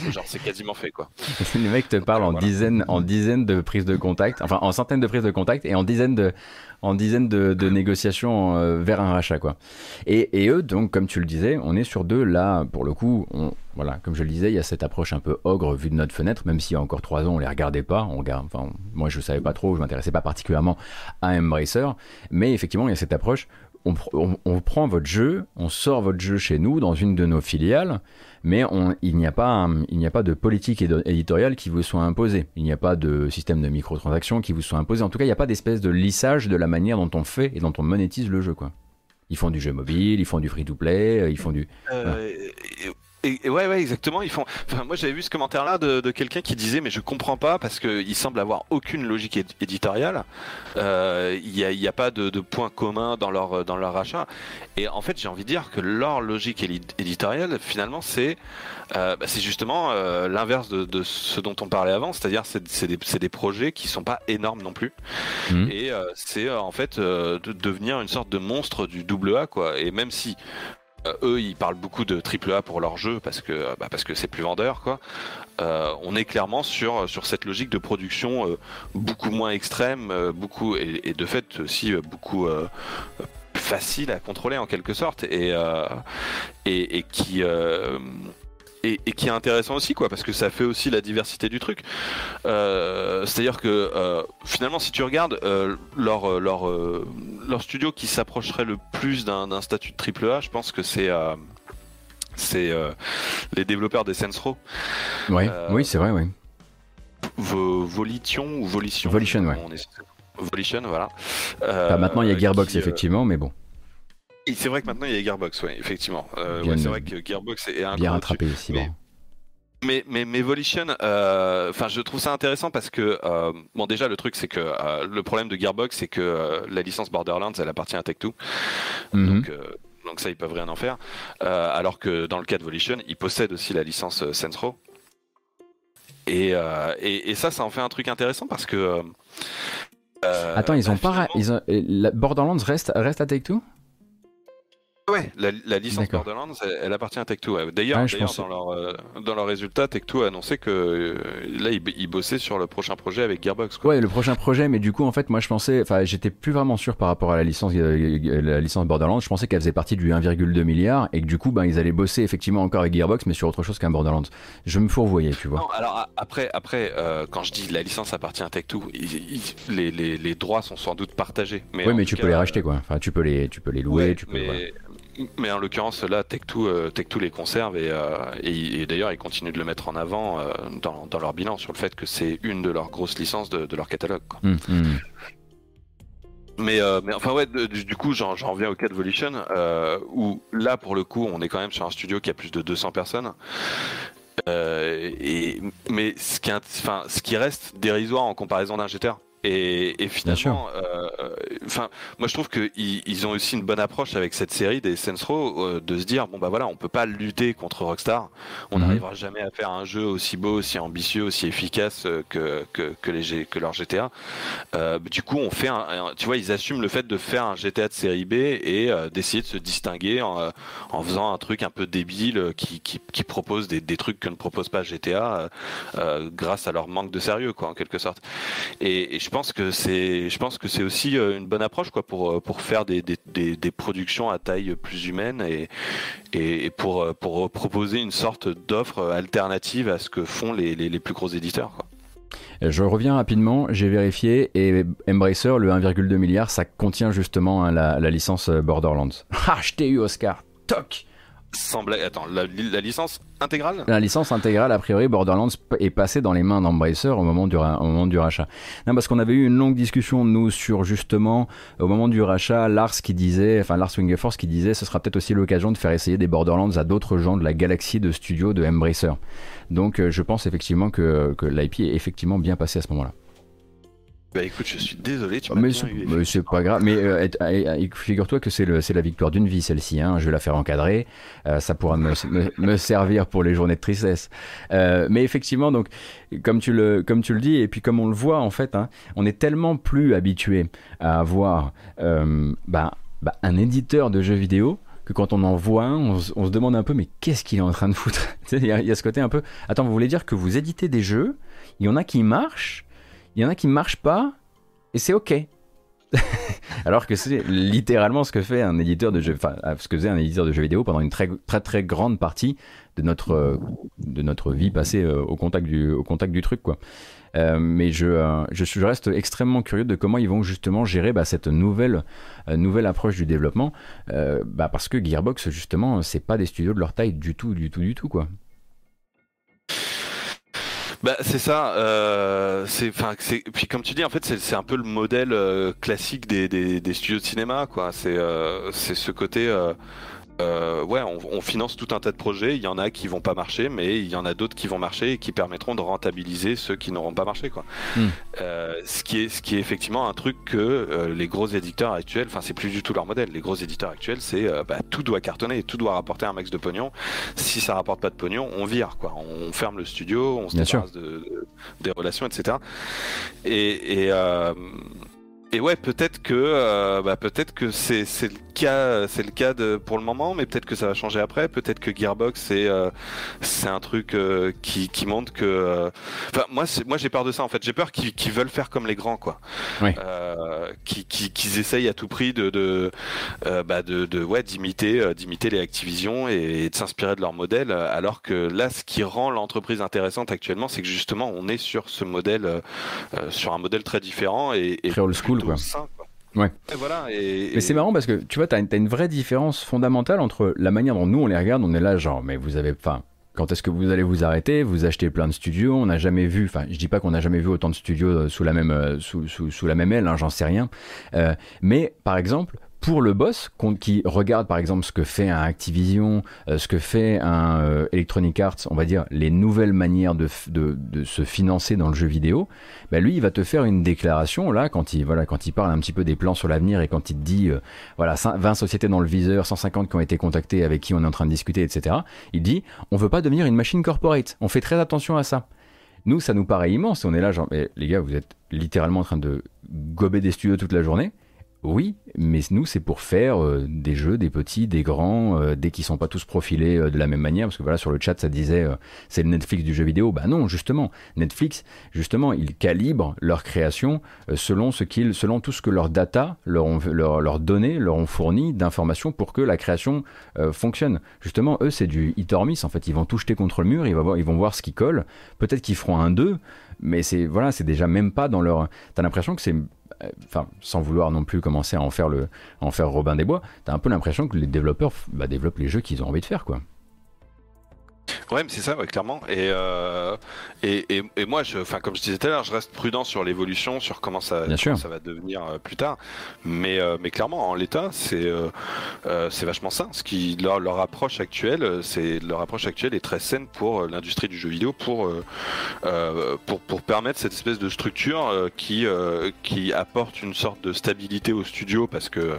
E: Genre c'est quasiment fait quoi.
A: Les mecs te parlent en
E: voilà.
A: dizaines, en dizaines de prises de contact, enfin en centaines de prises de contact et en dizaines de, en dizaines de, négociations euh, vers un rachat quoi. Et, eux donc comme tu le disais, on est sur deux là pour le coup, voilà comme je le disais, il y a cette approche un peu ogre vue de notre fenêtre, même si il y a encore trois ans on les regardait pas, on regarde, enfin moi je savais pas trop, je m'intéressais pas particulièrement à Embracer, mais effectivement il y a cette approche. On, pr- on- on prend votre jeu, on sort votre jeu chez nous dans une de nos filiales, mais on- il n'y a pas il a pas de politique éditoriale qui vous soit imposée. Il n'y a pas de système de microtransactions qui vous soit imposé. En tout cas, il n'y a pas d'espèce de lissage de la manière dont on fait et dont on monétise le jeu, quoi. Ils font du jeu mobile, ils font du free-to-play, euh, ils font du.
E: Euh, et- et ouais, ouais, exactement. Ils font. Enfin, moi, j'avais vu ce commentaire-là de, de quelqu'un qui disait, mais je comprends pas parce qu'il semble avoir aucune logique éd- éditoriale. Euh, Il n'y a, il y a pas de, de point commun dans leur dans leur achat. Et en fait, j'ai envie de dire que leur logique éditoriale, finalement, c'est euh, bah, c'est justement euh, l'inverse de, de ce dont on parlait avant, c'est-à-dire c'est c'est des, projets qui sont pas énormes non plus.
A: Mhm.
E: Et c'est en fait de devenir une sorte de monstre du double A quoi. Et même si euh, eux, ils parlent beaucoup de triple A pour leur jeu parce que euh, bah, parce que c'est plus vendeur, quoi. Euh, on est clairement sur sur cette logique de production euh, beaucoup moins extrême, euh, beaucoup et, et de fait aussi euh, beaucoup facile à contrôler en quelque sorte et et, et qui euh, et, qui est intéressant aussi, quoi, parce que ça fait aussi la diversité du truc. Euh, c'est-à-dire que finalement, si tu regardes leur, leur, leur studio qui s'approcherait le plus d'un statut de triple A, je pense que c'est c'est les développeurs des Saints Row.
A: Ouais, oui, c'est vrai, oui.
E: Volition ou Volition
A: Volition, ouais.
E: Volition, voilà.
A: maintenant, il y a Gearbox, effectivement, mais bon.
E: C'est vrai que maintenant il y a Gearbox, oui, effectivement. Euh, c'est vrai que Gearbox est un
A: bien rattrapé aussi.
E: Mais, mais, mais, Volition, euh, enfin, je trouve ça intéressant parce que, euh, bon, déjà, le truc, c'est que le problème de Gearbox, c'est que la licence Borderlands, elle appartient à Tech2. Mhm. Donc, donc, ça, ils peuvent rien en faire. alors que dans le cas de Volition, ils possèdent aussi la licence Sensro. Et, et, et, ça, ça en fait un truc intéressant parce que.
A: Attends, ils ont pas. Ils ont... Borderlands reste, reste à Take-Two
E: Ouais, la, licence Borderlands, elle, appartient à Tech2. D'ailleurs, dans, leur, euh, dans leurs résultats, Tech2 a annoncé que euh, là, ils, bossaient sur le prochain projet avec Gearbox.
A: Quoi. Ouais, le prochain projet, mais du coup, en fait, moi, je pensais, enfin, j'étais plus vraiment sûr par rapport à la licence, euh, la licence Borderlands. Je pensais qu'elle faisait partie du 1,2 milliard et que du coup, ben, ils allaient bosser effectivement encore avec Gearbox, mais sur autre chose qu'un Borderlands. Je me fourvoyais, tu vois.
E: Non, alors après, après, quand je dis la licence appartient à Tech2, les, les, les, droits sont sans doute partagés.
A: Mais oui, mais tu peux les racheter, quoi. Enfin, tu peux les, tu peux les louer, tu peux.
E: Mais en l'occurrence, là, Tech2, euh, les conserve et, euh, et, d'ailleurs, ils continuent de le mettre en avant euh, dans, dans, leur bilan sur le fait que c'est une de leurs grosses licences de, de leur catalogue. Mmh, mmh. Mais, mais, enfin ouais, du, coup j'en reviens au cas de Volition, où là pour le coup on est quand même sur un studio qui a plus de 200 personnes. et, mais ce qui, enfin, ce qui reste dérisoire en comparaison d'un GTA. Et, et finalement, euh, enfin, moi je trouve qu'ils ils ont aussi une bonne approche avec cette série des Saints Row euh, de se dire bon bah voilà, on peut pas lutter contre Rockstar, on mhm. n'arrivera jamais à faire un jeu aussi beau, aussi ambitieux, aussi efficace euh, que que, que les que leur GTA. Euh, du coup, on fait un, tu vois, ils assument le fait de faire un GTA de série B et euh, d'essayer de se distinguer en, en, faisant un truc un peu débile qui qui, qui propose des, des trucs que ne propose pas GTA grâce à leur manque de sérieux quoi en quelque sorte. Et, et je pense que c'est, je pense que c'est aussi euh, une bonne approche quoi pour euh, pour faire des, des, des, productions à taille plus humaine et et pour euh, pour proposer une sorte d'offre alternative à ce que font les, les, les plus gros éditeurs. Quoi.
A: Je reviens rapidement, j'ai vérifié et Embracer, le 1,2 milliard, ça contient justement hein, la, la, licence Borderlands. Ah, je t'ai eu Oscar. Toc
E: la, licence intégrale?
A: La licence intégrale, a priori, Borderlands est passée dans les mains d'Embracer au, moment du rachat. Non, parce qu'on avait eu une longue discussion, nous, sur justement, au moment du rachat, Lars qui disait, enfin Lars qui disait, ce sera peut-être aussi l'occasion de faire essayer des Borderlands à d'autres gens de la galaxie de studios de Embracer. Donc, euh, je pense effectivement que, que l'IP est effectivement bien passé à ce moment-là.
E: Bah écoute, je suis désolé, tu
A: Mais c'est pas grave. Mais euh, euh, figure-toi que c'est la victoire d'une vie, celle-ci. Hein. Je vais la faire encadrer. Euh, ça pourra me, me, servir pour les journées de tristesse. mais effectivement, donc, comme tu, le, comme tu le dis, et puis comme on le voit, en fait, hein, on est tellement plus habitué à avoir bah, bah, un éditeur de jeux vidéo que quand on en voit un, on, se demande un peu, mais qu'est-ce qu'il est en train de foutre? Il y, y, a ce côté un peu. Attends, vous voulez dire que vous éditez des jeux, il y en a qui marchent il y en a qui ne marchent pas et c'est ok. Alors que c'est littéralement ce que fait un éditeur de jeux, enfin, ce que faisait un éditeur de jeux vidéo pendant une très très très grande partie de notre de notre vie passée euh, au contact du au contact du truc quoi. Euh, mais je, euh, je, je, reste extrêmement curieux de comment ils vont justement gérer bah, cette nouvelle, nouvelle approche du développement, bah, parce que Gearbox justement, c'est pas des studios de leur taille du tout, du tout, du tout quoi.
E: Bah c'est ça. Euh, c'est enfin c'est puis comme tu dis en fait c'est un peu le modèle euh, classique des, des, des, studios de cinéma quoi. C'est euh, c'est ce côté euh, ouais, on, finance tout un tas de projets. Il y en a qui vont pas marcher, mais il y en a d'autres qui vont marcher et qui permettront de rentabiliser ceux qui n'auront pas marché, quoi. Hmm. Euh, ce qui est, ce qui est effectivement un truc que euh, les gros éditeurs actuels, enfin, c'est plus du tout leur modèle. Les gros éditeurs actuels, c'est bah, tout doit cartonner, tout doit rapporter un max de pognon. Si ça rapporte pas de pognon, on vire, quoi. On ferme le studio, on se débarrasse de, des relations, etc. Et, et et ouais, peut-être que euh, bah, peut-être que c'est c'est le cas c'est le cas de pour le moment, mais peut-être que ça va changer après. Peut-être que Gearbox c'est euh, c'est un truc euh, qui qui montre que enfin moi moi j'ai peur de ça en fait. J'ai peur qu'ils veulent faire comme les grands quoi.
A: Oui.
E: qui qu'ils essayent à tout prix de de bah de, de ouais d'imiter d'imiter les Activision et, de s'inspirer de leur modèle. Alors que là, ce qui rend l'entreprise intéressante actuellement, c'est que justement on est sur ce modèle sur un modèle très différent et, et
A: très old school quoi. Ouais.
E: Et voilà, et,
A: mais c'est marrant parce que tu vois, tu as, une vraie différence fondamentale entre la manière dont nous on les regarde, on est là genre, mais vous avez. Enfin, quand est-ce que vous allez vous arrêter? Vous achetez plein de studios, on n'a jamais vu, enfin je dis pas qu'on n'a jamais vu autant de studios euh, sous la même, euh, sous, sous, sous la même aile, hein, j'en sais rien. Euh, mais par exemple, pour le boss, qui regarde par exemple ce que fait un Activision, euh, ce que fait un euh, Electronic Arts, on va dire les nouvelles manières de, se financer dans le jeu vidéo, bah lui il va te faire une déclaration là quand il voilà quand il parle un petit peu des plans sur l'avenir et quand il te dit euh, voilà 20 sociétés dans le viseur, 150 qui ont été contactées avec qui on est en train de discuter, etc. Il dit on veut pas devenir une machine corporate, on fait très attention à ça. Nous ça nous paraît immense, on est là genre mais les gars vous êtes littéralement en train de gober des studios toute la journée. Oui, mais nous, c'est pour faire euh, des jeux, des petits, des grands, euh, dès qu'ils sont pas tous profilés euh, de la même manière. Parce que voilà, sur le chat, ça disait c'est le Netflix du jeu vidéo. Bah non, justement, Netflix, justement, ils calibrent leur création selon ce qu'ils, selon tout ce que leurs data, leur, ont, leur, données, leur ont fourni d'informations pour que la création fonctionne. Justement, eux, c'est du hit or miss. En fait, ils vont tout contre le mur, ils vont voir, ils vont voir ce qui colle. Peut-être qu'ils feront un 2, mais c'est voilà, c'est déjà même pas dans leur. T'as l'impression que c'est enfin, sans vouloir non plus commencer à en faire, le, en faire Robin des Bois, t'as un peu l'impression que les développeurs bah, développent les jeux qu'ils ont envie de faire, quoi.
E: Ouais, mais c'est ça, clairement. Euh, et, et, et, moi, je, comme je disais tout à l'heure, je reste prudent sur l'évolution, sur comment ça, ça va devenir euh, plus tard. Mais, euh, mais clairement, en l'état, c'est c'est vachement sain. Ce qui leur, leur approche actuelle, c'est leur approche actuelle est très saine pour l'industrie du jeu vidéo, pour pour pour permettre cette espèce de structure qui qui apporte une sorte de stabilité au studio parce que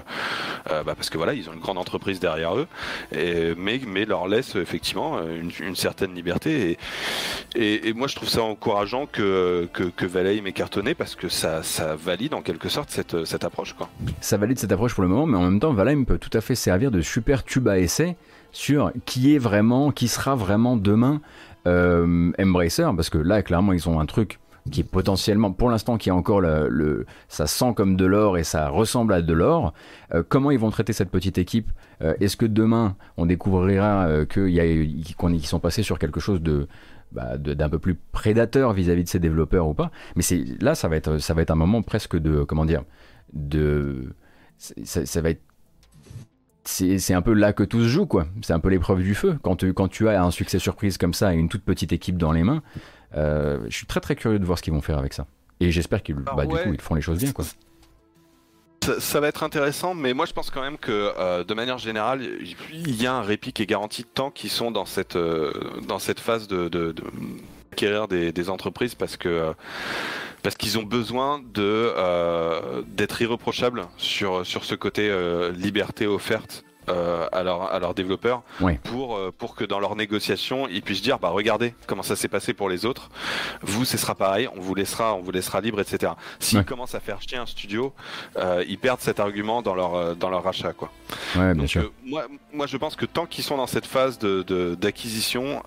E: bah, parce que voilà, ils ont une grande entreprise derrière eux, et, mais mais leur laisse effectivement une une certaine liberté. Et, et, moi, je trouve ça encourageant que, que, que Valheim ait cartonné parce que ça, ça valide en quelque sorte cette, cette approche. Quoi.
A: Ça valide cette approche pour le moment, mais en même temps, Valheim peut tout à fait servir de super tube à essai sur qui est vraiment, qui sera vraiment demain euh, Embracer, parce que là, clairement, ils ont un truc qui est potentiellement, pour l'instant, qui est encore le, ça sent comme de l'or et ça ressemble à de l'or. Euh, comment ils vont traiter cette petite équipe? Euh, Est-ce que demain, on découvrira euh, qu'ils sont passés sur quelque chose bah, de d'un peu plus prédateur vis-à-vis de ces développeurs ou pas? Mais c'est là, ça va être ça va être un moment presque de comment dire de ça, va être c'est un peu là que tout se joue, quoi. C'est un peu l'épreuve du feu. Quand tu, quand tu as un succès surprise comme ça et une toute petite équipe dans les mains, je suis très très curieux de voir ce qu'ils vont faire avec ça. Et j'espère qu'ils bah, du coup, ils font les choses bien, quoi.
E: Ça, va être intéressant, mais moi je pense quand même que euh, de manière générale, il y a un répit qui est garanti tant qu'ils sont dans cette, euh, dans cette phase de, de, acquérir des, des, entreprises parce que parce qu'ils ont besoin de d'être irréprochables sur sur ce côté liberté offerte euh, à, leurs développeurs pour, euh, pour que dans leurs négociations ils puissent dire bah regardez comment ça s'est passé pour les autres vous ce sera pareil on vous laissera on vous laissera libre etc s'ils commencent à faire chier un studio euh, ils perdent cet argument dans leur dans leur achat quoi
A: Donc,
E: moi moi je pense que tant qu'ils sont dans cette phase de d'acquisition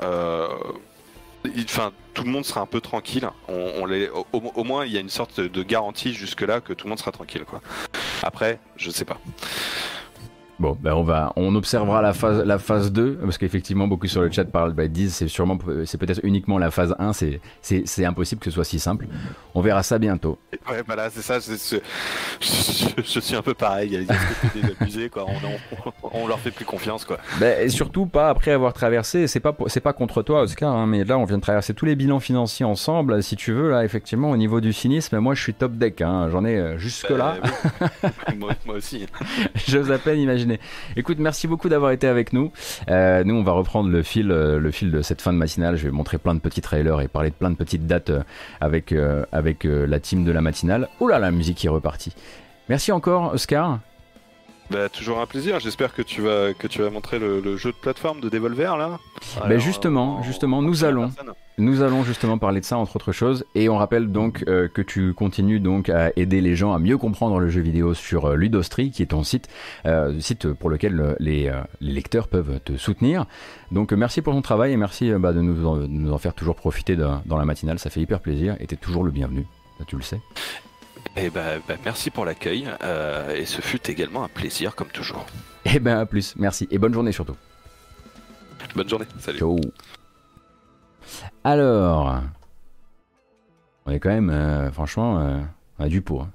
E: Enfin, tout le monde sera un peu tranquille. On, les, au, au, moins, il y a une sorte de garantie jusque-là que tout le monde sera tranquille. Quoi. Après, je sais pas.
A: Bon, ben on va, on observera la phase, la phase 2, parce qu'effectivement, beaucoup sur le chat parlent, bah, disent c'est sûrement, c'est peut-être uniquement la phase 1, c'est, c'est, impossible que ce soit si simple. On verra ça bientôt.
E: Ouais, voilà, c'est ça, je, suis un peu pareil, il y a des quoi, on, on, leur fait plus confiance, quoi.
A: Ben, et surtout pas après avoir traversé, c'est pas, c'est pas contre toi, Oscar, hein, mais là, on vient de traverser tous les bilans financiers ensemble, si tu veux, là, effectivement, au niveau du cynisme, moi, je suis top deck, hein, j'en ai euh, jusque-là.
E: Ben, moi, moi, aussi.
A: J'ose à peine imaginer Écoute, merci beaucoup d'avoir été avec nous. Euh, nous, on va reprendre le fil, euh, le fil de cette fin de matinale. Je vais montrer plein de petits trailers et parler de plein de petites dates euh, avec, avec la team de la matinale. Oh là, la musique est repartie. Merci encore, Oscar.
E: Bah, toujours un plaisir. J'espère que tu vas que tu vas montrer le, jeu de plateforme de Devolver là.
A: Ben justement, justement, nous allons. Nous allons justement parler de ça entre autres choses et on rappelle donc euh, que tu continues donc à aider les gens à mieux comprendre le jeu vidéo sur euh, Ludostri qui est ton site, euh, site pour lequel les, lecteurs peuvent te soutenir. Donc merci pour ton travail et merci bah, de nous en, faire toujours profiter dans la matinale, ça fait hyper plaisir et t'es toujours le bienvenu, tu le sais.
E: Eh ben, bah, merci pour l'accueil et ce fut également un plaisir comme toujours.
A: Et eh ben à plus, merci et bonne journée surtout.
E: Bonne journée, salut.
A: Ciao. Alors, on est quand même, euh, franchement, euh, à du pot. Hein.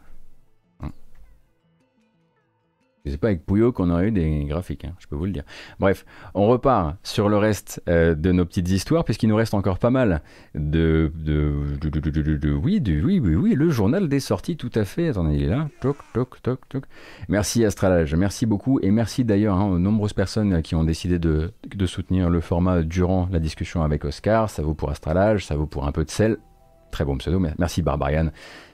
A: C'est pas avec Pouillot qu'on aurait eu des graphiques, hein, je peux vous le dire. Bref, on repart sur le reste euh, de nos petites histoires, puisqu'il nous reste encore pas mal de. oui, oui, oui, oui, le journal des sorties, tout à fait. Attendez, il est là. Toc, toc, toc, toc. Merci Astralage, merci beaucoup. Et merci d'ailleurs hein, aux nombreuses personnes qui ont décidé de soutenir le format durant la discussion avec Oscar. Ça vaut pour Astralage, ça vaut pour un peu de sel. Très bon pseudo, merci Barbarian.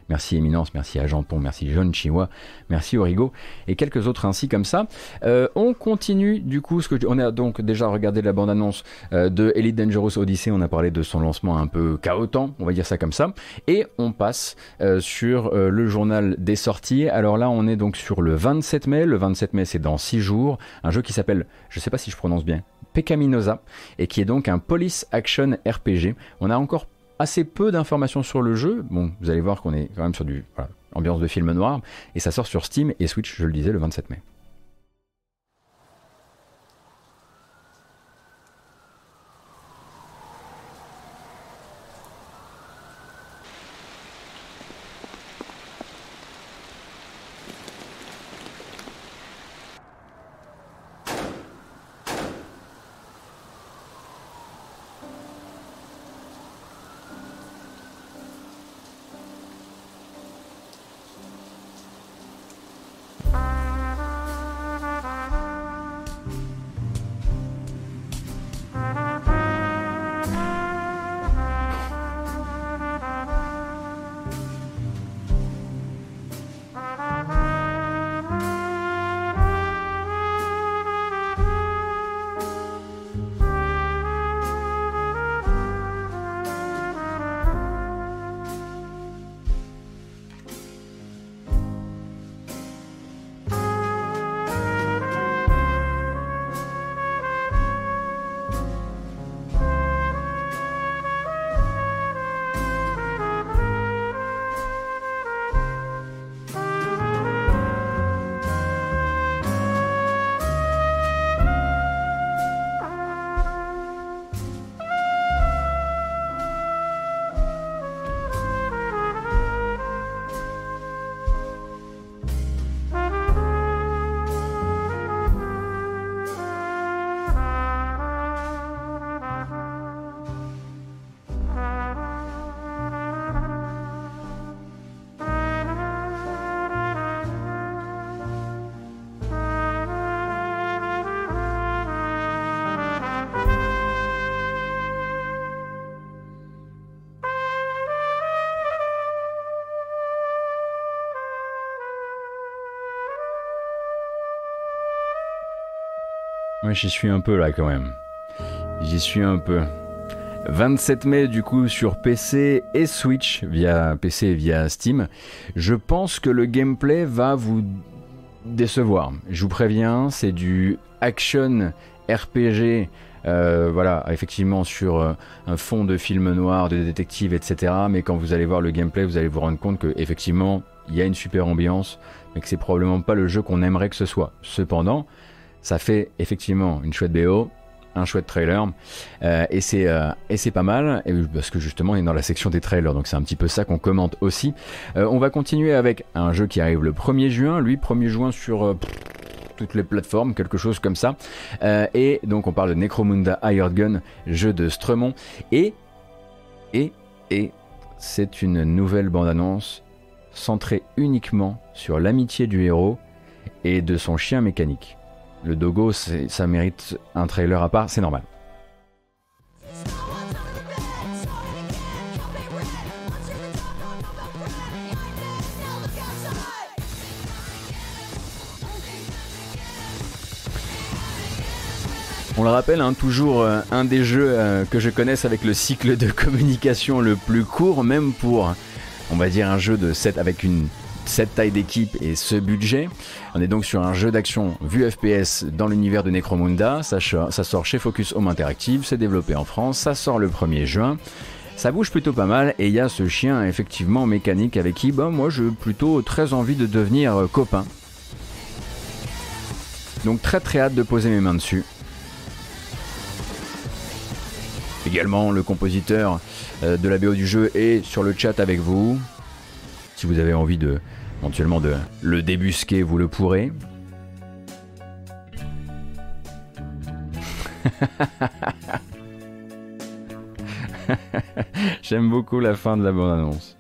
A: Merci Éminence, merci Agenton, merci John Chiwa, merci Origo et quelques autres ainsi comme ça. Euh, on continue du coup, ce que on a donc déjà regardé la bande-annonce euh, de Elite Dangerous Odyssey, on a parlé de son lancement un peu chaotant, on va dire ça comme ça, et on passe euh, sur le journal des sorties. Alors là, on est donc sur le 27 mai. Le 27 mai, c'est dans 6 jours. Un jeu qui s'appelle, je sais pas si je prononce bien, Pecaminosa, et qui est donc un police action RPG. On a encore assez peu d'informations sur le jeu. Bon, vous allez voir qu'on est quand même sur du ambiance de film noir et ça sort sur Steam et Switch, je le disais, le 27 mai. Moi, j'y suis un peu là quand même. J'y suis un peu. 27 mai du coup sur PC et Switch via PC et via Steam. Je pense que le gameplay va vous décevoir. Je vous préviens, c'est du action RPG. Euh, voilà, effectivement sur euh, un fond de film noir, de détective, etc. Mais quand vous allez voir le gameplay, vous allez vous rendre compte que effectivement, il y a une super ambiance, mais que c'est probablement pas le jeu qu'on aimerait que ce soit. Cependant, ça fait effectivement une chouette BO, un chouette trailer euh, et c'est euh, et c'est pas mal parce que justement on est dans la section des trailers donc c'est un petit peu ça qu'on commente aussi. Euh, on va continuer avec un jeu qui arrive le 1er juin lui 1er juin sur toutes les plateformes quelque chose comme ça. Et donc on parle de Necromunda Hired Gun jeu de Stremont et et et c'est une nouvelle bande annonce centrée uniquement sur l'amitié du héros et de son chien mécanique le Dogo, ça mérite un trailer à part, c'est normal. On le rappelle, hein, toujours euh, un des jeux euh, que je connaisse avec le cycle de communication le plus court, même pour, on va dire, un jeu de 7 avec une cette taille d'équipe et ce budget. On est donc sur un jeu d'action vu FPS dans l'univers de Necromunda. Ça, sort chez Focus Home Interactive, c'est développé en France, ça sort le 1er juin. Ça bouge plutôt pas mal et il y a ce chien effectivement mécanique avec qui bah, moi j'ai plutôt très envie de devenir euh, copain. Donc très très hâte de poser mes mains dessus. Également, le compositeur euh, de la BO du jeu est sur le chat avec vous. Si vous avez envie de éventuellement de le débusquer, vous le pourrez. J'aime beaucoup la fin de la bonne annonce.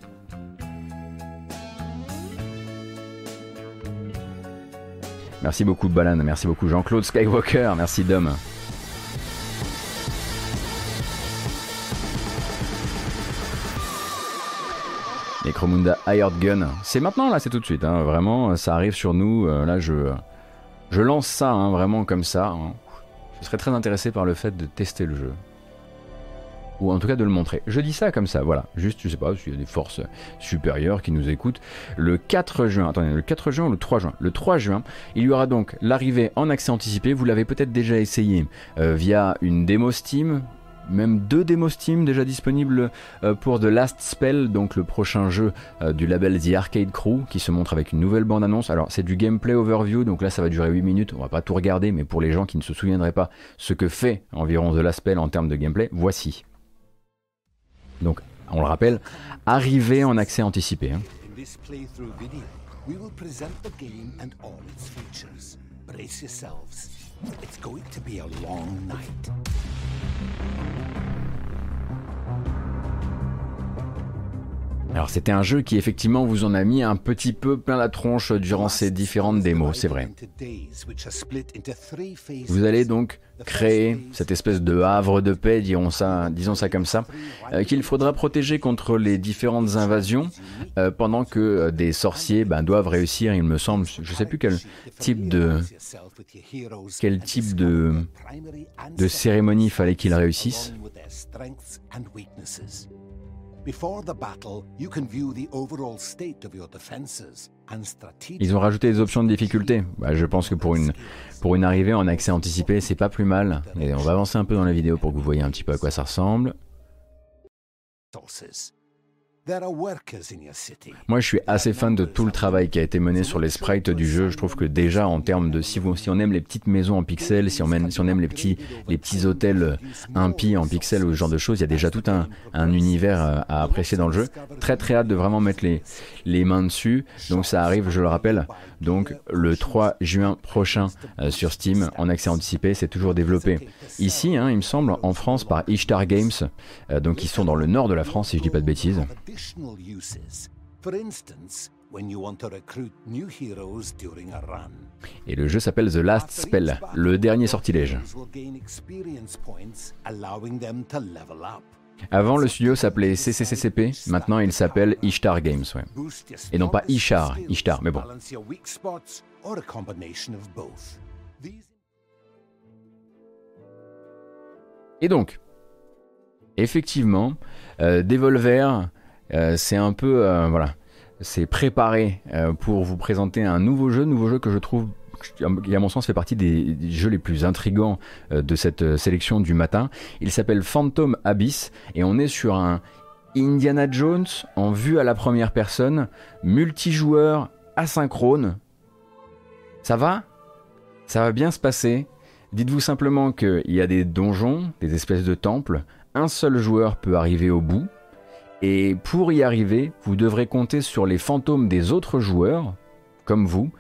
A: Merci beaucoup Balan, merci beaucoup Jean-Claude Skywalker, merci Dom. Necromunda Hired Gun. C'est maintenant, là, c'est tout de suite. Hein. Vraiment, ça arrive sur nous. Euh, là, je, lance ça, hein, vraiment comme ça. Hein. Je serais très intéressé par le fait de tester le jeu. Ou en tout cas de le montrer. Je dis ça comme ça, voilà. Juste, je sais pas s'il y a des forces supérieures qui nous écoutent. Le 4 juin, attendez, le 4 juin ou le 3 juin? Le 3 juin, il y aura donc l'arrivée en accès anticipé. Vous l'avez peut-être déjà essayé euh, via une démo Steam même deux démos Steam déjà disponibles euh, pour The Last Spell, donc le prochain jeu euh, du label The Arcade Crew, qui se montre avec une nouvelle bande-annonce. Alors c'est du gameplay overview, donc là ça va durer 8 minutes, on va pas tout regarder, mais pour les gens qui ne se souviendraient pas ce que fait environ The Last Spell en termes de gameplay, voici. Donc on le rappelle, arrivé en accès anticipé. Hein. It's going to be a long night. Alors c'était un jeu qui effectivement vous en a mis un petit peu plein la tronche durant ces différentes démos, c'est vrai. Vous allez donc créer cette espèce de havre de paix, disons ça, disons ça comme ça, euh, qu'il faudra protéger contre les différentes invasions, euh, pendant que euh, des sorciers ben, doivent réussir, il me semble, je ne sais plus quel type de quel type de, de cérémonie fallait qu'ils réussissent. Ils ont rajouté des options de difficulté. Bah, je pense que pour une, pour une arrivée en accès anticipé, c'est pas plus mal. Et on va avancer un peu dans la vidéo pour que vous voyez un petit peu à quoi ça ressemble. Moi, je suis assez fan de tout le travail qui a été mené sur les sprites du jeu. Je trouve que déjà, en termes de si, si on aime les petites maisons en pixels, si on, aime, les petits, les petits hôtels impies en pixels ou ce genre de choses, il y a déjà tout un, un, univers euh, à apprécier dans le jeu. Très très hâte de vraiment mettre les, les mains dessus. Donc ça arrive, je le rappelle, donc le 3 juin prochain euh, sur Steam en accès anticipé. C'est toujours développé ici, hein, il me semble, en France par Ishtar Games. Euh, donc ils sont dans le nord de la France, si je dis pas de bêtises. Et le jeu s'appelle The Last Spell, le dernier sortilège. Avant, le studio s'appelait CCCCP, maintenant il s'appelle Ishtar Games. Ouais. Et non pas Ishar, Ishtar, mais bon. Et donc, effectivement, euh, Devolver euh, c'est un peu, euh, voilà, c'est préparé pour vous présenter un nouveau jeu, nouveau jeu que je trouve qui à mon sens fait partie des, jeux les plus intrigants de cette sélection du matin. Il s'appelle Phantom Abyss et on est sur un Indiana Jones en vue à la première personne, multijoueur asynchrone. Ça va? Ça va bien se passer? Dites-vous simplement qu'il y a des donjons, des espèces de temples. Un seul joueur peut arriver au bout. Et pour y arriver, vous devrez compter sur les fantômes des autres joueurs, comme vous,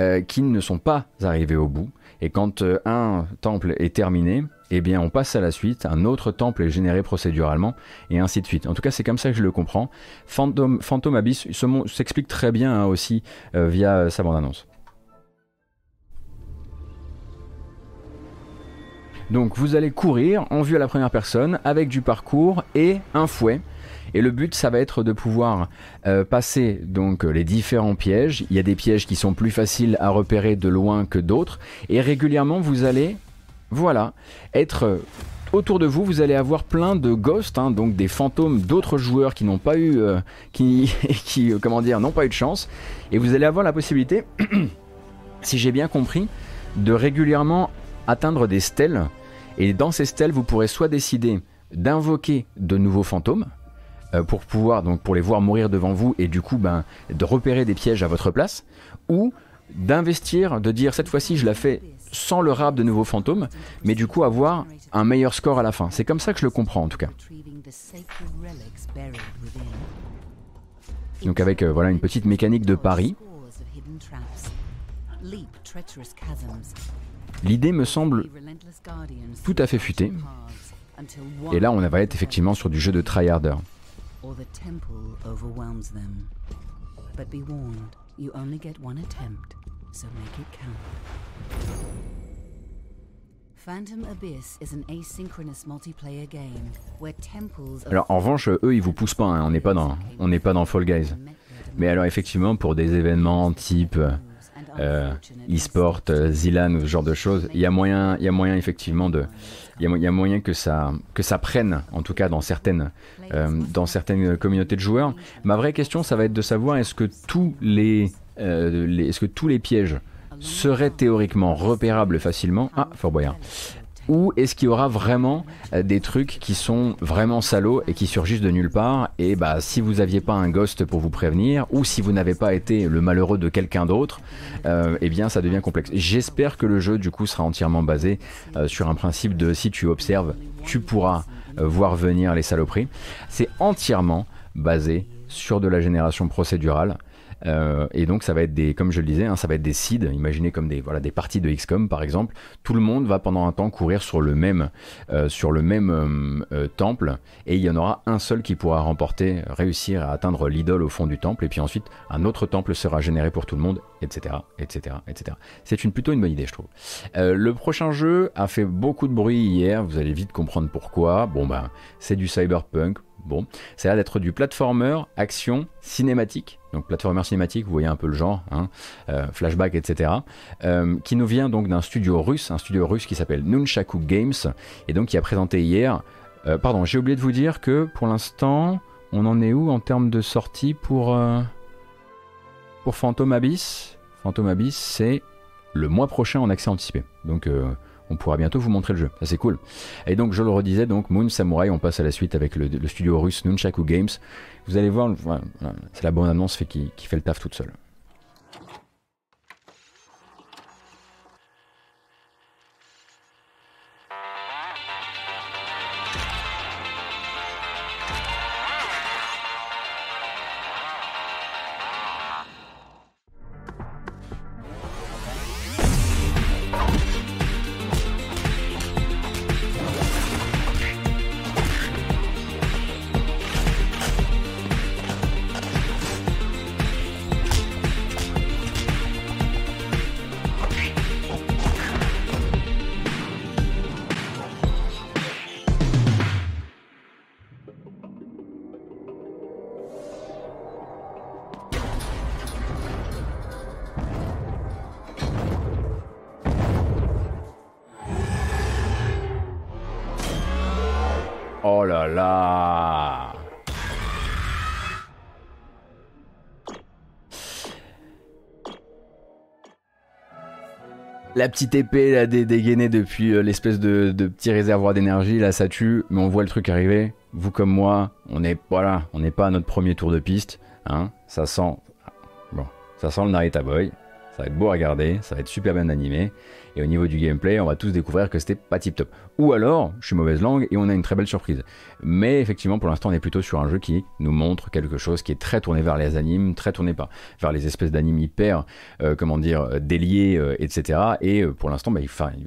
A: euh, qui ne sont pas arrivés au bout. Et quand euh, un temple est terminé, eh bien on passe à la suite, un autre temple est généré procéduralement, et ainsi de suite. En tout cas, c'est comme ça que je le comprends. Phantom, Abyss s'explique très bien hein, aussi euh, via sa bande-annonce. Donc vous allez courir en vue à la première personne avec du parcours et un fouet. Et le but, ça va être de pouvoir euh, passer donc les différents pièges. Il y a des pièges qui sont plus faciles à repérer de loin que d'autres. Et régulièrement, vous allez voilà, être autour de vous, vous allez avoir plein de ghosts, hein, donc des fantômes d'autres joueurs qui n'ont pas eu, euh, qui, qui euh, comment dire, n'ont pas eu de chance, et vous allez avoir la possibilité, si j'ai bien compris, de régulièrement atteindre des stèles, et dans ces stèles, vous pourrez soit décider d'invoquer de nouveaux fantômes euh, pour pouvoir donc pour les voir mourir devant vous et du coup ben de repérer des pièges à votre place, ou d'investir, de dire cette fois-ci je la fais sans le rap de nouveaux fantômes, mais du coup avoir un meilleur score à la fin. C'est comme ça que je le comprends en tout cas. Donc avec euh, voilà une petite mécanique de pari. L'idée me semble tout à fait futée. Et là, on va être effectivement sur du jeu de tryharder. Alors en revanche, eux, ils vous poussent pas. Hein. On n'est pas dans, on n'est pas dans Fall Guys. Mais alors effectivement, pour des événements type euh, e-sport, euh, Zilan ou ce genre de choses, il y a moyen, il y a moyen effectivement de, il y, a moyen que ça, que ça prenne, en tout cas dans certaines, euh, dans certaines communautés de joueurs. Ma vraie question, ça va être de savoir est-ce que tous les, les est-ce que tous les pièges serait théoriquement repérable facilement? Ah, Fort Boyard. Ou est-ce qu'il y aura vraiment euh, des trucs qui sont vraiment salauds et qui surgissent de nulle part Et bah, si vous n'aviez pas un ghost pour vous prévenir, ou si vous n'avez pas été le malheureux de quelqu'un d'autre, euh, eh bien, ça devient complexe. J'espère que le jeu, du coup, sera entièrement basé euh, sur un principe de si tu observes, tu pourras voir venir les saloperies. C'est entièrement basé sur de la génération procédurale. Euh, et donc ça va être des, comme je le disais, hein, ça va être des seeds, imaginez comme des, voilà, des parties de XCOM par exemple. Tout le monde va pendant un temps courir sur le même, euh, sur le même euh, temple et il y en aura un seul qui pourra remporter, réussir à atteindre l'idole au fond du temple et puis ensuite un autre temple sera généré pour tout le monde, etc. etc., etc. C'est une, plutôt une bonne idée je trouve. le prochain jeu a fait beaucoup de bruit hier, vous allez vite comprendre pourquoi. Bon ben c'est du cyberpunk, Bon, ça a l'air d'être du platformer, action, cinématique. Donc platformer cinématique, vous voyez un peu le genre, hein, euh, flashback, etc. Euh, qui nous vient donc d'un studio russe, un studio russe qui s'appelle Nunchaku Games, et donc qui a présenté hier. Euh, pardon, j'ai oublié de vous dire que pour l'instant, on en est où en termes de sortie pour pour Phantom Abyss? Phantom Abyss, c'est le mois prochain en accès anticipé. Donc on pourra bientôt vous montrer le jeu. Ça c'est cool. Et donc je le redisais, donc Moon Samurai, on passe à la suite avec le, studio russe Nunchaku Games. Vous allez voir, c'est la bonne annonce qui, qui fait le taf toute seule. La petite épée là, dégainée depuis euh, l'espèce de, petit réservoir d'énergie, là ça tue, mais on voit le truc arriver. Vous comme moi, on est voilà, on n'est pas à notre premier tour de piste, hein. Ça sent ça sent le Narita Boy. Ça va être beau à regarder, ça va être super bien animé. Et au niveau du gameplay, on va tous découvrir que c'était pas tip top. Ou alors, je suis mauvaise langue et on a une très belle surprise. Mais effectivement, pour l'instant, on est plutôt sur un jeu qui nous montre quelque chose qui est très tourné vers les animes, très tourné par, vers les espèces d'animes hyper, euh, comment dire, euh, déliés, euh, etc. Et pour l'instant, bah,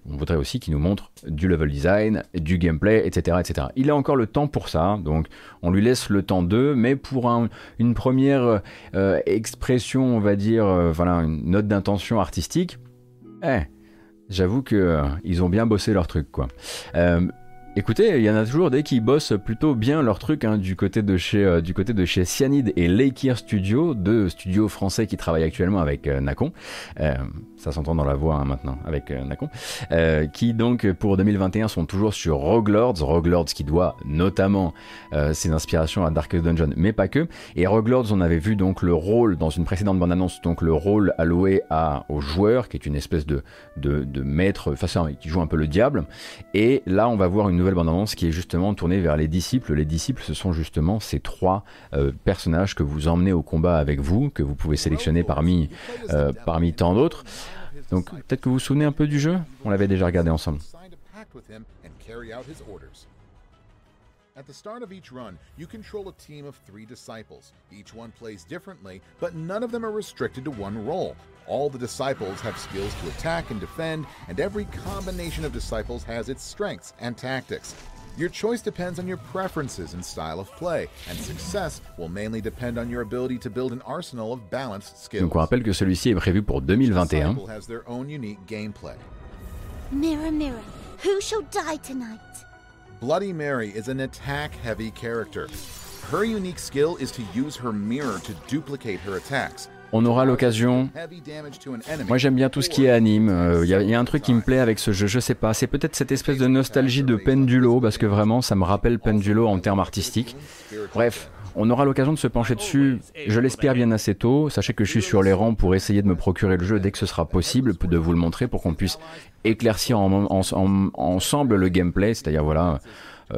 A: on voudrait aussi qu'il nous montre du level design, du gameplay, etc., etc. Il a encore le temps pour ça, donc on lui laisse le temps d'eux, mais pour une première expression, on va dire, voilà, une note d'intention artistique, eh, J'avoue que euh, ils ont bien bossé leur truc, quoi. Euh, Écoutez, il y en a toujours des qui bossent plutôt bien leur truc hein, du côté de chez euh, du côté de chez Cyanide et Lakir Studio, deux studios français qui travaillent actuellement avec euh, Nacon. Euh, ça s'entend dans la voix hein, maintenant avec Nacon, qui donc pour 2021 sont toujours sur Rogue Lords, Rogue Lords qui doit notamment ses inspirations à Darkest Dungeon, mais pas que. Et Rogue Lords, on avait vu donc le rôle dans une précédente bande-annonce, donc le rôle alloué à aux joueurs, qui est une espèce de de, de maître, enfin qui joue un peu le diable. Et là, on va voir une nouvelle bande-annonce qui est justement tournée vers les disciples. Les disciples, ce sont justement ces trois euh, personnages que vous emmenez au combat avec vous, que vous pouvez sélectionner parmi, euh, parmi tant d'autres. Donc peut-être que vous vous souvenez un peu du jeu? On l'avait déjà regardé ensemble. At the start of each run, you control a team of three disciples. Each one plays differently, but none of them are restricted to one role. All the disciples have skills to attack and defend, and every combination of disciples has its strengths and tactics. Your choice depends on your preferences and style of play, and success will mainly depend on your ability to build an arsenal of balanced skills. Donc on rappelle que celui-ci est prévu pour 2021. Has their own unique gameplay.
F: Mirror, mirror, who shall die tonight?
A: Bloody Mary is an attack-heavy character. Her unique skill is to use her mirror to duplicate her attacks. On aura l'occasion. Moi j'aime bien tout ce qui est anime. Il euh, y, a un truc qui me plaît avec ce jeu, je sais pas. C'est peut-être cette espèce de nostalgie de Pendulo, parce que vraiment ça me rappelle Pendulo en termes artistiques. Bref, on aura l'occasion de se pencher dessus, je l'espère bien assez tôt. Sachez que je suis sur les rangs pour essayer de me procurer le jeu dès que ce sera possible, de vous le montrer pour qu'on puisse éclaircir ensemble le gameplay, c'est-à-dire voilà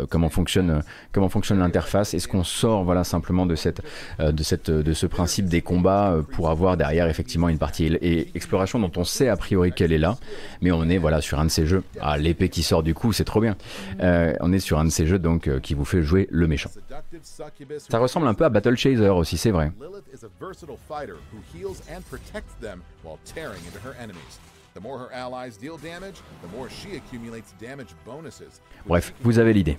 A: comment fonctionne comment fonctionne l'interface? Est-ce qu'on sort voilà simplement de cette euh, de cette de ce principe des combats euh, pour avoir derrière effectivement une partie et exploration dont on sait a priori qu'elle est là, mais on est voilà sur un de ces jeux. Ah l'épée qui sort du coup, c'est trop bien. on est sur un de ces jeux donc qui vous fait jouer le méchant. Ça ressemble un peu à Battle Chaser aussi, c'est vrai. Bref, vous avez l'idée.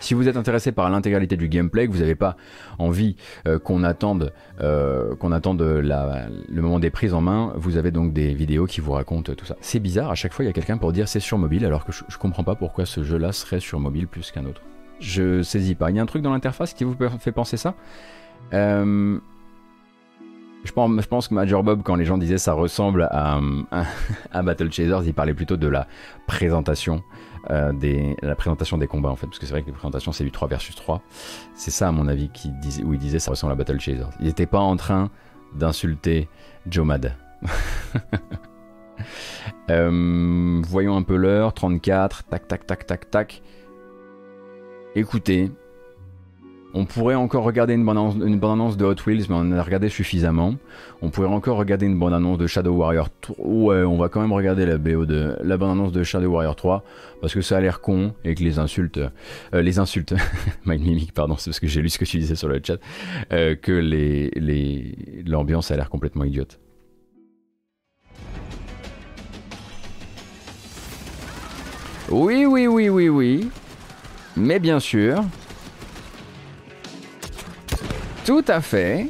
A: Si vous êtes intéressé par l'intégralité du gameplay, que vous n'avez pas envie euh, qu'on attende, euh, qu'on attende le moment des prises en main, vous avez donc des vidéos qui vous racontent tout ça. C'est bizarre, à chaque fois il y a quelqu'un pour dire c'est sur mobile, alors que je, ne comprends pas pourquoi ce jeu-là serait sur mobile plus qu'un autre. Je saisis pas. Il y a un truc dans l'interface qui vous fait penser ça? Euh, je pense, que Major Bob, quand les gens disaient ça ressemble à, à, Battle Chasers, il parlait plutôt de la présentation, euh, des, la présentation des combats en fait, parce que c'est vrai que les présentations c'est du 3 versus 3. C'est ça à mon avis qui disait, où il disait ça ressemble à Battle Chasers. Il n'était pas en train d'insulter Joe Mad. Euh, voyons un peu l'heure, 34, tac tac tac tac tac. Écoutez, on pourrait encore regarder une bande-annonce de Hot Wheels, mais on en a regardé suffisamment. On pourrait encore regarder une bande-annonce de Shadow Warrior 3. Ouais, on va quand même regarder la BO de la bande-annonce de Shadow Warrior 3 parce que ça a l'air con et que les insultes, euh, les insultes, Mind Mimic, pardon, c'est parce que j'ai lu ce que tu disais sur le chat, euh, que l'ambiance a l'air complètement idiote. Oui, oui, oui, oui, oui. Mais bien sûr, tout à fait.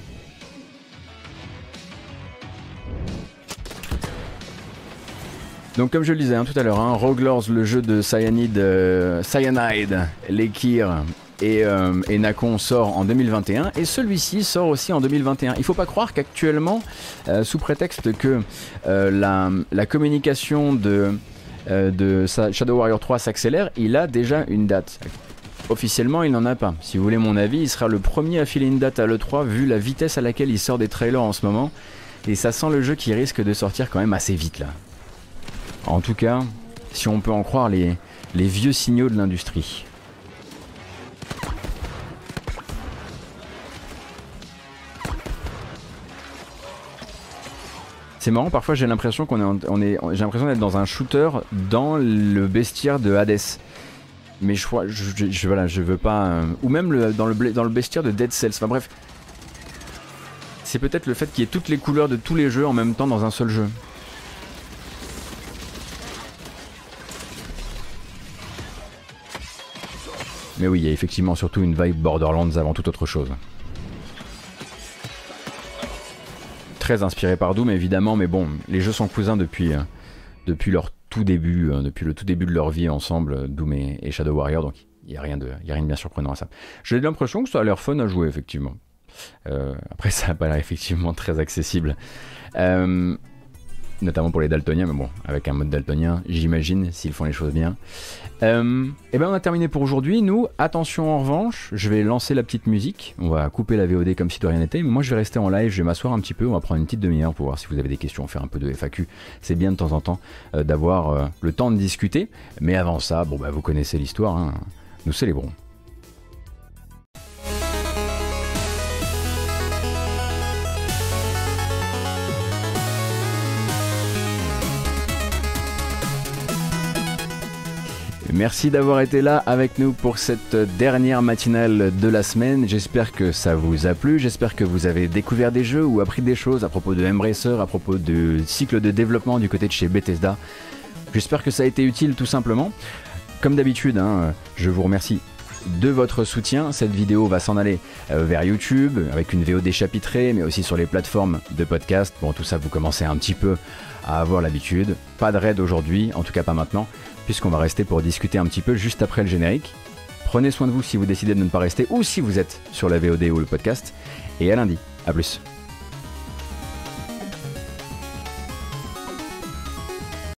A: Donc comme je le disais hein, tout à l'heure, hein, le jeu de Cyanide, euh, Cyanide, Lekir et, euh, et Nacon sort en 2021 et celui-ci sort aussi en 2021. Il faut pas croire qu'actuellement, euh, sous prétexte que la, communication de Shadow Warrior 3 s'accélère, il a déjà une date. Officiellement, il n'en a pas. Si vous voulez mon avis, il sera le premier à filer une date à l'E3 vu la vitesse à laquelle il sort des trailers en ce moment. Et ça sent le jeu qui risque de sortir quand même assez vite là. En tout cas, si on peut en croire les, vieux signaux de l'industrie. C'est marrant, parfois j'ai l'impression qu'on est, on est j'ai l'impression d'être dans un shooter dans le bestiaire de Hades mais je crois, je, voilà, je veux pas. Euh, ou même le, dans, le, dans le bestiaire de Dead Cells. Enfin bref. C'est peut-être le fait qu'il y ait toutes les couleurs de tous les jeux en même temps dans un seul jeu. Mais oui, il y a effectivement surtout une vibe Borderlands avant toute autre chose. Très inspiré par Doom évidemment, mais bon, les jeux sont cousins depuis, euh, depuis leur tout début, depuis le tout début de leur vie ensemble, Doom et, Shadow Warrior, donc il n'y a, rien de, rien de bien surprenant à ça. J'ai l'impression que ça a l'air fun à jouer, effectivement. après, ça n'a pas l'air effectivement très accessible notamment pour les daltoniens, mais bon, avec un mode daltonien, j'imagine, s'ils font les choses bien. et euh, eh ben on a terminé pour aujourd'hui. Nous, attention en revanche, je vais lancer la petite musique. On va couper la VOD comme si de rien n'était. Mais moi, je vais rester en live, je vais m'asseoir un petit peu. On va prendre une petite demi-heure pour voir si vous avez des questions, faire un peu de FAQ. C'est bien de temps en temps euh, d'avoir euh, le temps de discuter. Mais avant ça, bon, bah, vous connaissez l'histoire. Hein. Nous célébrons. Merci d'avoir été là avec nous pour cette dernière matinale de la semaine. J'espère que ça vous a plu. J'espère que vous avez découvert des jeux ou appris des choses à propos de Embracer, à propos du cycle de développement du côté de chez Bethesda. J'espère que ça a été utile tout simplement. Comme d'habitude, hein, je vous remercie de votre soutien. Cette vidéo va s'en aller euh, vers YouTube avec une VOD chapitrée, mais aussi sur les plateformes de podcast. Bon, tout ça, vous commencez un petit peu à avoir l'habitude. Pas de raid aujourd'hui, en tout cas pas maintenant puisqu'on va rester pour discuter un petit peu juste après le générique. Prenez soin de vous si vous décidez de ne pas rester ou si vous êtes sur la VOD ou le podcast. Et à lundi. A plus.